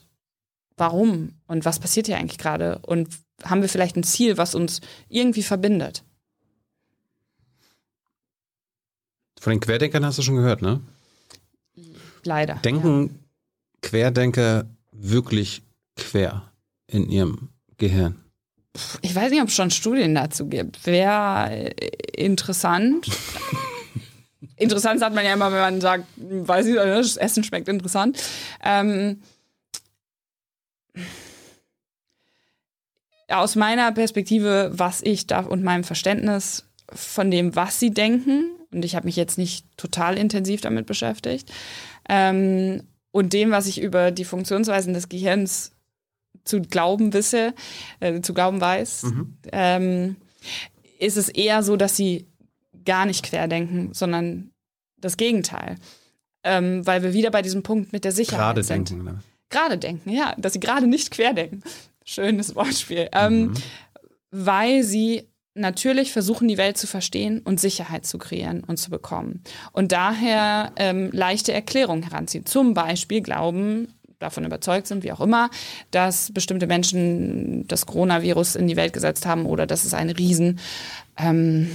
warum und was passiert hier eigentlich gerade und haben wir vielleicht ein Ziel, was uns irgendwie verbindet. Von den Querdenkern hast du schon gehört, ne? Leider. Denken ja. Querdenker wirklich quer in ihrem Gehirn? Ich weiß nicht, ob es schon Studien dazu gibt. Wäre äh, interessant. interessant sagt man ja immer, wenn man sagt, weiß ich, das Essen schmeckt interessant. Ähm, aus meiner Perspektive, was ich darf und meinem Verständnis von dem, was sie denken, und ich habe mich jetzt nicht total intensiv damit beschäftigt, ähm, und dem, was ich über die Funktionsweisen des Gehirns zu glauben wisse, äh, zu glauben weiß, mhm. ähm, ist es eher so, dass sie gar nicht querdenken, sondern das Gegenteil. Ähm, weil wir wieder bei diesem Punkt mit der Sicherheit gerade sind. Denken, ne? Gerade denken, ja, dass sie gerade nicht querdenken. Schönes Wortspiel. Ähm, mhm. Weil sie natürlich versuchen, die Welt zu verstehen und Sicherheit zu kreieren und zu bekommen. Und daher ähm, leichte Erklärungen heranziehen. Zum Beispiel glauben davon überzeugt sind, wie auch immer, dass bestimmte Menschen das Coronavirus in die Welt gesetzt haben oder dass es ein riesen ähm,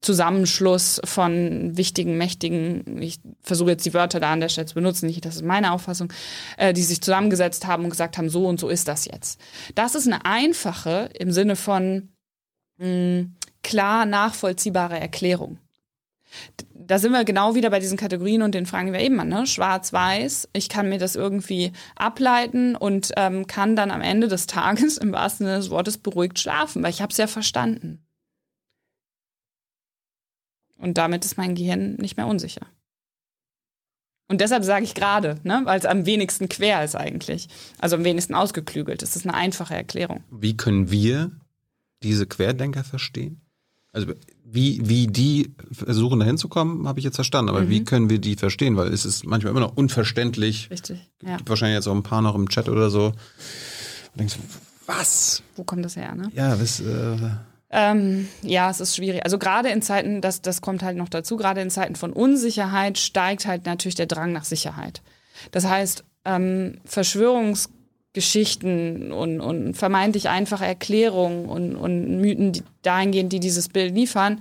Zusammenschluss von wichtigen, mächtigen, ich versuche jetzt die Wörter da an der Stelle zu benutzen, nicht, das ist meine Auffassung, äh, die sich zusammengesetzt haben und gesagt haben, so und so ist das jetzt. Das ist eine einfache im Sinne von mh, hm, klar nachvollziehbare Erklärung da sind wir genau wieder bei diesen Kategorien und den Fragen, die wir eben hatten. Ne? Schwarz-Weiß, ich kann mir das irgendwie ableiten und ähm, kann dann am Ende des Tages im wahrsten Sinne des Wortes beruhigt schlafen, weil ich habe es ja verstanden. Und damit ist mein Gehirn nicht mehr unsicher. Und deshalb sage ich gerade, ne, weil es am wenigsten quer ist eigentlich. Also am wenigsten ausgeklügelt. Das ist eine einfache Erklärung. Wie können wir diese Querdenker verstehen? Also wie, wie die versuchen da hinzukommen, habe ich jetzt verstanden. Aber mhm. wie können wir die verstehen? Weil es ist manchmal immer noch unverständlich. Richtig. Ja. Gibt wahrscheinlich jetzt auch ein paar noch im Chat oder so. Und denkst, was? Wo kommt das her, ne? Ja, was, äh ähm, ja, es ist schwierig. Also gerade in Zeiten, das, das kommt halt noch dazu, gerade in Zeiten von Unsicherheit steigt halt natürlich der Drang nach Sicherheit. Das heißt, ähm, Verschwörungs Geschichten und, und vermeintlich einfache Erklärungen und, und Mythen die dahingehend, die dieses Bild liefern,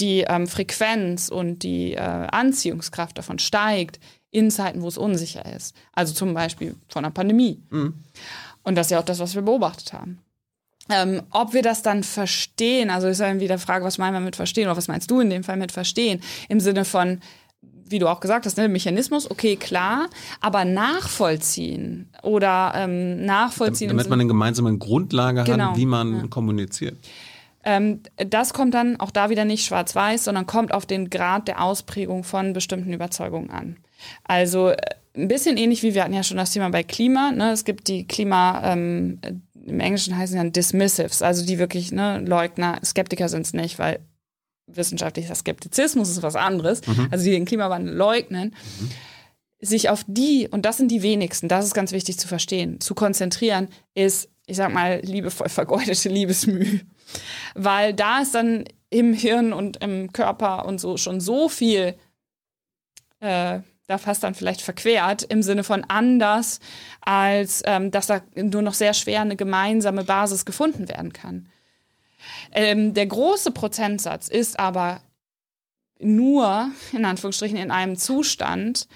die ähm, Frequenz und die äh, Anziehungskraft davon steigt in Zeiten, wo es unsicher ist. Also zum Beispiel von einer Pandemie. Mhm. Und das ist ja auch das, was wir beobachtet haben. Ähm, ob wir das dann verstehen, also ist ja irgendwie die Frage, was meinen wir mit verstehen oder was meinst du in dem Fall mit verstehen? Im Sinne von, wie du auch gesagt hast, ne, Mechanismus, okay, klar, aber nachvollziehen oder ähm, nachvollziehen. Damit man eine gemeinsame Grundlage genau, hat, wie man ja. kommuniziert. Ähm, das kommt dann auch da wieder nicht schwarz-weiß, sondern kommt auf den Grad der Ausprägung von bestimmten Überzeugungen an. Also äh, ein bisschen ähnlich wie wir hatten ja schon das Thema bei Klima. Ne? Es gibt die Klima, ähm, im Englischen heißen ja Dismissives, also die wirklich ne, Leugner, Skeptiker sind es nicht, weil wissenschaftlicher Skeptizismus ist was anderes, mhm. also die den Klimawandel leugnen, mhm. sich auf die, und das sind die wenigsten, das ist ganz wichtig zu verstehen, zu konzentrieren, ist, ich sag mal, liebevoll vergeudete Liebesmüh. weil da ist dann im Hirn und im Körper und so schon so viel äh, da fast dann vielleicht verquert im Sinne von anders, als ähm, dass da nur noch sehr schwer eine gemeinsame Basis gefunden werden kann. Ähm, der große Prozentsatz ist aber nur, in Anführungsstrichen, in einem Zustand,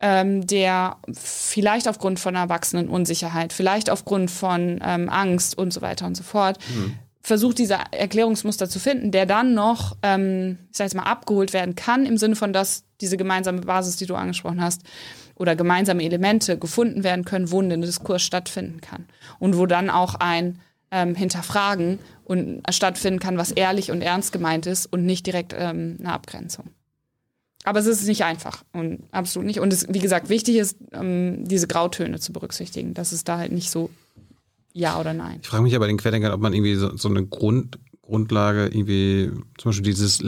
ähm, der vielleicht aufgrund von Erwachsenenunsicherheit, vielleicht aufgrund von ähm, Angst und so weiter und so fort, mhm. versucht, diese Erklärungsmuster zu finden, der dann noch, ähm, ich sag jetzt mal, abgeholt werden kann, im Sinne von, dass diese gemeinsame Basis, die du angesprochen hast, oder gemeinsame Elemente gefunden werden können, wo ein Diskurs stattfinden kann. Und wo dann auch ein ähm, Hinterfragen und stattfinden kann, was ehrlich und ernst gemeint ist und nicht direkt ähm, eine Abgrenzung. Aber es ist nicht einfach und absolut nicht. Und es, wie gesagt, wichtig ist, ähm, diese Grautöne zu berücksichtigen. Das ist da halt nicht so ja oder nein. Ich frage mich ja bei den Querdenkern, ob man irgendwie so, so eine Grund, Grundlage irgendwie, zum Beispiel dieses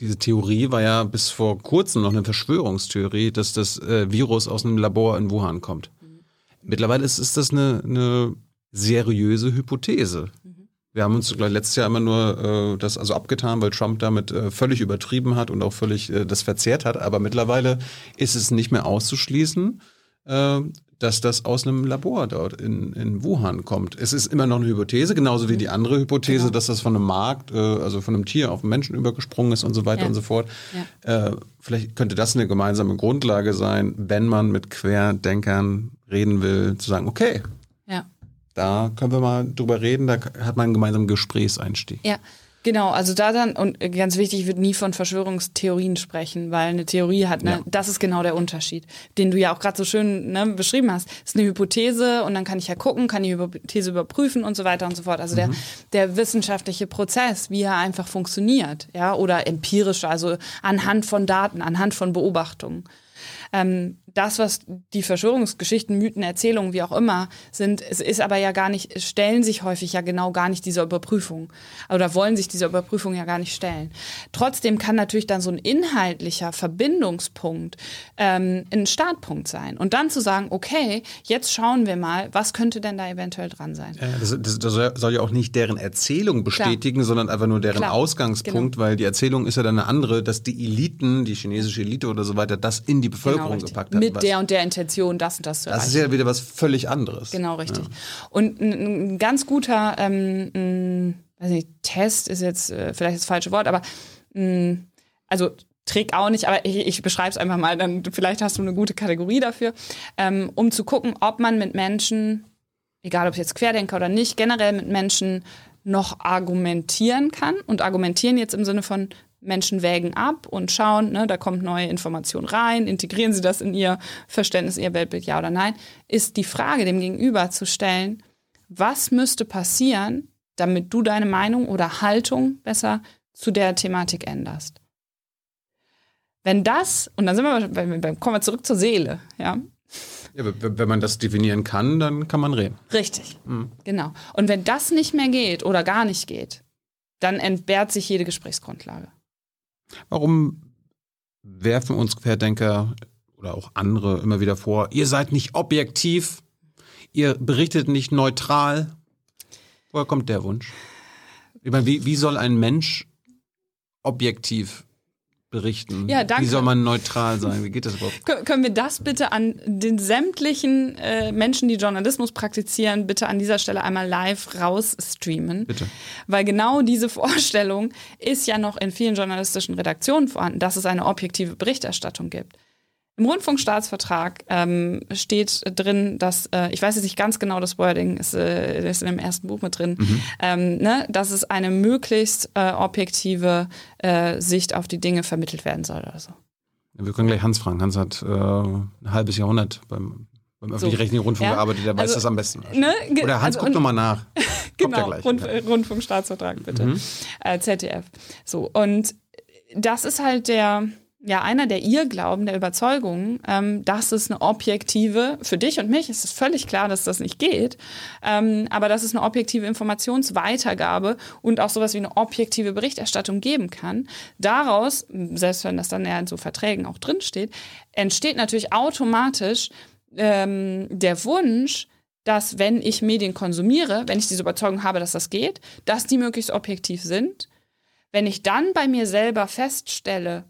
diese Theorie war ja bis vor kurzem noch eine Verschwörungstheorie, dass das äh, Virus aus einem Labor in Wuhan kommt. Mhm. Mittlerweile ist, ist das eine, eine seriöse Hypothese. Mhm. Wir haben uns letztes Jahr immer nur äh, das also abgetan, weil Trump damit äh, völlig übertrieben hat und auch völlig äh, das verzerrt hat. Aber mittlerweile ist es nicht mehr auszuschließen, äh, dass das aus einem Labor dort in, in Wuhan kommt. Es ist immer noch eine Hypothese, genauso wie die andere Hypothese, genau. dass das von einem Markt, äh, also von einem Tier auf einen Menschen übergesprungen ist und so weiter ja. und so fort. Ja. Äh, vielleicht könnte das eine gemeinsame Grundlage sein, wenn man mit Querdenkern reden will, zu sagen, okay. Da können wir mal drüber reden, da hat man einen gemeinsamen Gesprächseinstieg. Ja, Genau, also da dann, und ganz wichtig, ich würde nie von Verschwörungstheorien sprechen, weil eine Theorie hat, ne, ja. das ist genau der Unterschied, den du ja auch gerade so schön ne, beschrieben hast. Das ist eine Hypothese und dann kann ich ja gucken, kann die Hypothese überprüfen und so weiter und so fort. Also mhm. der, der wissenschaftliche Prozess, wie er einfach funktioniert, ja, oder empirisch, also anhand von Daten, anhand von Beobachtungen. Ähm, das, was die Verschwörungsgeschichten, Mythen, Erzählungen, wie auch immer sind, es ist aber ja gar nicht, stellen sich häufig ja genau gar nicht dieser Überprüfung oder wollen sich dieser Überprüfung ja gar nicht stellen. Trotzdem kann natürlich dann so ein inhaltlicher Verbindungspunkt ähm, ein Startpunkt sein und dann zu sagen, okay, jetzt schauen wir mal, was könnte denn da eventuell dran sein. Ja, das, das, das, soll ja auch nicht deren Erzählung bestätigen, Klar. sondern einfach nur deren Klar. Ausgangspunkt, genau. weil die Erzählung ist ja dann eine andere, dass die Eliten, die chinesische Elite oder so weiter, das in die Bevölkerung genau, gepackt hat mit was. der und der Intention, das und das zu erreichen. Das ist ja wieder was völlig anderes. Genau, richtig. Ja. Und ein, ein, ganz guter ähm, ein, weiß nicht, Test ist jetzt äh, vielleicht das falsche Wort, aber mh, also Trick auch nicht, aber ich, ich beschreibe es einfach mal, dann vielleicht hast du eine gute Kategorie dafür, ähm, um zu gucken, ob man mit Menschen, egal ob jetzt Querdenker oder nicht, generell mit Menschen noch argumentieren kann und argumentieren jetzt im Sinne von Menschen wägen ab und schauen, ne, da kommt neue Information rein, integrieren sie das in ihr Verständnis, ihr Weltbild, ja oder nein, ist die Frage dem Gegenüber zu stellen, was müsste passieren, damit du deine Meinung oder Haltung besser zu der Thematik änderst. Wenn das, und dann sind wir, kommen wir zurück zur Seele, ja. ja wenn man das definieren kann, dann kann man reden. Richtig, mhm. genau. Und wenn das nicht mehr geht oder gar nicht geht, dann entbehrt sich jede Gesprächsgrundlage. Warum werfen uns Querdenker oder auch andere immer wieder vor, ihr seid nicht objektiv, ihr berichtet nicht neutral? Woher kommt der Wunsch? Ich meine, wie, wie soll ein Mensch objektiv berichten? Ja, danke. Wie soll man neutral sein? Wie geht das überhaupt? Können wir das bitte an den sämtlichen äh, Menschen, die Journalismus praktizieren, bitte an dieser Stelle einmal live rausstreamen? Bitte. Weil genau diese Vorstellung ist ja noch in vielen journalistischen Redaktionen vorhanden, dass es eine objektive Berichterstattung gibt. Im Rundfunkstaatsvertrag ähm, steht drin, dass, äh, ich weiß jetzt nicht ganz genau das Wording, ist, äh, ist in dem ersten Buch mit drin, mhm. ähm, ne, dass es eine möglichst äh, objektive äh, Sicht auf die Dinge vermittelt werden soll oder so. Wir können gleich Hans fragen. Hans hat äh, ein halbes Jahrhundert beim, beim öffentlich-rechtlichen Rundfunk ja? gearbeitet, der weiß also, das am besten. Ne, oder Hans, also, guck nochmal nach. genau, Rund, Rundfunkstaatsvertrag, bitte. Mhm. Äh, ZDF. So, und das ist halt der ja einer der Irrglauben, der Überzeugung, ähm, dass es eine objektive, für dich und mich ist es völlig klar, dass das nicht geht, ähm, aber dass es eine objektive Informationsweitergabe und auch sowas wie eine objektive Berichterstattung geben kann. Daraus, selbst wenn das dann ja in so Verträgen auch drinsteht, entsteht natürlich automatisch ähm, der Wunsch, dass wenn ich Medien konsumiere, wenn ich diese Überzeugung habe, dass das geht, dass die möglichst objektiv sind. Wenn ich dann bei mir selber feststelle,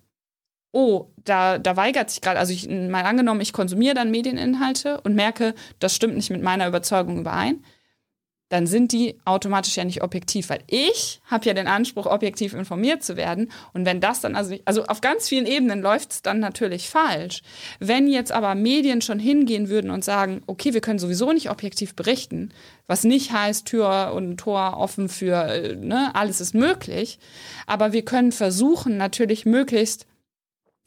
oh, da, da weigert sich gerade, also ich, mal angenommen, ich konsumiere dann Medieninhalte und merke, das stimmt nicht mit meiner Überzeugung überein, dann sind die automatisch ja nicht objektiv, weil ich habe ja den Anspruch, objektiv informiert zu werden. Und wenn das dann, also, also auf ganz vielen Ebenen läuft es dann natürlich falsch. Wenn jetzt aber Medien schon hingehen würden und sagen, okay, wir können sowieso nicht objektiv berichten, was nicht heißt, Tür und Tor offen für, äh, ne, alles ist möglich, aber wir können versuchen, natürlich möglichst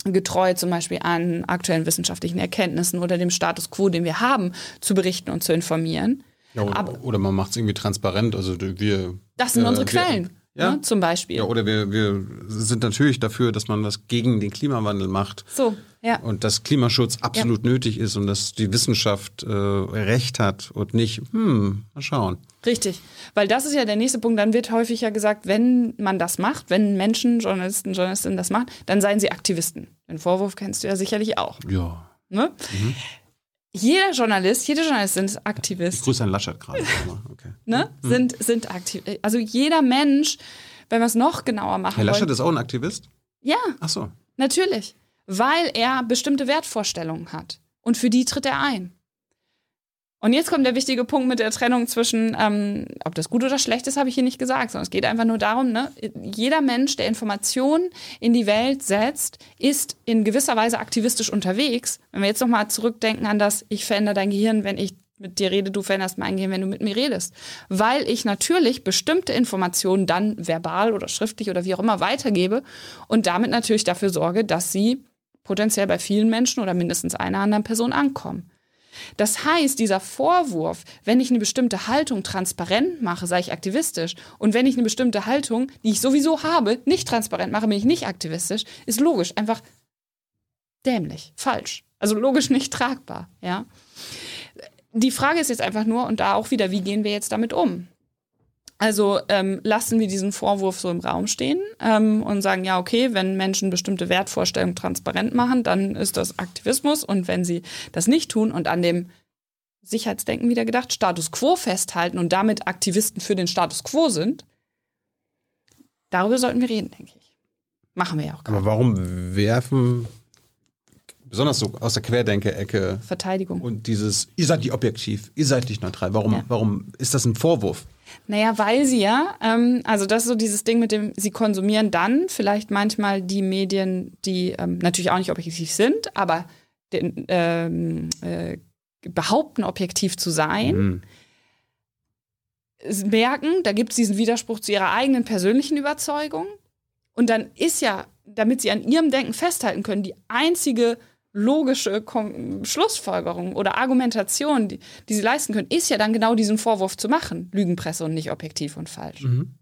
getreu zum Beispiel an aktuellen wissenschaftlichen Erkenntnissen oder dem Status quo, den wir haben, zu berichten und zu informieren. Ja, oder, Aber- oder man macht es irgendwie transparent. Also wir. Das sind äh, unsere wir- Quellen, Ja. ne, zum Beispiel. Ja, oder wir, wir sind natürlich dafür, dass man was gegen den Klimawandel macht. so, ja. Und dass Klimaschutz absolut nötig ist und dass die Wissenschaft äh, Recht hat und nicht, hm, mal schauen. Richtig, weil das ist ja der nächste Punkt. Dann wird häufig ja gesagt, wenn man das macht, wenn Menschen, Journalisten, Journalistinnen das machen, dann seien sie Aktivisten. Den Vorwurf kennst du ja sicherlich auch. Ja. Ne? Jeder Journalist, jede Journalistin ist Ich Aktivist, grüße Herrn Laschet gerade. Okay. ne? sind, sind aktiv. Also jeder Mensch, wenn wir es noch genauer machen Herr Laschet wollen. ist auch ein Aktivist? Ja, Ach so. natürlich, weil er bestimmte Wertvorstellungen hat und für die tritt er ein. Und jetzt kommt der wichtige Punkt mit der Trennung zwischen, ähm, ob das gut oder schlecht ist, habe ich hier nicht gesagt, sondern es geht einfach nur darum, ne, jeder Mensch, der Informationen in die Welt setzt, ist in gewisser Weise aktivistisch unterwegs. Wenn wir jetzt nochmal zurückdenken an das, ich verändere dein Gehirn, wenn ich mit dir rede, du veränderst mein Gehirn, wenn du mit mir redest. Weil ich natürlich bestimmte Informationen dann verbal oder schriftlich oder wie auch immer weitergebe und damit natürlich dafür sorge, dass sie potenziell bei vielen Menschen oder mindestens einer anderen Person ankommen. Das heißt, dieser Vorwurf, wenn ich eine bestimmte Haltung transparent mache, sei ich aktivistisch. Und wenn ich eine bestimmte Haltung, die ich sowieso habe, nicht transparent mache, bin ich nicht aktivistisch, ist logisch einfach dämlich, falsch. Also logisch nicht tragbar, ja. Die Frage ist jetzt einfach nur, und da auch wieder, wie gehen wir jetzt damit um? Also ähm, lassen wir diesen Vorwurf so im Raum stehen ähm, und sagen, ja, okay, wenn Menschen bestimmte Wertvorstellungen transparent machen, dann ist das Aktivismus. Und wenn sie das nicht tun und an dem Sicherheitsdenken wieder gedacht, Status quo festhalten und damit Aktivisten für den Status quo sind, darüber sollten wir reden, denke ich. Machen wir ja auch. Aber warum werfen, besonders so aus der Querdenker-Ecke Verteidigung. und dieses, ihr seid nicht objektiv, ihr seid nicht neutral, warum, Ja. warum ist das ein Vorwurf? Naja, weil sie ja, ähm, also das ist so dieses Ding mit dem, sie konsumieren dann vielleicht manchmal die Medien, die ähm, natürlich auch nicht objektiv sind, aber den, ähm, äh, behaupten, objektiv zu sein, Hm. s- merken, da gibt es diesen Widerspruch zu ihrer eigenen persönlichen Überzeugung. Und dann ist ja, damit sie an ihrem Denken festhalten können, die einzige logische Kom Schlussfolgerung oder Argumentation, die, die sie leisten können, ist ja dann genau diesen Vorwurf zu machen. Lügenpresse und nicht objektiv und falsch. Mhm.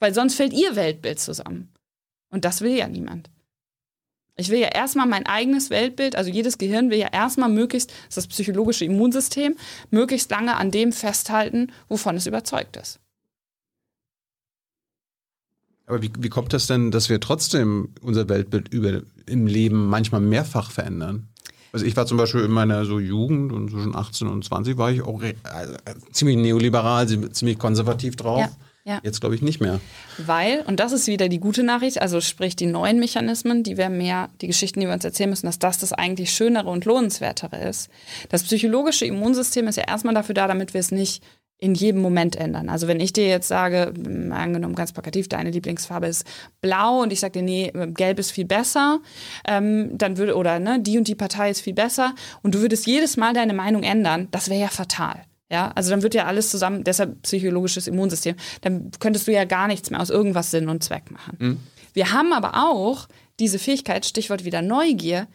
Weil sonst fällt ihr Weltbild zusammen. Und das will ja niemand. Ich will ja erstmal mein eigenes Weltbild, also jedes Gehirn will ja erstmal möglichst, das ist das psychologische Immunsystem, möglichst lange an dem festhalten, wovon es überzeugt ist. Aber wie, wie kommt das denn, dass wir trotzdem unser Weltbild über, im Leben manchmal mehrfach verändern? Also ich war zum Beispiel in meiner so Jugend und zwischen 18 und 20 war ich auch re- äh, ziemlich neoliberal, ziemlich konservativ drauf. Ja, ja. Jetzt glaube ich nicht mehr. Weil, und das ist wieder die gute Nachricht, also sprich die neuen Mechanismen, die wir mehr, die Geschichten, die wir uns erzählen müssen, dass das das eigentlich Schönere und Lohnenswertere ist. Das psychologische Immunsystem ist ja erstmal dafür da, damit wir es nicht in jedem Moment ändern. Also wenn ich dir jetzt sage, m, angenommen ganz plakativ, deine Lieblingsfarbe ist blau und ich sage dir, nee, gelb ist viel besser, ähm, dann würde, oder ne, die und die Partei ist viel besser und du würdest jedes Mal deine Meinung ändern, das wäre ja fatal. Ja, also dann wird ja alles zusammen, deshalb psychologisches Immunsystem, dann könntest du ja gar nichts mehr aus irgendwas Sinn und Zweck machen. Wir haben aber auch diese Fähigkeit, Stichwort wieder Neugier,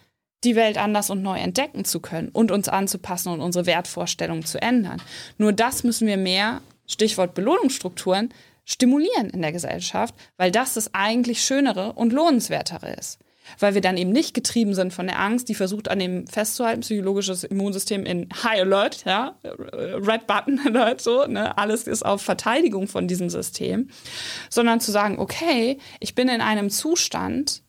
die Welt anders und neu entdecken zu können und uns anzupassen und unsere Wertvorstellungen zu ändern. Nur das müssen wir mehr, Stichwort Belohnungsstrukturen, stimulieren in der Gesellschaft, weil das das eigentlich Schönere und Lohnenswertere ist. Weil wir dann eben nicht getrieben sind von der Angst, die versucht an dem festzuhalten, psychologisches Immunsystem in High Alert, ja, Red Button Alert, so, ne, alles ist auf Verteidigung von diesem System, sondern zu sagen, okay, ich bin in einem Zustand,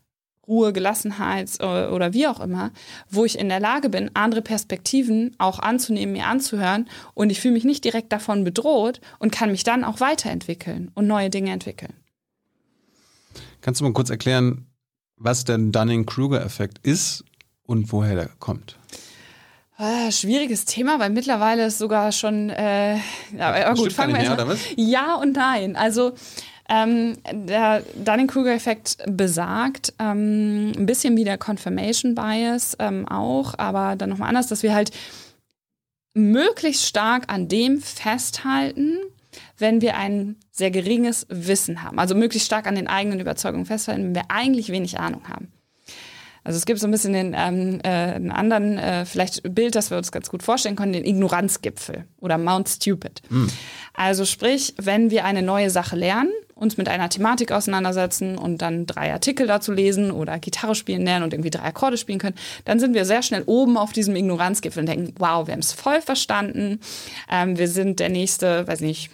Ruhe, Gelassenheit äh, oder wie auch immer, wo ich in der Lage bin, andere Perspektiven auch anzunehmen, mir anzuhören und ich fühle mich nicht direkt davon bedroht und kann mich dann auch weiterentwickeln und neue Dinge entwickeln. Kannst du mal kurz erklären, was der Dunning-Kruger-Effekt ist und woher der kommt? Ah, schwieriges Thema, weil mittlerweile ist sogar schon, äh, ja, gut, fangen wir erstmal. Ja und nein. Also ähm, der Dunning-Kruger-Effekt besagt, ähm, ein bisschen wie der Confirmation Bias ähm, auch, aber dann nochmal anders, dass wir halt möglichst stark an dem festhalten, wenn wir ein sehr geringes Wissen haben. Also möglichst stark an den eigenen Überzeugungen festhalten, wenn wir eigentlich wenig Ahnung haben. Also es gibt so ein bisschen den ähm, äh, einen anderen, äh, vielleicht Bild, das wir uns ganz gut vorstellen können, den Ignoranzgipfel oder Mount Stupid. Mhm. Also sprich, wenn wir eine neue Sache lernen, uns mit einer Thematik auseinandersetzen und dann drei Artikel dazu lesen oder Gitarre spielen lernen und irgendwie drei Akkorde spielen können, dann sind wir sehr schnell oben auf diesem Ignoranzgipfel und denken, wow, wir haben es voll verstanden, ähm, wir sind der nächste, weiß nicht,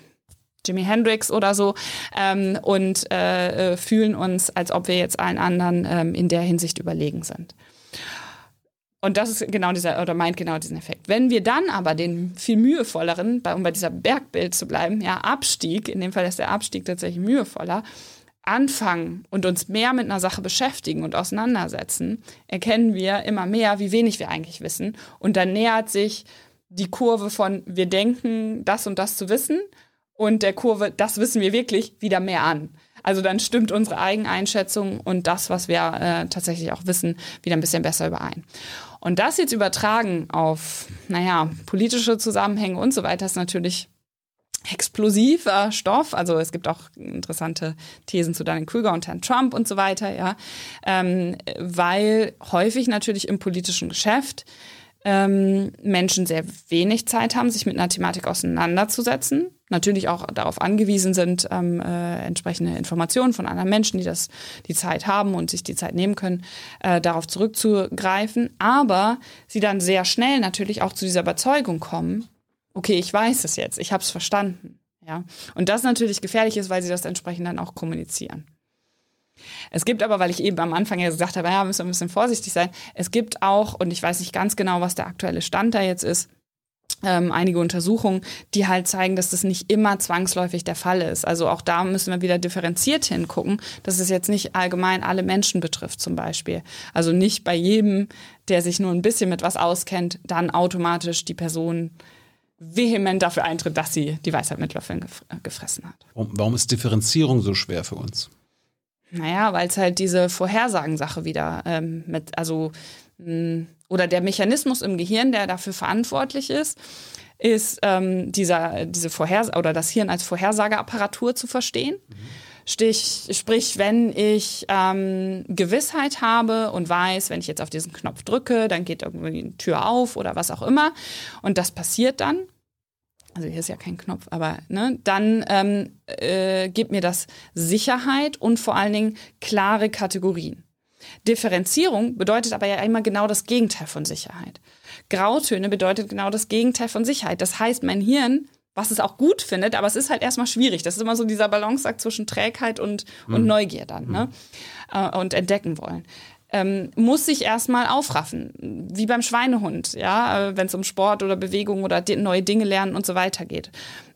Jimi Hendrix oder so ähm, und äh, äh, fühlen uns, als ob wir jetzt allen anderen ähm, in der Hinsicht überlegen sind. Und das ist genau dieser, oder meint genau diesen Effekt. Wenn wir dann aber den viel mühevolleren, bei, um bei dieser Bergbild zu bleiben, ja, Abstieg, in dem Fall ist der Abstieg tatsächlich mühevoller, anfangen und uns mehr mit einer Sache beschäftigen und auseinandersetzen, erkennen wir immer mehr, wie wenig wir eigentlich wissen. Und dann nähert sich die Kurve von wir denken, das und das zu wissen, und der Kurve, das wissen wir wirklich, wieder mehr an. Also dann stimmt unsere Eigeneinschätzung und das, was wir äh, tatsächlich auch wissen, wieder ein bisschen besser überein. Und das jetzt übertragen auf, naja, politische Zusammenhänge und so weiter ist natürlich explosiver Stoff. Also es gibt auch interessante Thesen zu Dunning Krüger und Herrn Trump und so weiter, ja. Ähm, weil häufig natürlich im politischen Geschäft ähm, Menschen sehr wenig Zeit haben, sich mit einer Thematik auseinanderzusetzen. Natürlich auch darauf angewiesen sind, ähm, äh, entsprechende Informationen von anderen Menschen, die das die Zeit haben und sich die Zeit nehmen können, äh, darauf zurückzugreifen. Aber sie dann sehr schnell natürlich auch zu dieser Überzeugung kommen, okay, ich weiß es jetzt, ich habe es verstanden. Ja? Und das natürlich gefährlich ist, weil sie das entsprechend dann auch kommunizieren. Es gibt aber, weil ich eben am Anfang ja gesagt habe, ja, müssen wir ein bisschen vorsichtig sein, es gibt auch, und ich weiß nicht ganz genau, was der aktuelle Stand da jetzt ist, ähm, einige Untersuchungen, die halt zeigen, dass das nicht immer zwangsläufig der Fall ist. Also auch da müssen wir wieder differenziert hingucken, dass es jetzt nicht allgemein alle Menschen betrifft zum Beispiel. Also nicht bei jedem, der sich nur ein bisschen mit was auskennt, dann automatisch die Person vehement dafür eintritt, dass sie die Weisheit mit Löffeln gefressen hat. Warum ist Differenzierung so schwer für uns? Naja, weil es halt diese Vorhersagensache wieder ähm, mit, also, mh, hm, oder der Mechanismus im Gehirn, der dafür verantwortlich ist, ist ähm, dieser, diese Vorhers oder das Hirn als Vorhersageapparatur zu verstehen. Mhm. Stich, sprich, wenn ich ähm, Gewissheit habe und weiß, wenn ich jetzt auf diesen Knopf drücke, dann geht irgendwie eine Tür auf oder was auch immer. Und das passiert dann, also hier ist ja kein Knopf, aber ne, dann ähm, äh, gibt mir das Sicherheit und vor allen Dingen klare Kategorien. Differenzierung bedeutet aber ja immer genau das Gegenteil von Sicherheit. Grautöne bedeutet genau das Gegenteil von Sicherheit. Das heißt, mein Hirn, was es auch gut findet, aber es ist halt erstmal schwierig. Das ist immer so dieser Balanceakt zwischen Trägheit und, mhm. und Neugier dann, ne? Mhm. Äh, und entdecken wollen ähm, muss sich erstmal aufraffen, wie beim Schweinehund, ja, äh, wenn es um Sport oder Bewegung oder neue Dinge lernen und so weiter geht.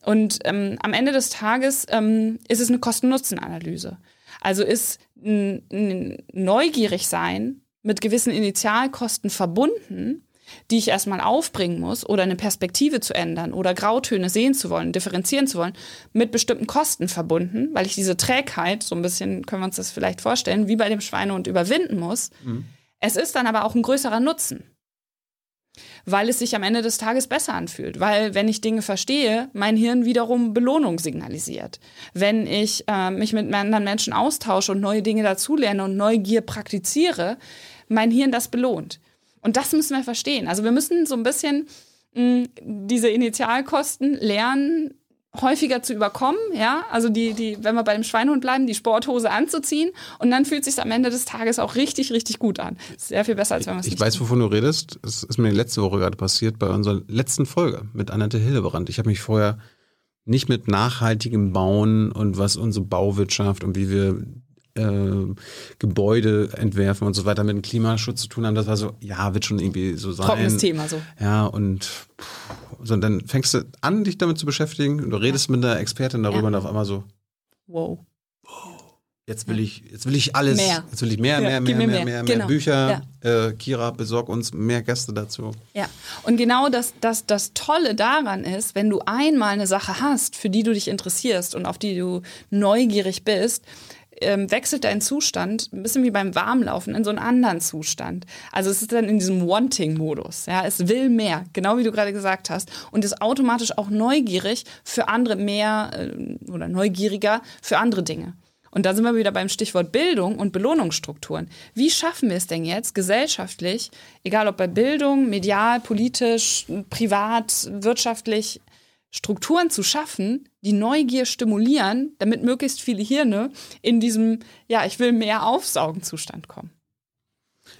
Und ähm, am Ende des Tages ähm, ist es eine Kosten-Nutzen-Analyse. Also ist neugierig sein mit gewissen Initialkosten verbunden die ich erstmal aufbringen muss oder eine Perspektive zu ändern oder Grautöne sehen zu wollen, differenzieren zu wollen, mit bestimmten Kosten verbunden, weil ich diese Trägheit, so ein bisschen können wir uns das vielleicht vorstellen, wie bei dem Schweinehund überwinden muss. Mhm. Es ist dann aber auch ein größerer Nutzen. Weil es sich am Ende des Tages besser anfühlt. Weil, wenn ich Dinge verstehe, mein Hirn wiederum Belohnung signalisiert. Wenn ich äh, mich mit anderen Menschen austausche und neue Dinge dazulerne und Neugier praktiziere, mein Hirn das belohnt. Und das müssen wir verstehen. Also wir müssen so ein bisschen mh, mm, diese Initialkosten lernen, häufiger zu überkommen, ja, also die, die, wenn wir bei dem Schweinehund bleiben, die Sporthose anzuziehen und dann fühlt es sich am Ende des Tages auch richtig, richtig gut an. Sehr viel besser, als wenn man es Ich weiß, wovon du redest. Es ist mir letzte Woche gerade passiert bei unserer letzten Folge mit Annette Hildebrand. Ich habe mich vorher nicht mit nachhaltigem Bauen und was unsere Bauwirtschaft und wie wir äh, Gebäude entwerfen und so weiter mit dem Klimaschutz zu tun haben. Das war so, ja, wird schon irgendwie so sein. Trockenes Thema so. Ja, und so, und dann fängst du an, dich damit zu beschäftigen und du redest ja. mit einer Expertin darüber ja. und auf einmal so, wow. Jetzt will ich, jetzt will ich alles. Mehr. Jetzt will ich mehr, mehr, mehr, mehr, mehr, mehr, genau. Bücher. Ja. Äh, Kira, besorg uns mehr Gäste dazu. Ja. Und genau das, das, das Tolle daran ist, wenn du einmal eine Sache hast, für die du dich interessierst und auf die du neugierig bist, ähm, wechselt dein Zustand ein bisschen wie beim Warmlaufen in so einen anderen Zustand. Also es ist dann in diesem Wanting-Modus. Ja, es will mehr, genau wie du gerade gesagt hast, und ist automatisch auch neugierig für andere mehr äh, oder neugieriger für andere Dinge. Und da sind wir wieder beim Stichwort Bildung und Belohnungsstrukturen. Wie schaffen wir es denn jetzt gesellschaftlich, egal ob bei Bildung, medial, politisch, privat, wirtschaftlich, Strukturen zu schaffen, die Neugier stimulieren, damit möglichst viele Hirne in diesem, ja, ich will mehr aufsaugen Zustand kommen?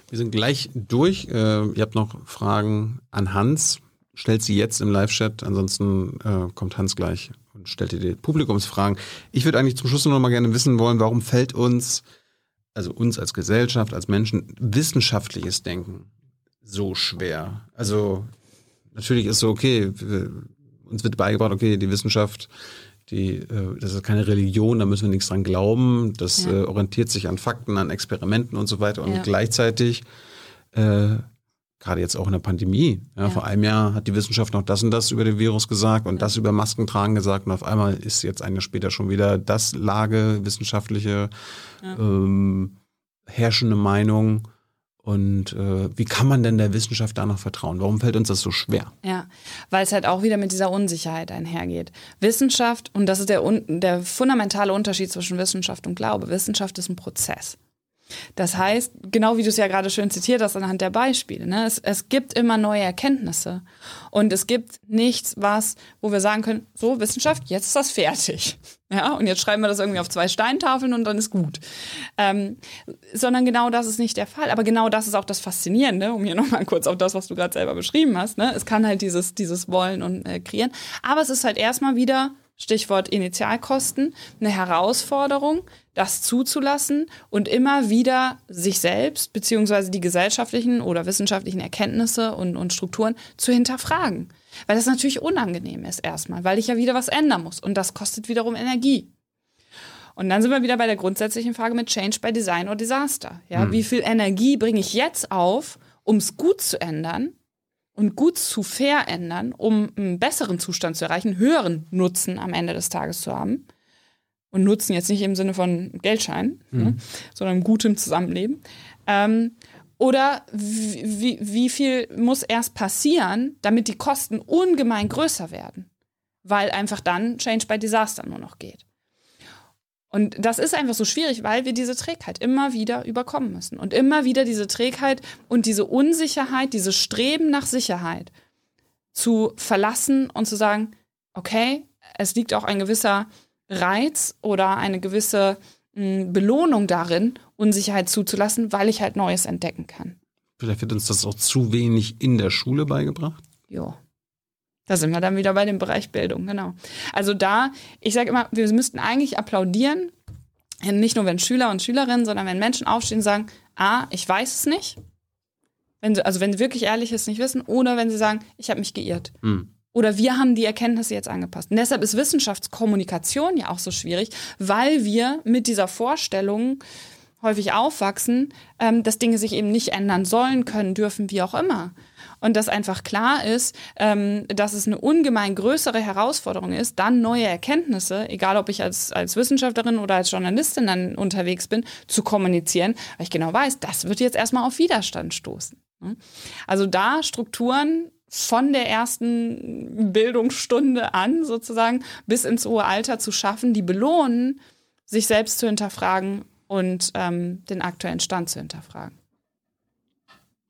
Wir sind gleich durch. Äh, ihr habt noch Fragen an Hans. Stellt sie jetzt im Live-Chat, ansonsten äh, kommt Hans gleich und stellt dir die Publikumsfragen. Ich würde eigentlich zum Schluss noch mal gerne wissen wollen, warum fällt uns, also uns als Gesellschaft, als Menschen, wissenschaftliches Denken so schwer? Also natürlich ist so, okay, uns wird beigebracht, okay, die Wissenschaft, die, äh, das ist keine Religion, da müssen wir nichts dran glauben. Das ja. äh, orientiert sich an Fakten, an Experimenten und so weiter. Und ja. gleichzeitig äh, gerade jetzt auch in der Pandemie. Ja. Vor einem Jahr hat die Wissenschaft noch das und das über den Virus gesagt und das über Maskentragen gesagt und auf einmal ist jetzt ein Jahr später schon wieder das Lage, wissenschaftliche, ähm, herrschende Meinung. Und äh, wie kann man denn der Wissenschaft da noch vertrauen? Warum fällt uns das so schwer? Ja, weil es halt auch wieder mit dieser Unsicherheit einhergeht. Wissenschaft, und das ist der, der fundamentale Unterschied zwischen Wissenschaft und Glaube, Wissenschaft ist ein Prozess. Das heißt, genau wie du es ja gerade schön zitiert hast anhand der Beispiele, ne? es, es gibt immer neue Erkenntnisse. Und es gibt nichts, was, wo wir sagen können, so Wissenschaft, jetzt ist das fertig. Ja, und jetzt schreiben wir das irgendwie auf zwei Steintafeln und dann ist gut. Ähm, sondern genau das ist nicht der Fall. Aber genau das ist auch das Faszinierende, um hier nochmal kurz auf das, was du gerade selber beschrieben hast. Ne? Es kann halt dieses, dieses Wollen und äh, Kreieren. Aber es ist halt erstmal wieder Stichwort Initialkosten, eine Herausforderung, das zuzulassen und immer wieder sich selbst beziehungsweise die gesellschaftlichen oder wissenschaftlichen Erkenntnisse und, und Strukturen zu hinterfragen. Weil das natürlich unangenehm ist erstmal, weil ich ja wieder was ändern muss und das kostet wiederum Energie. Und dann sind wir wieder bei der grundsätzlichen Frage mit Change by Design oder Disaster. Ja, hm. wie viel Energie bringe ich jetzt auf, um es gut zu ändern? Und gut zu verändern, um einen besseren Zustand zu erreichen, höheren Nutzen am Ende des Tages zu haben. Und Nutzen jetzt nicht im Sinne von Geldschein, mhm. ne, sondern gutem Zusammenleben. Ähm, oder wie, wie viel muss erst passieren, damit die Kosten ungemein größer werden? Weil einfach dann Change by Disaster nur noch geht. Und das ist einfach so schwierig, weil wir diese Trägheit immer wieder überkommen müssen. Und immer wieder diese Trägheit und diese Unsicherheit, dieses Streben nach Sicherheit zu verlassen und zu sagen, okay, es liegt auch ein gewisser Reiz oder eine gewisse mh, hm, Belohnung darin, Unsicherheit zuzulassen, weil ich halt Neues entdecken kann. Vielleicht wird uns das auch zu wenig in der Schule beigebracht. Ja. Da sind wir dann wieder bei dem Bereich Bildung, genau. Also da, ich sage immer, wir müssten eigentlich applaudieren, nicht nur wenn Schüler und Schülerinnen, sondern wenn Menschen aufstehen und sagen, ah, ich weiß es nicht. Wenn sie, also wenn sie wirklich ehrlich ist, nicht wissen, oder wenn sie sagen, ich habe mich geirrt. Mhm. Oder wir haben die Erkenntnisse jetzt angepasst. Und deshalb ist Wissenschaftskommunikation ja auch so schwierig, weil wir mit dieser Vorstellung häufig aufwachsen, ähm, dass Dinge sich eben nicht ändern sollen, können, dürfen, wie auch immer und dass einfach klar ist, ähm, dass es eine ungemein größere Herausforderung ist, dann neue Erkenntnisse, egal ob ich als, als Wissenschaftlerin oder als Journalistin dann unterwegs bin, zu kommunizieren, weil ich genau weiß, das wird jetzt erstmal auf Widerstand stoßen. Ne? Also da Strukturen von der ersten Bildungsstunde an sozusagen bis ins hohe Alter zu schaffen, die belohnen, sich selbst zu hinterfragen und ähm, den aktuellen Stand zu hinterfragen.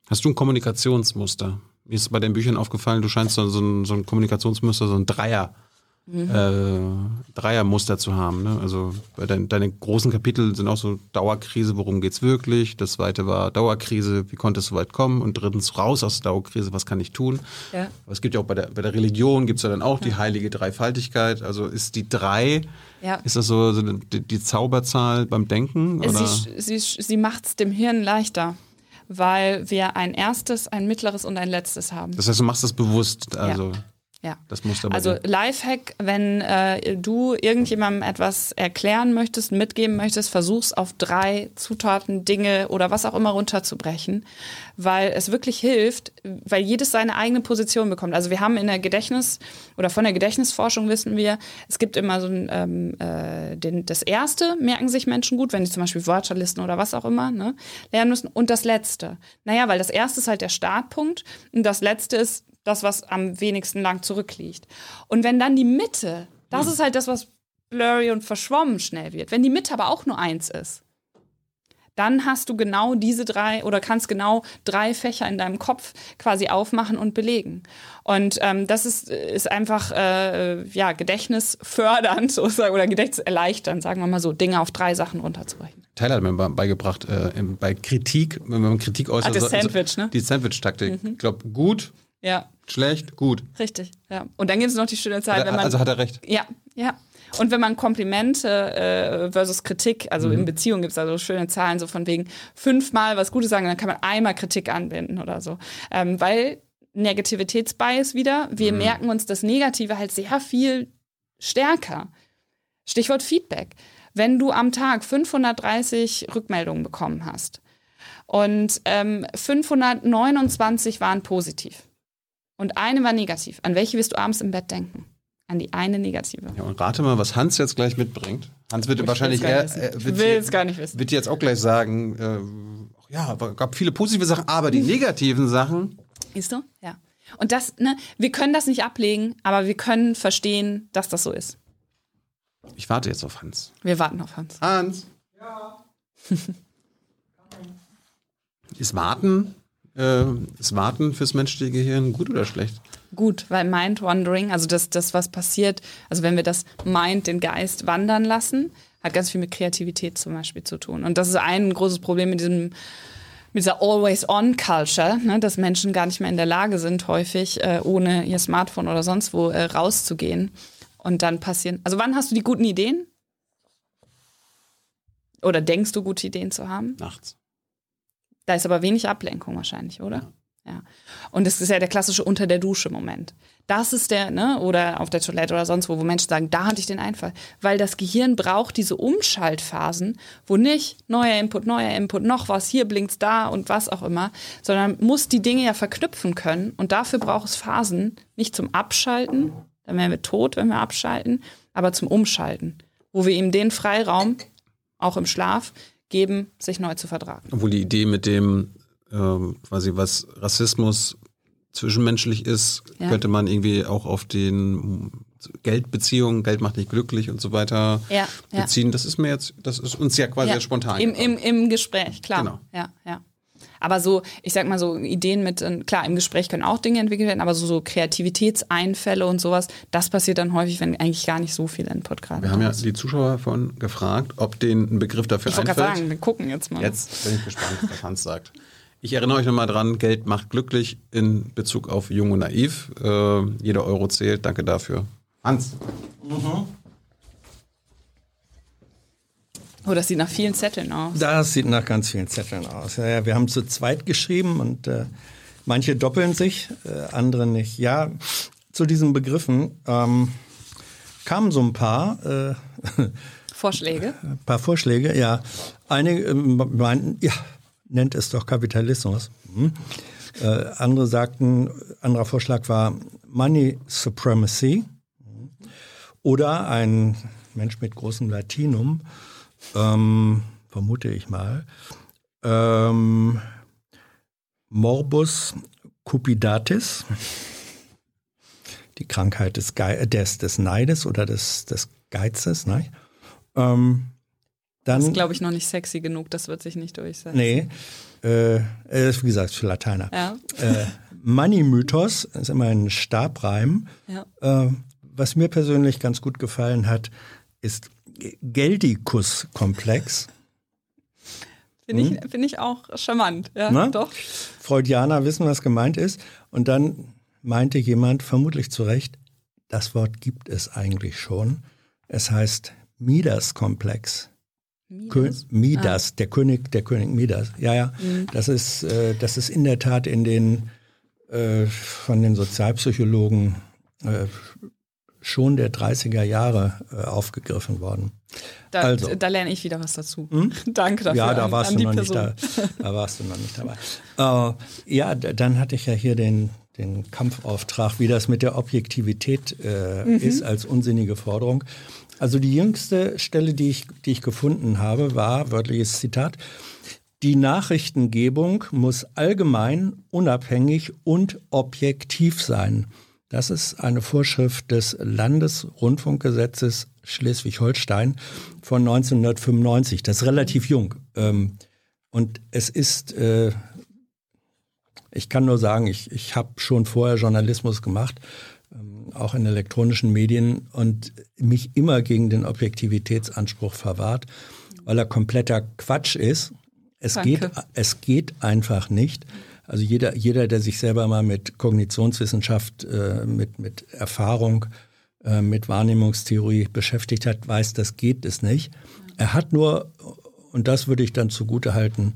Hast du ein Kommunikationsmuster? Mir ist bei den Büchern aufgefallen, du scheinst so ein, so ein Kommunikationsmuster, so ein Dreier äh, Dreiermuster zu haben. Ne? Also dein, deine großen Kapitel sind auch so Dauerkrise, worum geht's wirklich? Das zweite war Dauerkrise, wie konnte es so weit kommen? Und drittens raus aus der Dauerkrise, was kann ich tun? Ja. Aber es gibt ja auch bei der, bei der Religion gibt's ja dann auch die heilige Dreifaltigkeit. Also ist die drei, Ja. ist das so, so die, die Zauberzahl beim Denken? Oder? Sie, sie, sie macht es dem Hirn leichter, weil wir ein erstes, ein mittleres und ein letztes haben. Das heißt, du machst das bewusst, also Ja. das Muster bei Also. Lifehack, wenn äh, du irgendjemandem etwas erklären möchtest, mitgeben möchtest, versuch's auf drei Zutaten, Dinge oder was auch immer runterzubrechen, weil es wirklich hilft, weil jedes seine eigene Position bekommt. Also wir haben in der Gedächtnis oder von der Gedächtnisforschung wissen wir, es gibt immer so ein, ähm, äh, den, das erste merken sich Menschen gut, wenn sie zum Beispiel Wörterlisten oder was auch immer ne, lernen müssen und das letzte. Naja, weil das erste ist halt der Startpunkt und das letzte ist das, was am wenigsten lang zurückliegt. Und wenn dann die Mitte, das ist halt das, was blurry und verschwommen schnell wird. Wenn die Mitte aber auch nur eins ist, dann hast du genau diese drei oder kannst genau drei Fächer in deinem Kopf quasi aufmachen und belegen. Und ähm, das ist, ist einfach äh, ja, gedächtnisfördernd sozusagen oder gedächtniserleichternd, sagen wir mal so, Dinge auf drei Sachen runterzubrechen. Tyler hat mir be- beigebracht, äh, bei Kritik, wenn man Kritik äußert. Ah, das so- so- Sandwich, ne? Die Sandwich-Taktik. Ich glaube, gut, Ja, schlecht, gut. richtig. Ja. Und dann gibt es noch die schöne Zeit, wenn man also hat er recht. Ja, ja. Und wenn man Komplimente äh, versus Kritik, also Mhm. in Beziehungen gibt es also schöne Zahlen, so von wegen fünfmal was Gutes sagen, dann kann man einmal Kritik anwenden oder so. Ähm, weil Negativitätsbias wieder, Mhm. wir merken uns das Negative halt sehr viel stärker. Stichwort Feedback. Wenn du am Tag 530 Rückmeldungen bekommen hast und ähm, 529 waren positiv und eine war negativ, an welche wirst du abends im Bett denken? An die eine negative. Ja, und rate mal, was Hans jetzt gleich mitbringt. Hans wird Ich wahrscheinlich eher, äh, wird, will es gar nicht wissen. wird jetzt auch gleich sagen, äh, ja, es gab viele positive Sachen, aber die negativen Sachen, Siehst du? Ja. Und das, ne, wir können das nicht ablegen, aber wir können verstehen, dass das so ist. ich warte jetzt auf Hans. Wir warten auf Hans. Hans? Ja. ist Warten, äh, ist Warten fürs menschliche Gehirn gut oder schlecht? Gut, weil Mind Wandering, also das, das, was passiert, also wenn wir das Mind, den Geist wandern lassen, hat ganz viel mit Kreativität zum Beispiel zu tun. Und das ist ein großes Problem mit diesem mit dieser Always-On-Culture, ne, dass Menschen gar nicht mehr in der Lage sind, häufig äh, ohne ihr Smartphone oder sonst wo äh, rauszugehen. Und dann passieren. Also wann hast du die guten Ideen? Oder denkst du, gute Ideen zu haben? Nachts. Da ist aber wenig Ablenkung wahrscheinlich, oder? Ja. Und das ist ja der klassische unter der Dusche Moment. Das ist der, ne, oder auf der Toilette oder sonst wo, wo Menschen sagen, da hatte ich den Einfall. Weil das Gehirn braucht diese Umschaltphasen, wo nicht neuer Input, neuer Input, noch was, hier blinkt's da und was auch immer, sondern muss die Dinge ja verknüpfen können. Und dafür braucht es Phasen, nicht zum Abschalten, dann wären wir tot, wenn wir abschalten, aber zum Umschalten, wo wir ihm den Freiraum, auch im Schlaf, geben, sich neu zu vertragen. Obwohl die Idee mit dem, quasi was Rassismus zwischenmenschlich ist, Ja. könnte man irgendwie auch auf den Geldbeziehungen, Geld macht nicht glücklich und so weiter Ja, ja. beziehen. Das ist mir jetzt, das ist uns ja quasi spontan. Im, im, Im Gespräch, klar. Genau. Ja, ja. Aber so, ich sag mal so, Ideen mit, äh, klar, im Gespräch können auch Dinge entwickelt werden, aber so, so Kreativitätseinfälle und sowas, das passiert dann häufig, wenn eigentlich gar nicht so viel Input gerade Wir haben da ja ist. die Zuschauer von gefragt, ob denen ein Begriff dafür Ich wollte einfällt. gerade sagen, wir gucken jetzt mal. Jetzt bin ich gespannt, was Hans sagt. Ich erinnere euch nochmal dran, Geld macht glücklich in Bezug auf Jung und Naiv. Äh, jeder Euro zählt, danke dafür. Hans. Oh, das sieht nach vielen Zetteln aus. Das sieht nach ganz vielen Zetteln aus. Ja, ja, wir haben zu zweit geschrieben und äh, manche doppeln sich, äh, andere nicht. Ja, zu diesen Begriffen ähm, kamen so ein paar, äh, Vorschläge. ein paar Vorschläge. Ja, einige ähm, meinten, ja, nennt es doch Kapitalismus. Hm. Äh, andere sagten, anderer Vorschlag war Money Supremacy. Oder ein Mensch mit großem Latinum, ähm, vermute ich mal, ähm, Morbus cupidatis, die Krankheit des, Ge des, des Neides oder des, des Geizes. Ne? Ähm, Das dann, ist, glaube ich, noch nicht sexy genug, das wird sich nicht durchsetzen. nee, äh, äh, wie gesagt, für Lateiner. Ja. Äh, Money-Mythos ist immer ein Stabreim. Ja. Äh, was mir persönlich ganz gut gefallen hat, ist Geldikus-Komplex. Finde ich, find ich auch charmant. Ja, Na? doch. Freudianer wissen, was gemeint ist. Und dann meinte jemand, vermutlich zu Recht, das Wort gibt es eigentlich schon. Es heißt Midas-Komplex. Midas. Midas, der König, der König Midas. Ja, ja. Das ist, äh, das ist in der Tat in den äh, von den Sozialpsychologen äh, schon der 30er Jahre äh, aufgegriffen worden. Da, Also. da lerne ich wieder was dazu. Danke dafür. Ja, da an, warst an du noch nicht da. Da warst du noch nicht dabei. Äh, ja, dann hatte ich ja hier den, den Kampfauftrag, wie das mit der Objektivität äh, Mhm. ist als unsinnige Forderung. Also die jüngste Stelle, die ich, die ich gefunden habe, war, wörtliches Zitat, die Nachrichtengebung muss allgemein, unabhängig und objektiv sein. Das ist eine Vorschrift des Landesrundfunkgesetzes Schleswig-Holstein von 1995. Das ist relativ jung. Ähm, Und es ist, äh, ich kann nur sagen, ich, ich habe schon vorher Journalismus gemacht, auch in elektronischen Medien und mich immer gegen den Objektivitätsanspruch verwahrt, weil er kompletter Quatsch ist. Es Danke. geht, es geht einfach nicht. Also jeder, jeder, der sich selber mal mit Kognitionswissenschaft, äh, mit, mit Erfahrung, äh, mit Wahrnehmungstheorie beschäftigt hat, weiß, das geht es nicht. Er hat nur, und das würde ich dann zugute halten,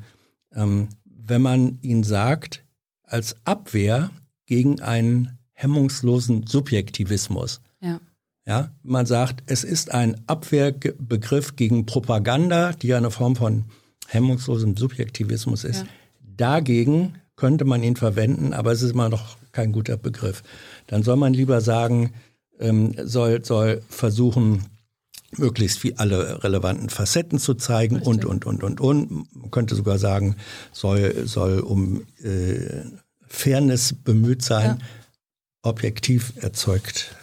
ähm, wenn man ihn sagt, als Abwehr gegen einen hemmungslosen Subjektivismus. Ja. Ja, man sagt, es ist ein Abwehrbegriff gegen Propaganda, die ja eine Form von hemmungslosem Subjektivismus ist. Ja. Dagegen könnte man ihn verwenden, aber es ist immer noch kein guter Begriff. Dann soll man lieber sagen, ähm, soll, soll versuchen, möglichst viel alle relevanten Facetten zu zeigen und, und, und, und, und. Man könnte sogar sagen, soll, soll um äh, Fairness bemüht sein. Objektiv erzeugt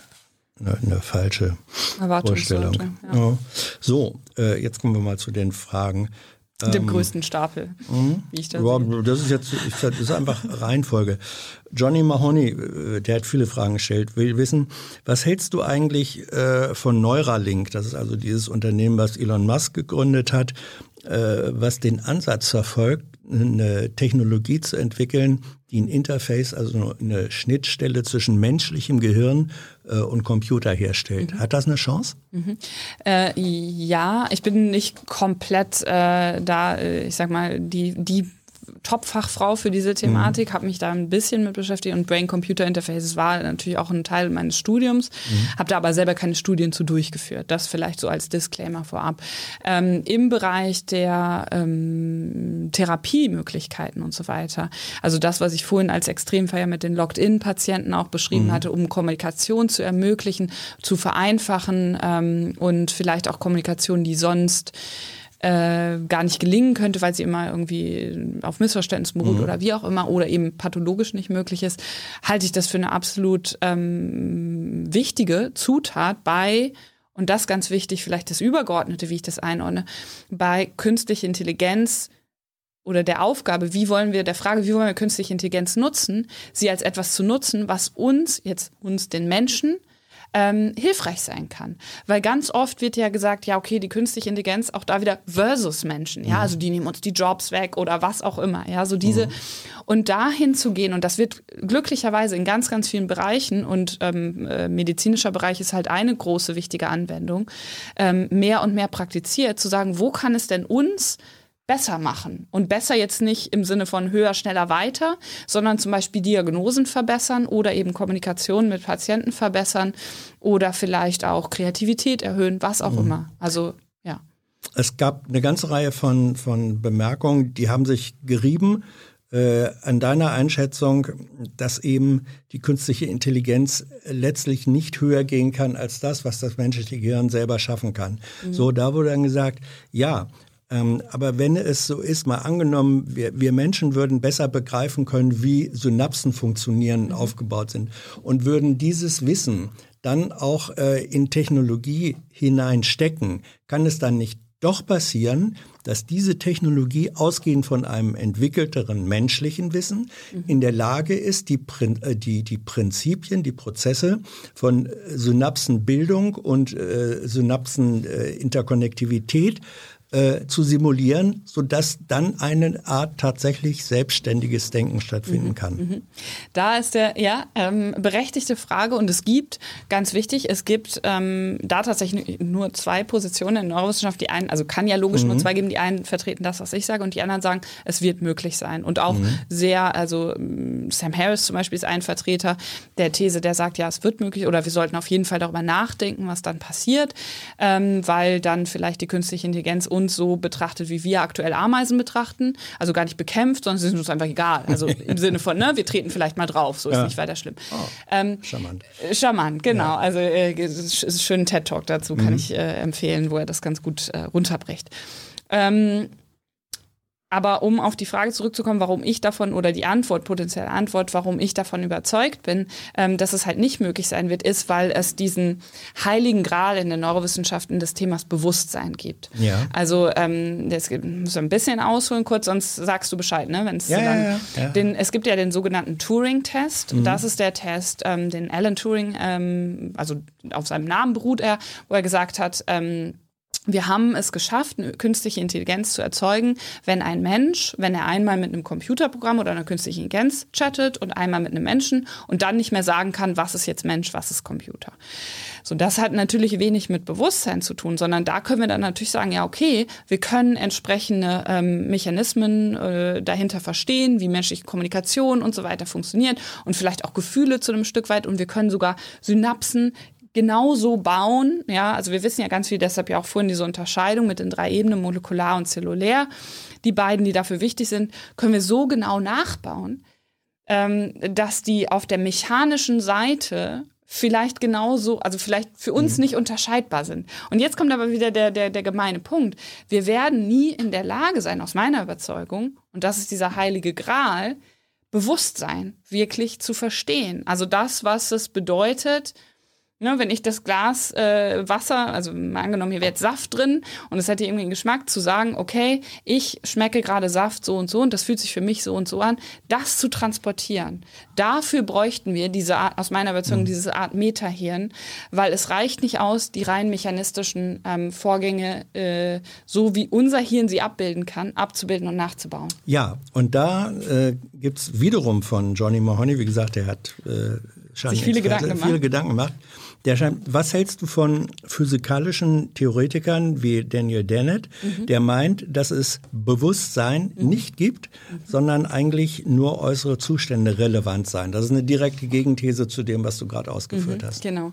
eine, eine falsche Vorstellung. Ja. Ja. So, äh, jetzt kommen wir mal zu den Fragen. Dem größten Stapel, wie ich das Ja, sehe. das ist jetzt ich, das ist einfach Reihenfolge. Johnny Mahoney, äh, der hat viele Fragen gestellt, will wissen, was hältst du eigentlich äh, von Neuralink? Das ist also dieses Unternehmen, was Elon Musk gegründet hat, äh, was den Ansatz verfolgt, eine Technologie zu entwickeln, die ein Interface, also eine Schnittstelle zwischen menschlichem Gehirn äh, und Computer herstellt. Hat das eine Chance? Äh, ja, ich bin nicht komplett äh, da, äh, ich sag mal, die, die Top-Fachfrau für diese Thematik, habe mich da ein bisschen mit beschäftigt und Brain-Computer-Interfaces war natürlich auch ein Teil meines Studiums, habe da aber selber keine Studien zu durchgeführt. Das vielleicht so als Disclaimer vorab. Ähm, Im Bereich der ähm, Therapiemöglichkeiten und so weiter, also das, was ich vorhin als Extremfall ja mit den Locked-In-Patienten auch beschrieben hatte, um Kommunikation zu ermöglichen, zu vereinfachen ähm, und vielleicht auch Kommunikation, die sonst äh, gar nicht gelingen könnte, weil sie immer irgendwie auf Missverständnissen beruht oder wie auch immer oder eben pathologisch nicht möglich ist, halte ich das für eine absolut ähm, wichtige Zutat bei und das ganz wichtig, vielleicht das Übergeordnete, wie ich das einordne, bei künstlicher Intelligenz oder der Aufgabe, wie wollen wir, der Frage, wie wollen wir künstliche Intelligenz nutzen, sie als etwas zu nutzen, was uns, jetzt uns den Menschen, ähm, hilfreich sein kann. Weil ganz oft wird ja gesagt, ja, okay, die künstliche Intelligenz auch da wieder versus Menschen, ja, also die nehmen uns die Jobs weg oder was auch immer, ja, so diese und dahin zu gehen und das wird glücklicherweise in ganz, ganz vielen Bereichen und ähm, äh, medizinischer Bereich ist halt eine große wichtige Anwendung, ähm, mehr und mehr praktiziert, zu sagen, wo kann es denn uns besser machen. Und besser jetzt nicht im Sinne von höher, schneller, weiter, sondern zum Beispiel Diagnosen verbessern oder eben Kommunikation mit Patienten verbessern oder vielleicht auch Kreativität erhöhen, was auch immer. Also ja. Es gab eine ganze Reihe von, von Bemerkungen, die haben sich gerieben äh, an deiner Einschätzung, dass eben die künstliche Intelligenz letztlich nicht höher gehen kann als das, was das menschliche Gehirn selber schaffen kann. So, da wurde dann gesagt, ja, ähm, aber wenn es so ist, mal angenommen, wir, wir Menschen würden besser begreifen können, wie Synapsen funktionieren, aufgebaut sind und würden dieses Wissen dann auch äh, in Technologie hineinstecken, kann es dann nicht doch passieren, dass diese Technologie ausgehend von einem entwickelteren menschlichen Wissen mhm. in der Lage ist, die, äh, die, die Prinzipien, die Prozesse von Synapsenbildung und äh, Synapseninterkonnektivität äh, zu simulieren, sodass dann eine Art tatsächlich selbstständiges Denken stattfinden mhm, kann. Mhm. Da ist der, ja, ähm, berechtigte Frage und es gibt, ganz wichtig, es gibt ähm, da tatsächlich nur zwei Positionen in Neurowissenschaft. Die einen, also kann ja logisch mhm. nur zwei geben, die einen vertreten das, was ich sage und die anderen sagen, es wird möglich sein. Und auch mhm. sehr, also ähm, Sam Harris zum Beispiel ist ein Vertreter der These, der sagt, ja, es wird möglich oder wir sollten auf jeden Fall darüber nachdenken, was dann passiert, ähm, weil dann vielleicht die künstliche Intelligenz uns so betrachtet, wie wir aktuell Ameisen betrachten. Also gar nicht bekämpft, sondern sie sind uns einfach egal. Also im Sinne von, ne, wir treten vielleicht mal drauf, so ist ja. nicht weiter schlimm. Oh, ähm, charmant. Äh, charmant, genau. Ja. Also äh, ist ein schöner TED-Talk dazu, kann mhm. ich äh, empfehlen, wo er das ganz gut äh, runterbricht. Ähm, aber um auf die Frage zurückzukommen, warum ich davon oder die Antwort, potenzielle Antwort, warum ich davon überzeugt bin, ähm, dass es halt nicht möglich sein wird, ist, weil es diesen heiligen Gral in den Neurowissenschaften des Themas Bewusstsein gibt. Ja. Also ähm, das muss ein bisschen ausholen kurz, sonst sagst du Bescheid, ne? Wenn es ja, dann ja, ja. Den, es gibt ja den sogenannten Turing-Test. Mhm. Das ist der Test, ähm, den Alan Turing, ähm, also auf seinem Namen beruht er, wo er gesagt hat, ähm, wir haben es geschafft, eine künstliche Intelligenz zu erzeugen, wenn ein Mensch, wenn er einmal mit einem Computerprogramm oder einer künstlichen Intelligenz chattet und einmal mit einem Menschen und dann nicht mehr sagen kann, was ist jetzt Mensch, was ist Computer. So, das hat natürlich wenig mit Bewusstsein zu tun, sondern da können wir dann natürlich sagen, ja, okay, wir können entsprechende ähm, Mechanismen äh, dahinter verstehen, wie menschliche Kommunikation und so weiter funktioniert und vielleicht auch Gefühle zu einem Stück weit und wir können sogar Synapsen genauso bauen. Ja, also wir wissen ja ganz viel, deshalb ja auch vorhin diese Unterscheidung mit den drei Ebenen, molekular und zellulär. Die beiden, die dafür wichtig sind, können wir so genau nachbauen, ähm, dass die auf der mechanischen Seite vielleicht genauso, also vielleicht für uns mhm. nicht unterscheidbar sind. Und jetzt kommt aber wieder der, der, der gemeine Punkt. Wir werden nie in der Lage sein, aus meiner Überzeugung, und das ist dieser heilige Gral, Bewusstsein wirklich zu verstehen. Also das, was es bedeutet, Ne, wenn ich das Glas äh, Wasser, also mal angenommen, hier wäre jetzt Saft drin und es hätte irgendwie einen Geschmack, zu sagen, okay, ich schmecke gerade Saft so und so und das fühlt sich für mich so und so an, das zu transportieren. Dafür bräuchten wir diese Art, aus meiner Überzeugung, mhm. diese Art Metahirn, weil es reicht nicht aus, die rein mechanistischen ähm, Vorgänge, äh, so wie unser Hirn sie abbilden kann, abzubilden und nachzubauen. Ja, und da äh, gibt es wiederum von Johnny Mahoney, wie gesagt, der hat äh, sich viele Gedanken gemacht. Viele Gedanken gemacht der scheint, was hältst du von physikalischen Theoretikern wie Daniel Dennett, mhm. der meint, dass es Bewusstsein mhm. nicht gibt, mhm. sondern eigentlich nur äußere Zustände relevant sein. Das ist eine direkte Gegenthese zu dem, was du gerade ausgeführt mhm. hast. Genau.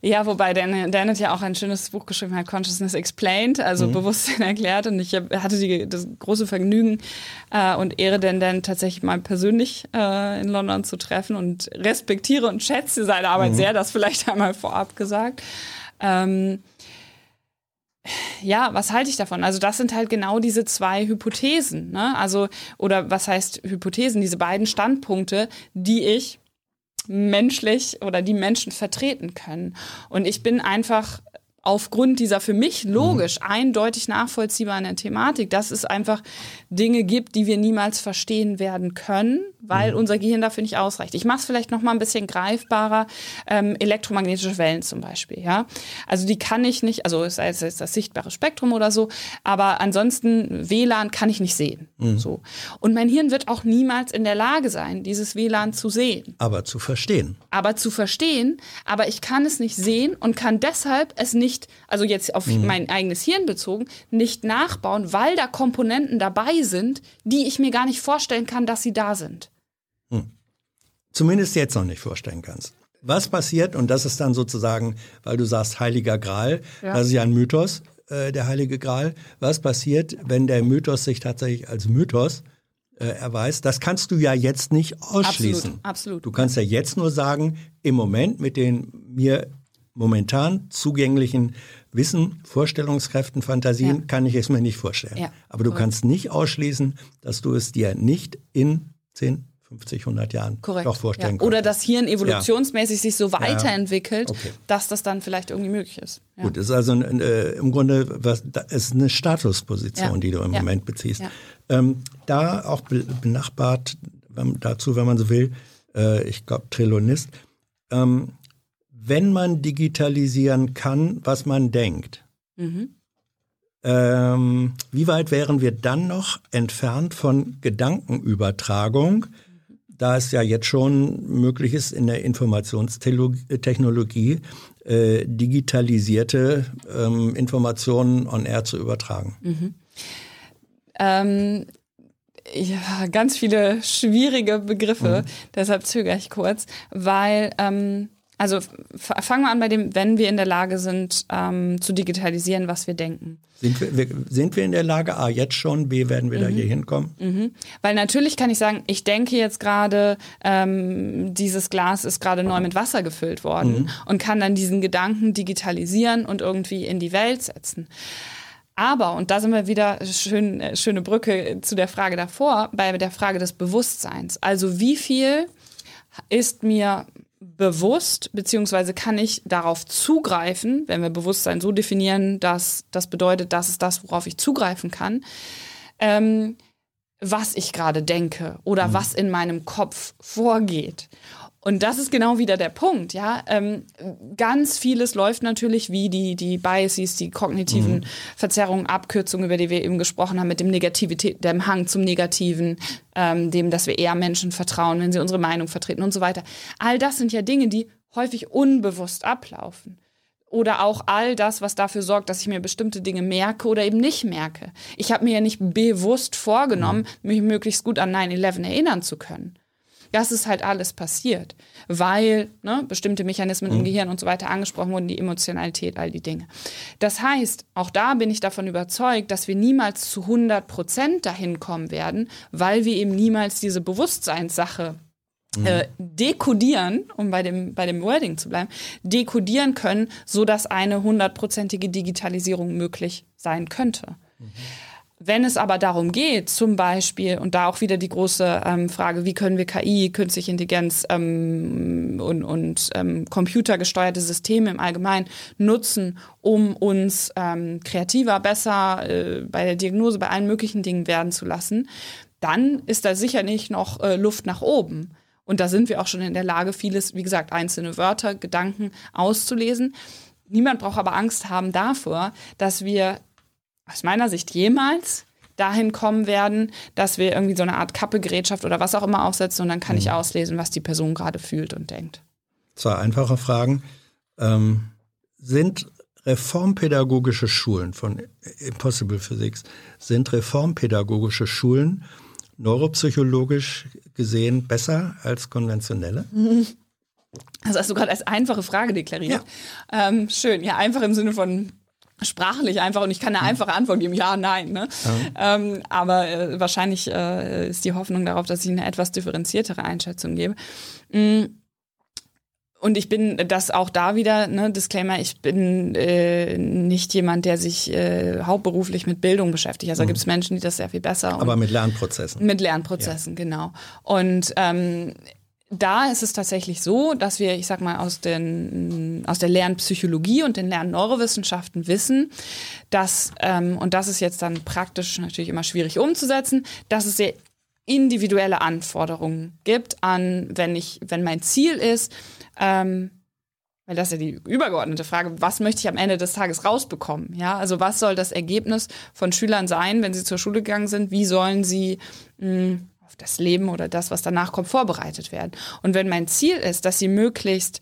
Ja, wobei Dennett ja auch ein schönes Buch geschrieben hat, Consciousness Explained, also mhm. Bewusstsein erklärt. Und ich hatte die, das große Vergnügen äh, und Ehre, Dan tatsächlich mal persönlich äh, in London zu treffen und respektiere und schätze seine Arbeit mhm. sehr, das vielleicht einmal vor vorab gesagt. Ähm, ja, was halte ich davon? Also das sind halt genau diese zwei Hypothesen, ne? Also oder was heißt Hypothesen? Diese beiden Standpunkte, die ich menschlich oder die Menschen vertreten können. Und ich bin einfach aufgrund dieser für mich logisch mhm. eindeutig nachvollziehbaren Thematik, dass es einfach Dinge gibt, die wir niemals verstehen werden können, weil mhm. unser Gehirn dafür nicht ausreicht. Ich mache es vielleicht noch mal ein bisschen greifbarer. Ähm, elektromagnetische Wellen zum Beispiel, ja. Also die kann ich nicht, also es jetzt das sichtbare Spektrum oder so, aber ansonsten WLAN kann ich nicht sehen. Mhm. So. Und mein Hirn wird auch niemals in der Lage sein, dieses WLAN zu sehen. Aber zu verstehen. Aber zu verstehen, aber ich kann es nicht sehen und kann deshalb es nicht, also jetzt auf mhm. mein eigenes Hirn bezogen, nicht nachbauen, weil da Komponenten dabei sind, die ich mir gar nicht vorstellen kann, dass sie da sind. Hm. Zumindest jetzt noch nicht vorstellen kannst. Was passiert, und das ist dann sozusagen, weil du sagst Heiliger Gral, ja. das ist ja ein Mythos, äh, der Heilige Gral. Was passiert, wenn der Mythos sich tatsächlich als Mythos äh, erweist? Das kannst du ja jetzt nicht ausschließen. Absolut, absolut. Du kannst ja jetzt nur sagen, im Moment mit den mir momentan zugänglichen Wissen, Vorstellungskräften, Fantasien ja. kann ich es mir nicht vorstellen. Ja. Aber du kannst nicht ausschließen, dass du es dir nicht in 10, 50, 100 Jahren Korrekt. noch vorstellen ja. konnten. Oder das Hirn evolutionsmäßig sich so weiterentwickelt, Okay. dass das dann vielleicht irgendwie möglich ist. Gut, ist also ein, äh, im Grunde was, ist eine Statusposition, die du im. Moment beziehst. Ähm, da auch be benachbart wenn, dazu, wenn man so will, äh, ich glaube Trillonist, ähm, wenn man digitalisieren kann, was man denkt, Mhm. ähm, wie weit wären wir dann noch entfernt von Gedankenübertragung, da es ja jetzt schon möglich ist, in der Informationstechnologie äh, digitalisierte ähm, Informationen on air zu übertragen? Ähm, ja, ganz viele schwierige Begriffe, deshalb zögere ich kurz, weil, ähm, also fangen wir an bei dem, wenn wir in der Lage sind, ähm, zu digitalisieren, was wir denken. Sind wir, sind wir in der Lage, A, jetzt schon, B, werden wir da hier hinkommen? Weil natürlich kann ich sagen, ich denke jetzt gerade, ähm, dieses Glas ist gerade neu mit Wasser gefüllt worden und kann dann diesen Gedanken digitalisieren und irgendwie in die Welt setzen. Aber, und da sind wir wieder, schön, äh, schöne Brücke zu der Frage davor, bei der Frage des Bewusstseins. Also wie viel ist mir bewusst, beziehungsweise kann ich darauf zugreifen, wenn wir Bewusstsein so definieren, dass das bedeutet, das ist das, worauf ich zugreifen kann, ähm, was ich gerade denke oder was in meinem Kopf vorgeht. Und das ist genau wieder der Punkt, ja. Ähm, ganz vieles läuft natürlich wie die, die Biases, die kognitiven Verzerrungen, Abkürzungen, über die wir eben gesprochen haben, mit dem Negativität, dem Hang zum Negativen, ähm, dem, dass wir eher Menschen vertrauen, wenn sie unsere Meinung vertreten und so weiter. All das sind ja Dinge, die häufig unbewusst ablaufen. Oder auch all das, was dafür sorgt, dass ich mir bestimmte Dinge merke oder eben nicht merke. Ich habe mir ja nicht bewusst vorgenommen, mich möglichst gut an 9-11 erinnern zu können. Das ist halt alles passiert, weil ne, bestimmte Mechanismen im Gehirn und so weiter angesprochen wurden, die Emotionalität, all die Dinge. Das heißt, auch da bin ich davon überzeugt, dass wir niemals zu 100 Prozent dahin kommen werden, weil wir eben niemals diese Bewusstseinssache äh, dekodieren, um bei dem, bei dem Wording zu bleiben, dekodieren können, so dass eine hundertprozentige Digitalisierung möglich sein könnte. Wenn es aber darum geht, zum Beispiel, und da auch wieder die große ähm, Frage, wie können wir KI, künstliche Intelligenz ähm, und, und ähm, computergesteuerte Systeme im Allgemeinen nutzen, um uns ähm, kreativer, besser äh, bei der Diagnose, bei allen möglichen Dingen werden zu lassen, dann ist da sicher nicht noch äh, Luft nach oben. Und da sind wir auch schon in der Lage, vieles, wie gesagt, einzelne Wörter, Gedanken auszulesen. Niemand braucht aber Angst haben davor, dass wir aus meiner Sicht jemals dahin kommen werden, dass wir irgendwie so eine Art Kappegerätschaft oder was auch immer aufsetzen und dann kann ich auslesen, was die Person gerade fühlt und denkt. Zwei einfache Fragen. Ähm, sind reformpädagogische Schulen von Impossible Physics, sind reformpädagogische Schulen neuropsychologisch gesehen besser als konventionelle? Das hast du gerade als einfache Frage deklariert. Ähm, schön, ja, einfach im Sinne von sprachlich einfach und ich kann eine einfache Antwort geben, ja, nein. Ne? Ähm, aber äh, wahrscheinlich äh, ist die Hoffnung darauf, dass ich eine etwas differenziertere Einschätzung gebe. Mm. Und ich bin das auch da wieder, ne, Disclaimer, ich bin äh, nicht jemand, der sich äh, hauptberuflich mit Bildung beschäftigt. Also da gibt es Menschen, die das sehr viel besser Aber mit Lernprozessen. mit Lernprozessen, genau. Und ähm, da ist es tatsächlich so, dass wir, ich sag mal, aus, den, aus der Lernpsychologie und den Lernneurowissenschaften wissen, dass, ähm, und das ist jetzt dann praktisch natürlich immer schwierig umzusetzen, dass es sehr individuelle Anforderungen gibt an, wenn ich, wenn mein Ziel ist, ähm, weil das ist ja die übergeordnete Frage, was möchte ich am Ende des Tages rausbekommen? Ja, also was soll das Ergebnis von Schülern sein, wenn sie zur Schule gegangen sind? Wie sollen sie mh, auf das Leben oder das, was danach kommt, vorbereitet werden? Und wenn mein Ziel ist, dass sie möglichst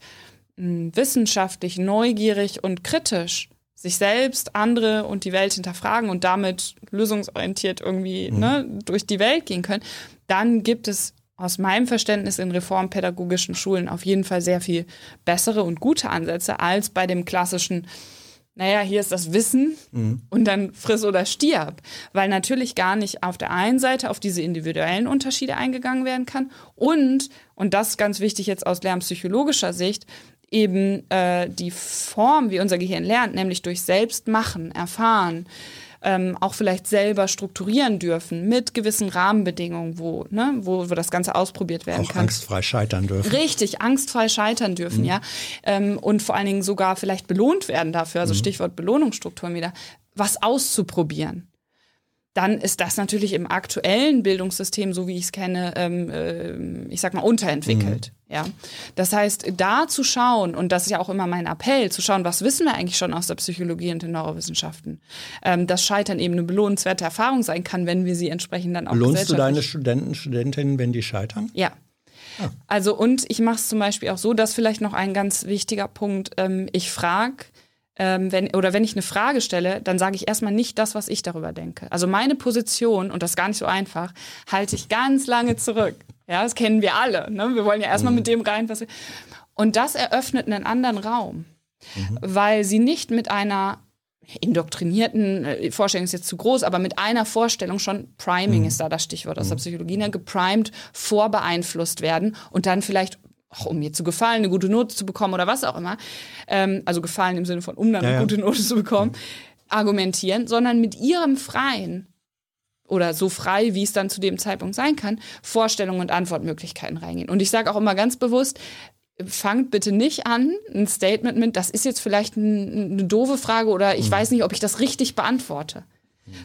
mh, wissenschaftlich, neugierig und kritisch sich selbst, andere und die Welt hinterfragen und damit lösungsorientiert irgendwie ne, durch die Welt gehen können, dann gibt es aus meinem Verständnis in reformpädagogischen Schulen auf jeden Fall sehr viel bessere und gute Ansätze als bei dem klassischen, naja, hier ist das Wissen und dann friss oder stirb. Weil natürlich gar nicht auf der einen Seite auf diese individuellen Unterschiede eingegangen werden kann und, und das ist ganz wichtig jetzt aus lernpsychologischer Sicht, eben äh, die Form, wie unser Gehirn lernt, nämlich durch Selbstmachen, Erfahren, ähm, auch vielleicht selber strukturieren dürfen mit gewissen Rahmenbedingungen, wo, ne, wo, wo das Ganze ausprobiert werden Auch kann. angstfrei scheitern dürfen. Richtig, angstfrei scheitern dürfen, ja. Ähm, und vor allen Dingen sogar vielleicht belohnt werden dafür, also Stichwort Belohnungsstrukturen wieder, was auszuprobieren. Dann ist das natürlich im aktuellen Bildungssystem, so wie ich es kenne, ähm, äh, ich sag mal, unterentwickelt. Ja. Das heißt, da zu schauen, und das ist ja auch immer mein Appell, zu schauen, was wissen wir eigentlich schon aus der Psychologie und den Neurowissenschaften, ähm, dass Scheitern eben eine belohnenswerte Erfahrung sein kann, wenn wir sie entsprechend dann auch Belohnst du deine Studenten, Studentinnen, wenn die scheitern? ja. Also und ich mache es zum Beispiel auch so, dass vielleicht noch ein ganz wichtiger Punkt, ähm, ich frage, ähm, wenn, oder wenn ich eine Frage stelle, dann sage ich erstmal nicht das, was ich darüber denke. Also meine Position, und das ist gar nicht so einfach, halte ich ganz lange zurück. Ja, das kennen wir alle. Ne? Wir wollen ja erstmal mit dem rein, was wir. Und das eröffnet einen anderen Raum, weil sie nicht mit einer indoktrinierten, äh, Vorstellung ist jetzt zu groß, aber mit einer Vorstellung schon, Priming ist da das Stichwort aus der Psychologie, ne, geprimed, vorbeeinflusst werden und dann vielleicht, auch um mir zu gefallen, eine gute Note zu bekommen oder was auch immer, ähm, also gefallen im Sinne von, um dann Ja, eine ja. gute Note zu bekommen, argumentieren, sondern mit ihrem freien oder so frei, wie es dann zu dem Zeitpunkt sein kann, Vorstellungen und Antwortmöglichkeiten reingehen. Und ich sage auch immer ganz bewusst, fangt bitte nicht an, ein Statement mit, das ist jetzt vielleicht ein, eine doofe Frage oder ich weiß nicht, ob ich das richtig beantworte.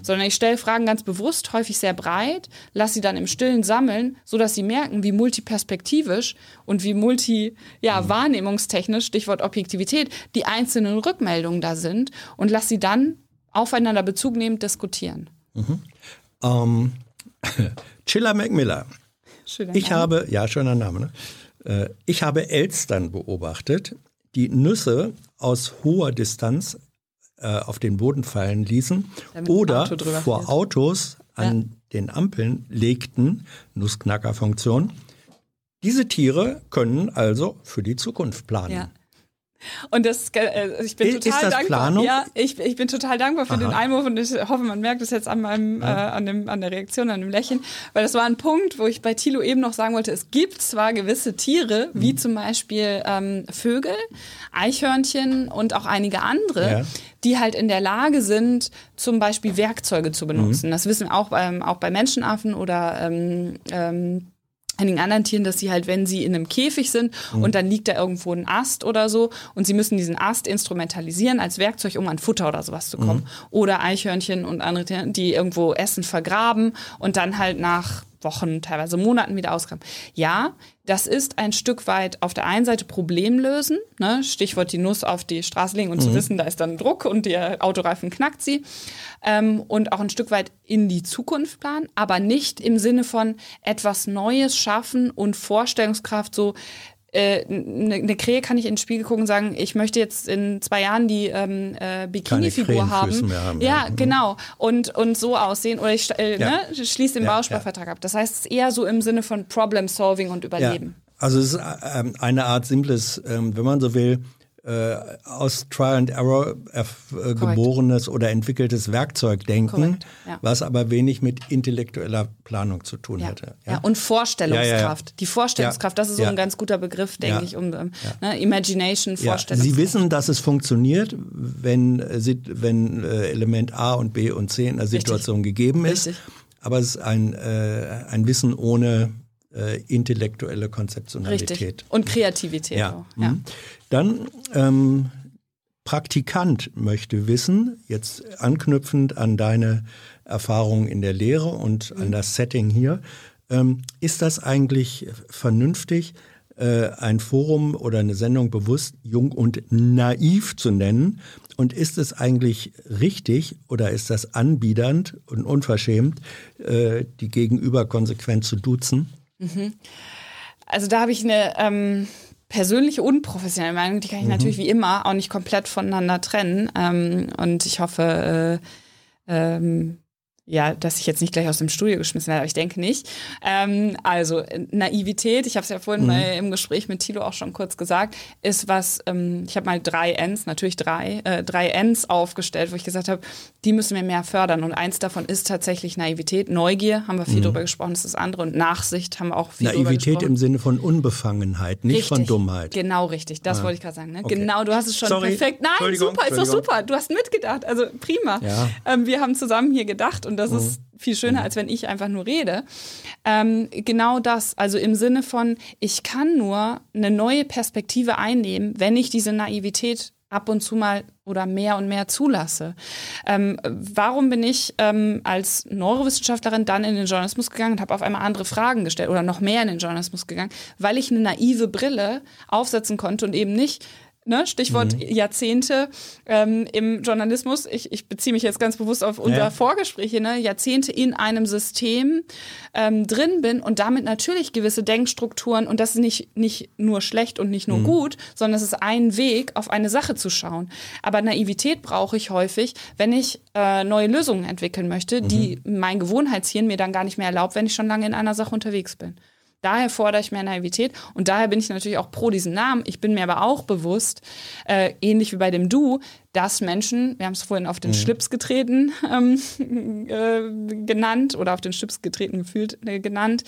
Sondern ich stelle Fragen ganz bewusst, häufig sehr breit, lasse sie dann im Stillen sammeln, sodass sie merken, wie multiperspektivisch und wie multi, ja, wahrnehmungstechnisch, Stichwort Objektivität, die einzelnen Rückmeldungen da sind und lasse sie dann aufeinander Bezug nehmend diskutieren. Ähm, Chilla McMillan. Schöner Ich Name. habe, ja, schöner Name, ne? Äh, Ich habe Elstern beobachtet, die Nüsse aus hoher Distanz äh, auf den Boden fallen ließen Damit oder Auto vor fährt. Autos an den Ampeln legten, Nussknackerfunktion. Diese Tiere können also für die Zukunft planen. Ja. Und das, äh, ich bin Ist total das dankbar. Planung? Ja, ich, ich bin total dankbar für den Einwurf und ich hoffe, man merkt es jetzt an meinem, äh, an, dem, an der Reaktion, an dem Lächeln, weil das war ein Punkt, wo ich bei Thilo eben noch sagen wollte, es gibt zwar gewisse Tiere, Mhm. wie zum Beispiel ähm, Vögel, Eichhörnchen und auch einige andere, Ja. die halt in der Lage sind, zum Beispiel Werkzeuge zu benutzen. Das wissen auch, beim, auch bei Menschenaffen oder ähm, ähm, einigen anderen Tieren, dass sie halt, wenn sie in einem Käfig sind und dann liegt da irgendwo ein Ast oder so und sie müssen diesen Ast instrumentalisieren als Werkzeug, um an Futter oder sowas zu kommen. Oder Eichhörnchen und andere Tiere, die irgendwo Essen vergraben und dann halt nach Wochen, teilweise Monaten wieder ausgraben. Ja, das ist ein Stück weit auf der einen Seite Problem lösen, ne? Stichwort die Nuss auf die Straße legen und zu wissen, da ist dann Druck und der Autoreifen knackt sie. Ähm, und auch ein Stück weit in die Zukunft planen, aber nicht im Sinne von etwas Neues schaffen und Vorstellungskraft so. Eine äh, ne ne Krähe kann ich in den Spiegel gucken und sagen, ich möchte jetzt in zwei Jahren die ähm, äh, Bikini-Figur haben. haben, ja, ja. Mhm. genau. Und, und so aussehen. Oder ich äh, Ja. ne, schließe den Ja, Bausparvertrag ab. Das heißt, es ist eher so im Sinne von Problem-Solving und Überleben. also es ist ähm, eine Art simples, ähm, wenn man so will, äh, aus Trial and Error äh, geborenes oder entwickeltes Werkzeugdenken, Korrekt, ja. was aber wenig mit intellektueller Planung zu tun Ja. hätte. Ja. und Vorstellungskraft. Die Vorstellungskraft, das ist so ein ganz guter Begriff, denke ich, um ähm, ne, Imagination, Vorstellungskraft. Sie wissen, dass es funktioniert, wenn, äh, wenn äh, Element A und B und C in der Situation gegeben ist. Richtig. Aber es ist ein, äh, ein Wissen ohne äh, intellektuelle Konzeptionalität. Richtig. Und Kreativität Ja. auch. Ja. Mhm. Dann ähm, Praktikant möchte wissen, jetzt anknüpfend an deine Erfahrungen in der Lehre und an das Setting hier, ähm, ist das eigentlich vernünftig, äh, ein Forum oder eine Sendung bewusst jung und naiv zu nennen? Und ist es eigentlich richtig oder ist das anbiedernd und unverschämt, äh, die Gegenüber konsequent zu duzen? Also da habe ich eine ähm, persönliche unprofessionelle Meinung, die kann Mhm. ich natürlich wie immer auch nicht komplett voneinander trennen. Ähm, und ich hoffe, äh, ähm, ja, dass ich jetzt nicht gleich aus dem Studio geschmissen werde, aber ich denke nicht. Ähm, also äh, Naivität, ich habe es ja vorhin mhm. mal im Gespräch mit Thilo auch schon kurz gesagt, ist was, ähm, ich habe mal drei Ns, natürlich drei, äh, drei Ns aufgestellt, wo ich gesagt habe, die müssen wir mehr fördern. Und eins davon ist tatsächlich Naivität. Neugier, haben wir viel mhm. drüber gesprochen, das ist das andere. Und Nachsicht haben wir auch viel Naivität drüber gesprochen. Naivität im Sinne von Unbefangenheit, nicht richtig, von Dummheit. Genau, richtig. Das ah. wollte ich gerade sagen. Ne? Okay. Genau, du hast es schon Sorry. perfekt. Nein, super, ist doch super. Du hast mitgedacht. Also prima. Ja. Ähm, wir haben zusammen hier gedacht und das mhm. ist viel schöner, mhm. als wenn ich einfach nur rede. Ähm, genau das, also im Sinne von, ich kann nur eine neue Perspektive einnehmen, wenn ich diese Naivität ab und zu mal oder mehr und mehr zulasse. Ähm, warum bin ich ähm, als Neurowissenschaftlerin dann in den Journalismus gegangen und habe auf einmal andere Fragen gestellt oder noch mehr in den Journalismus gegangen, weil ich eine naive Brille aufsetzen konnte und eben nicht Ne? Stichwort mhm. Jahrzehnte ähm, im Journalismus. Ich, ich beziehe mich jetzt ganz bewusst auf unser ja. Vorgespräch hier, ne? Jahrzehnte in einem System ähm, drin bin und damit natürlich gewisse Denkstrukturen und das ist nicht, nicht nur schlecht und nicht nur mhm. gut, sondern es ist ein Weg, auf eine Sache zu schauen. Aber Naivität brauche ich häufig, wenn ich äh, neue Lösungen entwickeln möchte, mhm. die mein Gewohnheitshirn mir dann gar nicht mehr erlaubt, wenn ich schon lange in einer Sache unterwegs bin. Daher fordere ich mehr Naivität und daher bin ich natürlich auch pro diesen Namen. Ich bin mir aber auch bewusst, äh, ähnlich wie bei dem Du, dass Menschen, wir haben es vorhin auf den mhm. Schlips getreten ähm, äh, genannt oder auf den Schlips getreten gefühlt äh, genannt,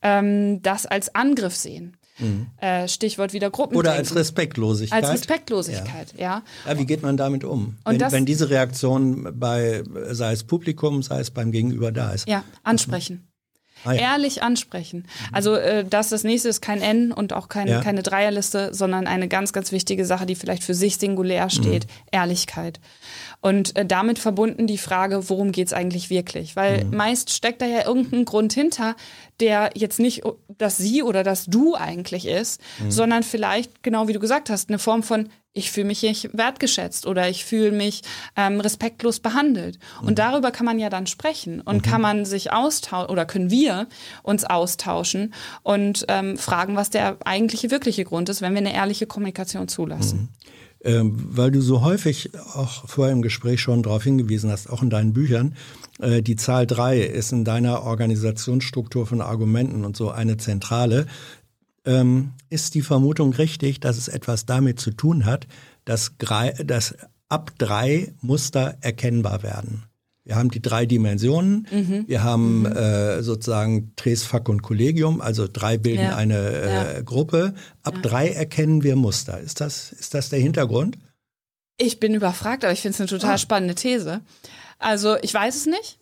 ähm, das als Angriff sehen. Mhm. Äh, Stichwort wieder Gruppen. Oder als Respektlosigkeit. Als Respektlosigkeit, ja. ja. ja wie geht man damit um? wenn, wenn, diese Reaktion bei, sei es Publikum, sei es beim Gegenüber da ist. Ja, ansprechen. Ah, ja. Ehrlich ansprechen. Also äh, das das nächste ist kein N und auch kein, ja. keine Dreierliste, sondern eine ganz, ganz wichtige Sache, die vielleicht für sich singulär steht, mhm. Ehrlichkeit. Und äh, damit verbunden die Frage, worum geht's eigentlich wirklich? Weil mhm. meist steckt da ja irgendein Grund hinter, der jetzt nicht das Sie oder das Du eigentlich ist, mhm. sondern vielleicht, genau wie du gesagt hast, eine Form von ich fühle mich nicht wertgeschätzt oder ich fühle mich ähm, respektlos behandelt. Und mhm. darüber kann man ja dann sprechen und mhm. kann man sich austauschen oder können wir uns austauschen und ähm, fragen, was der eigentliche wirkliche Grund ist, wenn wir eine ehrliche Kommunikation zulassen. Mhm. Ähm, weil du so häufig auch vorher im Gespräch schon darauf hingewiesen hast, auch in deinen Büchern, äh, die Zahl drei ist in deiner Organisationsstruktur von Argumenten und so eine zentrale. Ähm, ist die Vermutung richtig, dass es etwas damit zu tun hat, dass, dass ab drei Muster erkennbar werden? Wir haben die drei Dimensionen. Mhm. Wir haben mhm. äh, sozusagen Tres, Fac und Kollegium, also drei bilden ja. eine äh, ja. Gruppe. Ab ja. drei erkennen wir Muster. Ist das, ist das der Hintergrund? Ich bin überfragt, aber ich finde es eine total oh. spannende These. Also ich weiß es nicht.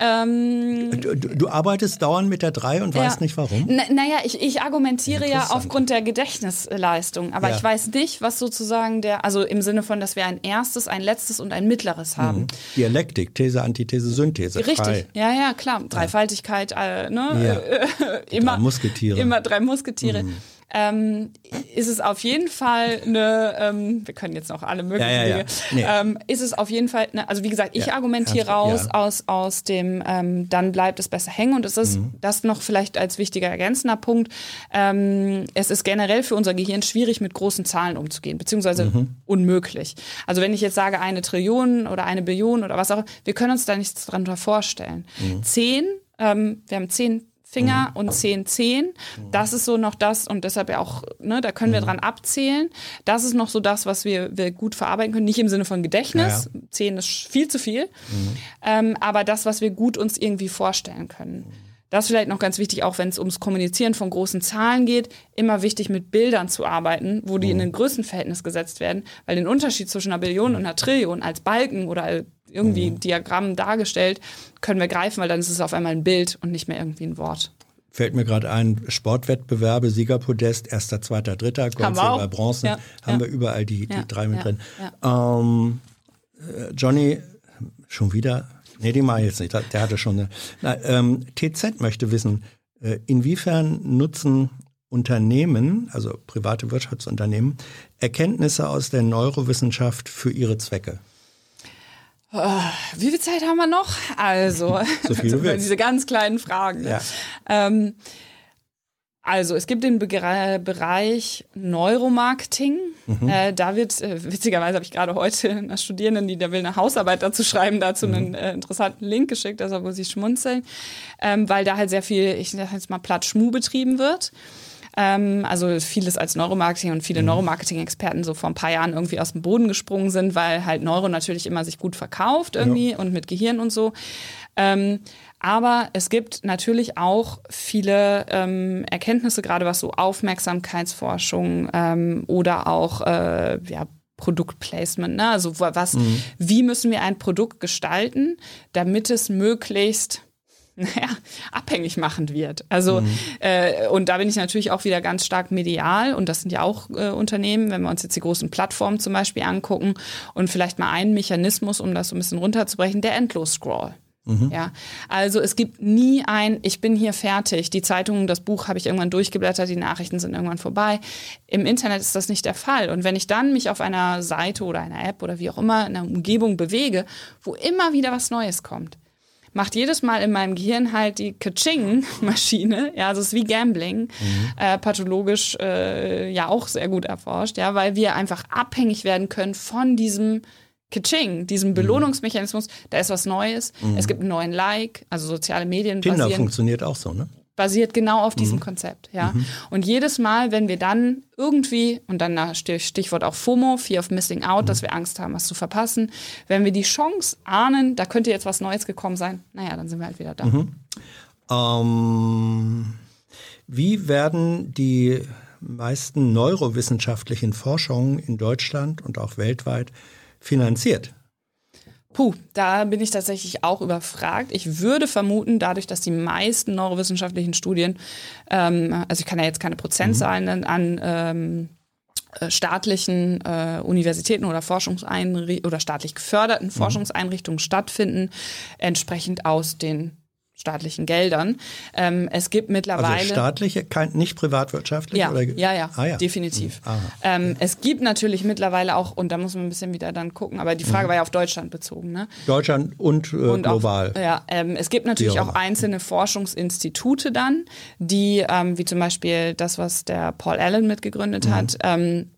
Ähm, du, du, arbeitest dauernd mit der 3 und ja. weißt nicht warum? N naja, ich, ich argumentiere ja aufgrund der Gedächtnisleistung, aber ja. ich weiß nicht, was sozusagen der, also im Sinne von, dass wir ein erstes, ein letztes und ein mittleres haben. Mhm. Dialektik, These, Antithese, Synthese. Richtig, frei. ja, ja, klar. Dreifaltigkeit, äh, ne? Ja. immer, drei Musketiere. Immer drei Musketiere. Mhm ähm, ist es auf jeden Fall eine, ähm, wir können jetzt noch alle möglichen ja, ja, ja. Nee. Ähm, ist es auf jeden Fall, eine, also wie gesagt, ich argumentiere raus aus, aus dem, ähm, dann bleibt es besser hängen und es ist mhm. das noch vielleicht als wichtiger ergänzender Punkt, ähm, es ist generell für unser Gehirn schwierig, mit großen Zahlen umzugehen, beziehungsweise mhm. unmöglich. Also wenn ich jetzt sage eine Trillion oder eine Billion oder was auch, wir können uns da nichts drunter vorstellen. Mhm. Zehn, ähm, wir haben zehn Finger mhm. und 10, 10. Das ist so noch das und deshalb ja auch, ne, da können wir mhm. dran abzählen. Das ist noch so das, was wir, wir gut verarbeiten können. Nicht im Sinne von Gedächtnis. Ja, ja. 10 ist viel zu viel. Mhm. Ähm, aber das, was wir gut uns irgendwie vorstellen können. Das ist vielleicht noch ganz wichtig, auch wenn es ums Kommunizieren von großen Zahlen geht, immer wichtig mit Bildern zu arbeiten, wo die in ein Größenverhältnis gesetzt werden, weil den Unterschied zwischen einer Billion und einer Trillion als Balken oder irgendwie mhm. Diagramm dargestellt, können wir greifen, weil dann ist es auf einmal ein Bild und nicht mehr irgendwie ein Wort. Fällt mir gerade ein, Sportwettbewerbe, Siegerpodest, erster, zweiter, dritter, Gold, Silber, Bronze, ja, haben ja. wir überall die, die ja, drei mit drin. Ähm, äh, Johnny, schon wieder? Nee, die mache ich jetzt nicht, der hatte schon eine. Na, ähm, TZ möchte wissen, äh, inwiefern nutzen Unternehmen, also private Wirtschaftsunternehmen, Erkenntnisse aus der Neurowissenschaft für ihre Zwecke? Wie viel Zeit haben wir noch? Also, so viel also diese ganz kleinen Fragen. Ne? Ja. Ähm, Also es gibt den Begr Bereich Neuromarketing. Mhm. Äh, da wird, äh, witzigerweise habe ich gerade heute einer Studierenden, die da will eine Hausarbeit dazu schreiben, dazu Mhm. einen äh, interessanten Link geschickt, also wo sie schmunzeln, ähm, weil da halt sehr viel, ich sag jetzt mal platt Schmu betrieben wird. Ähm, also vieles als Neuromarketing und Mhm. viele Neuromarketing-Experten so vor ein paar Jahren irgendwie aus dem Boden gesprungen sind, weil halt Neuro natürlich immer sich gut verkauft irgendwie und mit Gehirn und so. Ähm, aber es gibt natürlich auch viele ähm, Erkenntnisse, gerade was so Aufmerksamkeitsforschung ähm, oder auch äh, ja, Produktplacement, ne? also wa- was, wie müssen wir ein Produkt gestalten, damit es möglichst naja, abhängig machend wird. Also, äh, und da bin ich natürlich auch wieder ganz stark medial und das sind ja auch äh, Unternehmen, wenn wir uns jetzt die großen Plattformen zum Beispiel angucken und vielleicht mal einen Mechanismus, um das so ein bisschen runterzubrechen, der Endlos-Scroll. Ja, also es gibt nie ein, ich bin hier fertig. Die Zeitung, das Buch habe ich irgendwann durchgeblättert, die Nachrichten sind irgendwann vorbei. Im Internet ist das nicht der Fall. Und wenn ich dann mich auf einer Seite oder einer App oder wie auch immer in einer Umgebung bewege, wo immer wieder was Neues kommt, macht jedes Mal in meinem Gehirn halt die Kaching-Maschine, ja, also es ist wie Gambling, äh, pathologisch äh, ja auch sehr gut erforscht, ja, weil wir einfach abhängig werden können von diesem Kaching, diesem Belohnungsmechanismus. Da ist was Neues, es gibt einen neuen Like, also soziale Medien Tinder funktioniert auch so, ne? Basiert genau auf diesem Konzept, ja. Und jedes Mal, wenn wir dann irgendwie, und dann Stichwort auch FOMO, Fear of Missing Out, dass wir Angst haben, was zu verpassen, wenn wir die Chance ahnen, da könnte jetzt was Neues gekommen sein, naja, dann sind wir halt wieder da. Ähm, wie werden die meisten neurowissenschaftlichen Forschungen in Deutschland und auch weltweit finanziert? Puh, da bin ich tatsächlich auch überfragt. Ich würde vermuten, dadurch, dass die meisten neurowissenschaftlichen Studien, ähm, also ich kann ja jetzt keine Prozentzahlen nennen, an ähm, äh, staatlichen äh, Universitäten oder Forschungseinrichtungen oder staatlich geförderten Forschungseinrichtungen stattfinden, entsprechend aus den staatlichen Geldern. Ähm, es gibt mittlerweile Also staatliche, kein, nicht privatwirtschaftlich? ja, oder? ja, ja, Ah, ja. definitiv. Aha. Ähm, es gibt natürlich mittlerweile auch, und da muss man ein bisschen wieder dann gucken, aber die Frage war ja auf Deutschland bezogen, ne? Deutschland und, äh, und global. Auch, ja, ähm, es gibt natürlich auch einzelne Forschungsinstitute dann, die, ähm, wie zum Beispiel das, was der Paul Allen mitgegründet Mhm. hat, ähm,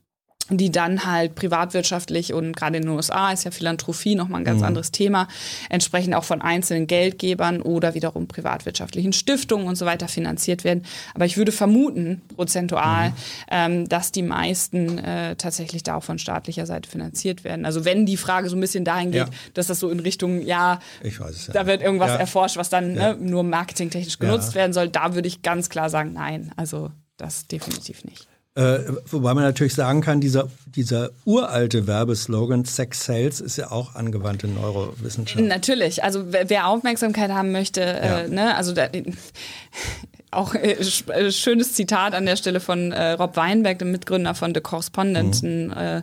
die dann halt privatwirtschaftlich und gerade in den USA ist ja Philanthropie nochmal ein ganz Mhm. anderes Thema, entsprechend auch von einzelnen Geldgebern oder wiederum privatwirtschaftlichen Stiftungen und so weiter finanziert werden. Aber ich würde vermuten, prozentual, Mhm. ähm, dass die meisten äh, tatsächlich da auch von staatlicher Seite finanziert werden. Also wenn die Frage so ein bisschen dahin geht, Ja. dass das so in Richtung, ja, es ja. da wird irgendwas Ja. erforscht, was dann ne, nur marketingtechnisch genutzt werden soll, da würde ich ganz klar sagen, nein. Also das definitiv nicht. Äh, wobei man natürlich sagen kann, dieser, dieser uralte Werbeslogan Sex Sales ist ja auch angewandte Neurowissenschaft. Natürlich, also wer, Aufmerksamkeit haben möchte, Ja. äh, ne, also da, auch äh, äh, schönes Zitat an der Stelle von äh, Rob Weinberg, dem Mitgründer von The Correspondent, ein äh,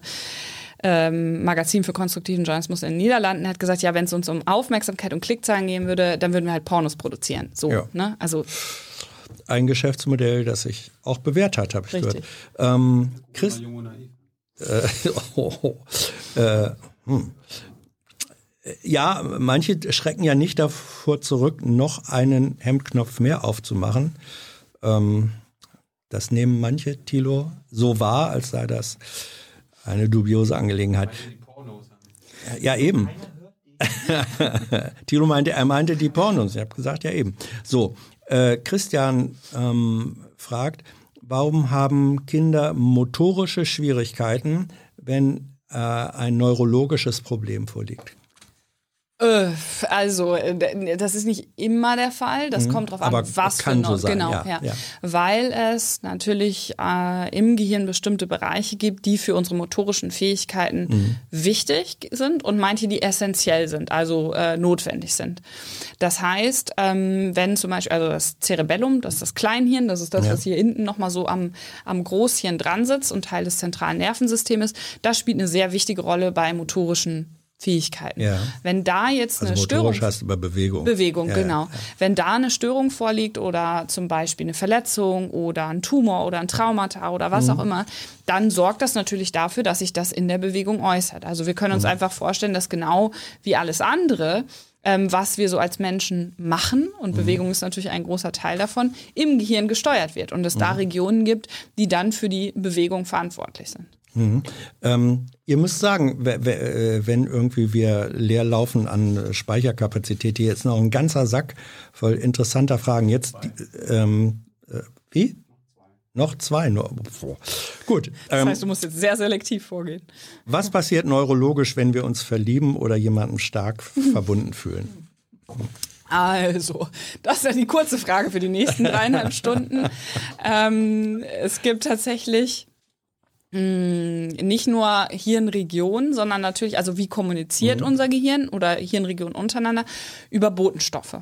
ähm, Magazin für konstruktiven Journalismus in den Niederlanden, Er hat gesagt, ja, wenn es uns um Aufmerksamkeit und Klickzahlen gehen würde, dann würden wir halt Pornos produzieren. So, Ja. ne? Also Ein Geschäftsmodell, das sich auch bewährt hat, habe ich Richtig. gehört. Ähm, Chris, äh, oh, oh, äh, hm. Ja, manche schrecken ja nicht davor zurück, noch einen Hemdknopf mehr aufzumachen. Ähm, das nehmen manche, Thilo, so wahr, als sei das eine dubiose Angelegenheit. Ja, eben. Thilo meinte, er meinte die Pornos. Ich habe gesagt, ja eben. So, äh, Christian ähm, fragt, warum haben Kinder motorische Schwierigkeiten, wenn äh, ein neurologisches Problem vorliegt? Äh, Also, äh, das ist nicht immer der Fall. Das kommt drauf an, Mhm. Was kann für so sein, genau, ja, ja, ja. Weil es natürlich äh, im Gehirn bestimmte Bereiche gibt, die für unsere motorischen Fähigkeiten Mhm. wichtig sind und manche, die essentiell sind, also äh, notwendig sind. Das heißt, ähm, wenn zum Beispiel, also das Cerebellum, das ist das Kleinhirn, das ist das, Ja. was hier hinten nochmal so am, am Großhirn dran sitzt und Teil des zentralen Nervensystems, das spielt eine sehr wichtige Rolle bei motorischen Fähigkeiten. Ja. Wenn da jetzt Also eine Störung heißt über Bewegung. Bewegung, Ja, genau. ja. Wenn da eine Störung vorliegt oder zum Beispiel eine Verletzung oder ein Tumor oder ein Traumata oder was Mhm. auch immer, dann sorgt das natürlich dafür, dass sich das in der Bewegung äußert. Also wir können uns Mhm. einfach vorstellen, dass genau wie alles andere ähm, was wir so als Menschen machen, und Bewegung ist natürlich ein großer Teil davon, im Gehirn gesteuert wird und es da Regionen gibt, die dann für die Bewegung verantwortlich sind. Mhm. Ähm, ihr müsst sagen, äh, wenn irgendwie wir leer laufen an Speicherkapazität, hier ist noch ein ganzer Sack voll interessanter Fragen. Jetzt, die, ähm, äh, wie? Noch zwei nur. Boah. Gut. Das Ähm, heißt, du musst jetzt sehr selektiv vorgehen. was passiert neurologisch, wenn wir uns verlieben oder jemandem stark verbunden fühlen? Also, das ist ja die kurze Frage für die nächsten dreieinhalb Stunden. Ähm, es gibt tatsächlich nicht nur Hirnregionen, sondern natürlich, also wie kommuniziert unser Gehirn oder Hirnregionen untereinander über Botenstoffe.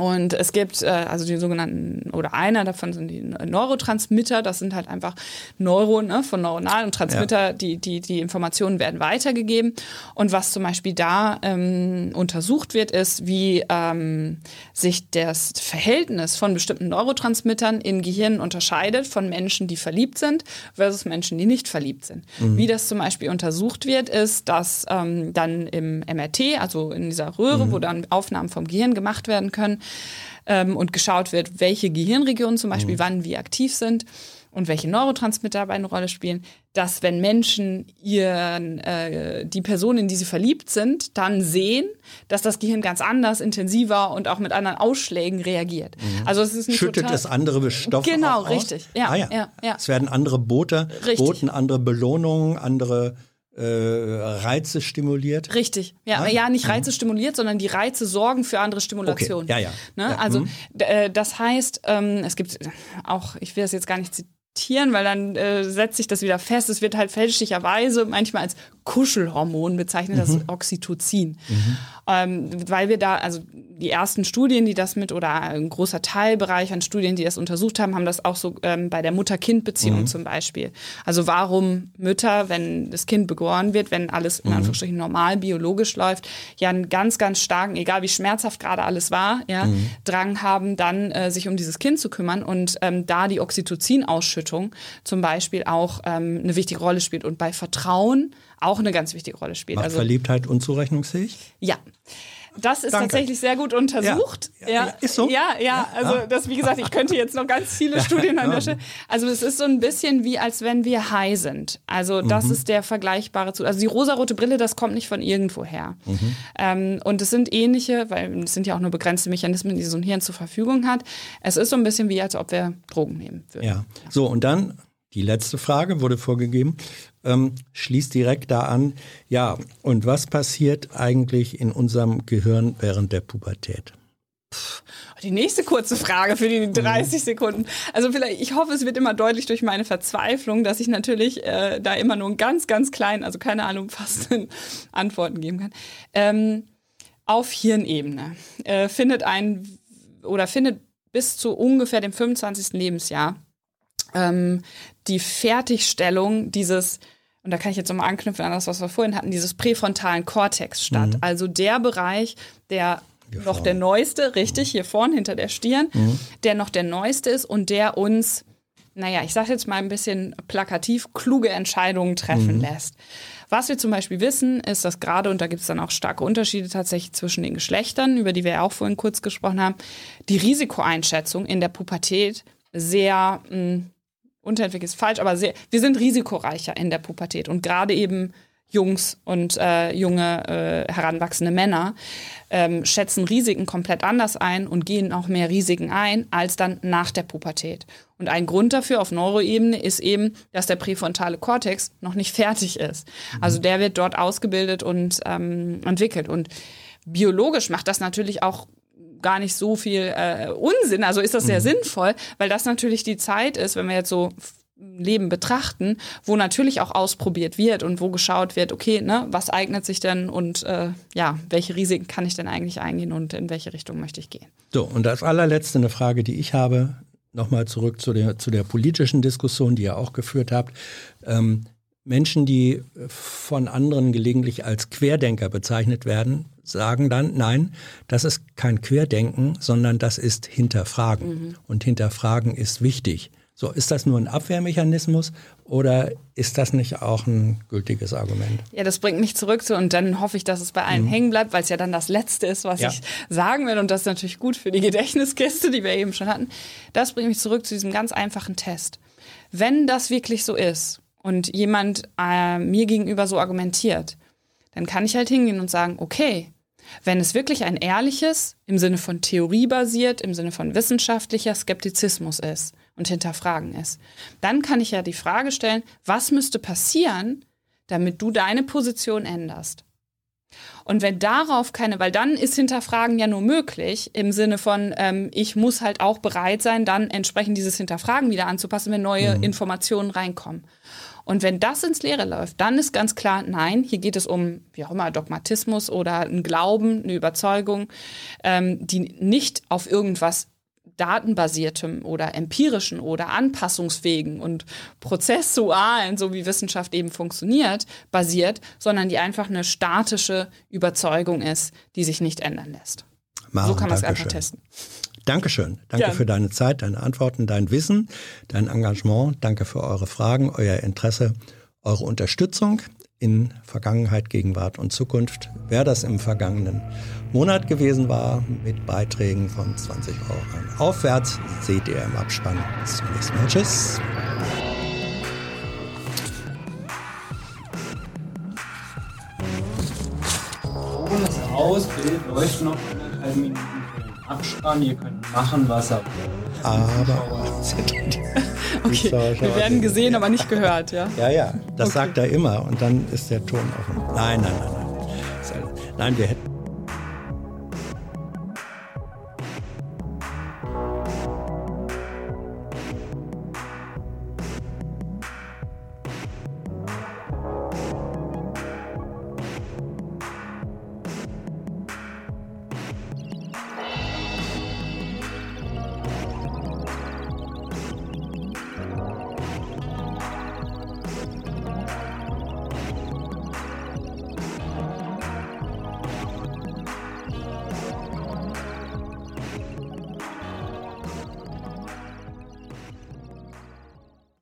Und es gibt äh, also die sogenannten, oder einer davon sind die Neurotransmitter, das sind halt einfach Neuro, ne, von Neuronalen und Transmitter, die, die, die Informationen werden weitergegeben. Und was zum Beispiel da ähm, untersucht wird, ist, wie ähm, sich das Verhältnis von bestimmten Neurotransmittern in Gehirnen unterscheidet von Menschen, die verliebt sind, versus Menschen, die nicht verliebt sind. Wie das zum Beispiel untersucht wird, ist, dass ähm, dann im MRT, also in dieser Röhre, wo dann Aufnahmen vom Gehirn gemacht werden können, ähm, und geschaut wird, welche Gehirnregionen zum Beispiel wann wie aktiv sind und welche Neurotransmitter dabei eine Rolle spielen, dass wenn Menschen ihren, äh, die Person, in die sie verliebt sind, dann sehen, dass das Gehirn ganz anders, intensiver und auch mit anderen Ausschlägen reagiert. Also es ist nicht Schüttet total es andere Stoffe Genau, aus? richtig. Ja, ah, ja. ja, ja. Es werden andere Boote, Richtig. Boten, andere Belohnungen, andere äh, Reize stimuliert. Richtig. Ja, Ah, ja nicht Reize stimuliert, sondern die Reize sorgen für andere Stimulation. Okay, ja, ja. Ne? Ja, Also mhm. äh, das heißt, ähm, es gibt auch, ich will das jetzt gar nicht zitieren, weil dann äh, setzt sich das wieder fest. Es wird halt fälschlicherweise manchmal als Kuschelhormon bezeichnet, das Mhm. Oxytocin. Ähm, weil wir da, also die ersten Studien, die das mit, oder ein großer Teilbereich an Studien, die das untersucht haben, haben das auch so ähm, bei der Mutter-Kind-Beziehung zum Beispiel. Also warum Mütter, wenn das Kind geboren wird, wenn alles in Anführungsstrichen normal biologisch läuft, ja einen ganz, ganz starken, egal wie schmerzhaft gerade alles war, ja, Drang haben, dann äh, sich um dieses Kind zu kümmern und ähm, da die Oxytocin-Ausschüttung zum Beispiel auch ähm, eine wichtige Rolle spielt und bei Vertrauen auch eine ganz wichtige Rolle spielt. Macht Also Verliebtheit unzurechnungsfähig? ja. Das ist Danke. tatsächlich sehr gut untersucht. Ja. Ja, ja, ist so? Ja, ja, also das, wie gesagt, ich könnte jetzt noch ganz viele Studien an der Stelle. Also es ist so ein bisschen wie, als wenn wir high sind. Also das Mhm. ist der vergleichbare Zustand. Also die rosarote Brille, das kommt nicht von irgendwo her. Mhm. Ähm, und es sind ähnliche, weil es sind ja auch nur begrenzte Mechanismen, die so ein Hirn zur Verfügung hat. Es ist so ein bisschen wie, als ob wir Drogen nehmen würden. Ja. So, und dann die letzte Frage wurde vorgegeben. Ähm, schließt direkt da an. Ja, und was passiert eigentlich in unserem Gehirn während der Pubertät? Die nächste kurze Frage für die 30 Sekunden. Also vielleicht, ich hoffe, es wird immer deutlich durch meine Verzweiflung, dass ich natürlich äh, da immer nur einen ganz, ganz kleinen, also keine allumfassenden Antworten geben kann. Ähm, auf Hirnebene äh, findet ein oder findet bis zu ungefähr dem 25. Lebensjahr ähm, die Fertigstellung dieses, und da kann ich jetzt nochmal anknüpfen an das, was wir vorhin hatten, dieses präfrontalen Kortex statt. Also der Bereich, der noch der neueste, richtig, hier vorne hinter der Stirn, der noch der neueste ist und der uns, naja, ich sage jetzt mal ein bisschen plakativ, kluge Entscheidungen treffen lässt. Was wir zum Beispiel wissen, ist, dass gerade, und da gibt es dann auch starke Unterschiede tatsächlich zwischen den Geschlechtern, über die wir ja auch vorhin kurz gesprochen haben, die Risikoeinschätzung in der Pubertät sehr mh, unterentwickelt ist falsch, aber sehr, wir sind risikoreicher in der Pubertät und gerade eben Jungs und äh, junge äh, heranwachsende Männer ähm, schätzen Risiken komplett anders ein und gehen auch mehr Risiken ein als dann nach der Pubertät. Und ein Grund dafür auf Neuroebene ist eben, dass der präfrontale Kortex noch nicht fertig ist. Also der wird dort ausgebildet und ähm, entwickelt. Und biologisch macht das natürlich auch gar nicht so viel äh, Unsinn. Also ist das sehr sinnvoll, weil das natürlich die Zeit ist, wenn wir jetzt so Leben betrachten, wo natürlich auch ausprobiert wird und wo geschaut wird, okay, ne, was eignet sich denn und äh, ja, welche Risiken kann ich denn eigentlich eingehen und in welche Richtung möchte ich gehen? So, und als allerletzte eine Frage, die ich habe, nochmal zurück zu der, zu der politischen Diskussion, die ihr auch geführt habt. Ähm, Menschen, die von anderen gelegentlich als Querdenker bezeichnet werden, sagen dann, nein, das ist kein Querdenken, sondern das ist Hinterfragen. Und Hinterfragen ist wichtig. So, ist das nur ein Abwehrmechanismus oder ist das nicht auch ein gültiges Argument? Ja, das bringt mich zurück zu und dann hoffe ich, dass es bei allen mhm. hängen bleibt, weil es ja dann das Letzte ist, was ja. ich sagen will und das ist natürlich gut für die Gedächtniskiste, die wir eben schon hatten. Das bringt mich zurück zu diesem ganz einfachen Test. Wenn das wirklich so ist und jemand äh, mir gegenüber so argumentiert, dann kann ich halt hingehen und sagen, okay, wenn es wirklich ein ehrliches, im Sinne von Theorie basiert, im Sinne von wissenschaftlicher Skeptizismus ist und hinterfragen ist, dann kann ich ja die Frage stellen, was müsste passieren, damit du deine Position änderst? Und wenn darauf keine, weil dann ist Hinterfragen ja nur möglich im Sinne von, ähm, ich muss halt auch bereit sein, dann entsprechend dieses Hinterfragen wieder anzupassen, wenn neue mhm. Informationen reinkommen. Und wenn das ins Leere läuft, dann ist ganz klar, nein, hier geht es um, wie auch immer, Dogmatismus oder ein Glauben, eine Überzeugung, ähm, die nicht auf irgendwas datenbasiertem oder empirischen oder anpassungsfähigen und prozessualen, so wie Wissenschaft eben funktioniert, basiert, sondern die einfach eine statische Überzeugung ist, die sich nicht ändern lässt. Maren, so kann man es einfach testen. Dankeschön. Danke ja. für deine Zeit, deine Antworten, dein Wissen, dein Engagement. Danke für eure Fragen, euer Interesse, eure Unterstützung in Vergangenheit, Gegenwart und Zukunft. Wer das im vergangenen Monat gewesen war, mit Beiträgen von 20 Euro aufwärts, seht ihr im Abspann. Bis zum nächsten Mal. Tschüss. Aus, Bild leuchtet noch anderthalb Minuten. Abspann, ihr könnt machen, was ihr wollt. Aber. okay, wir werden gesehen, aber nicht gehört, ja? Ja, ja, das okay. sagt er immer und dann ist der Ton offen. Nein, nein, nein, nein. Nein, wir hätten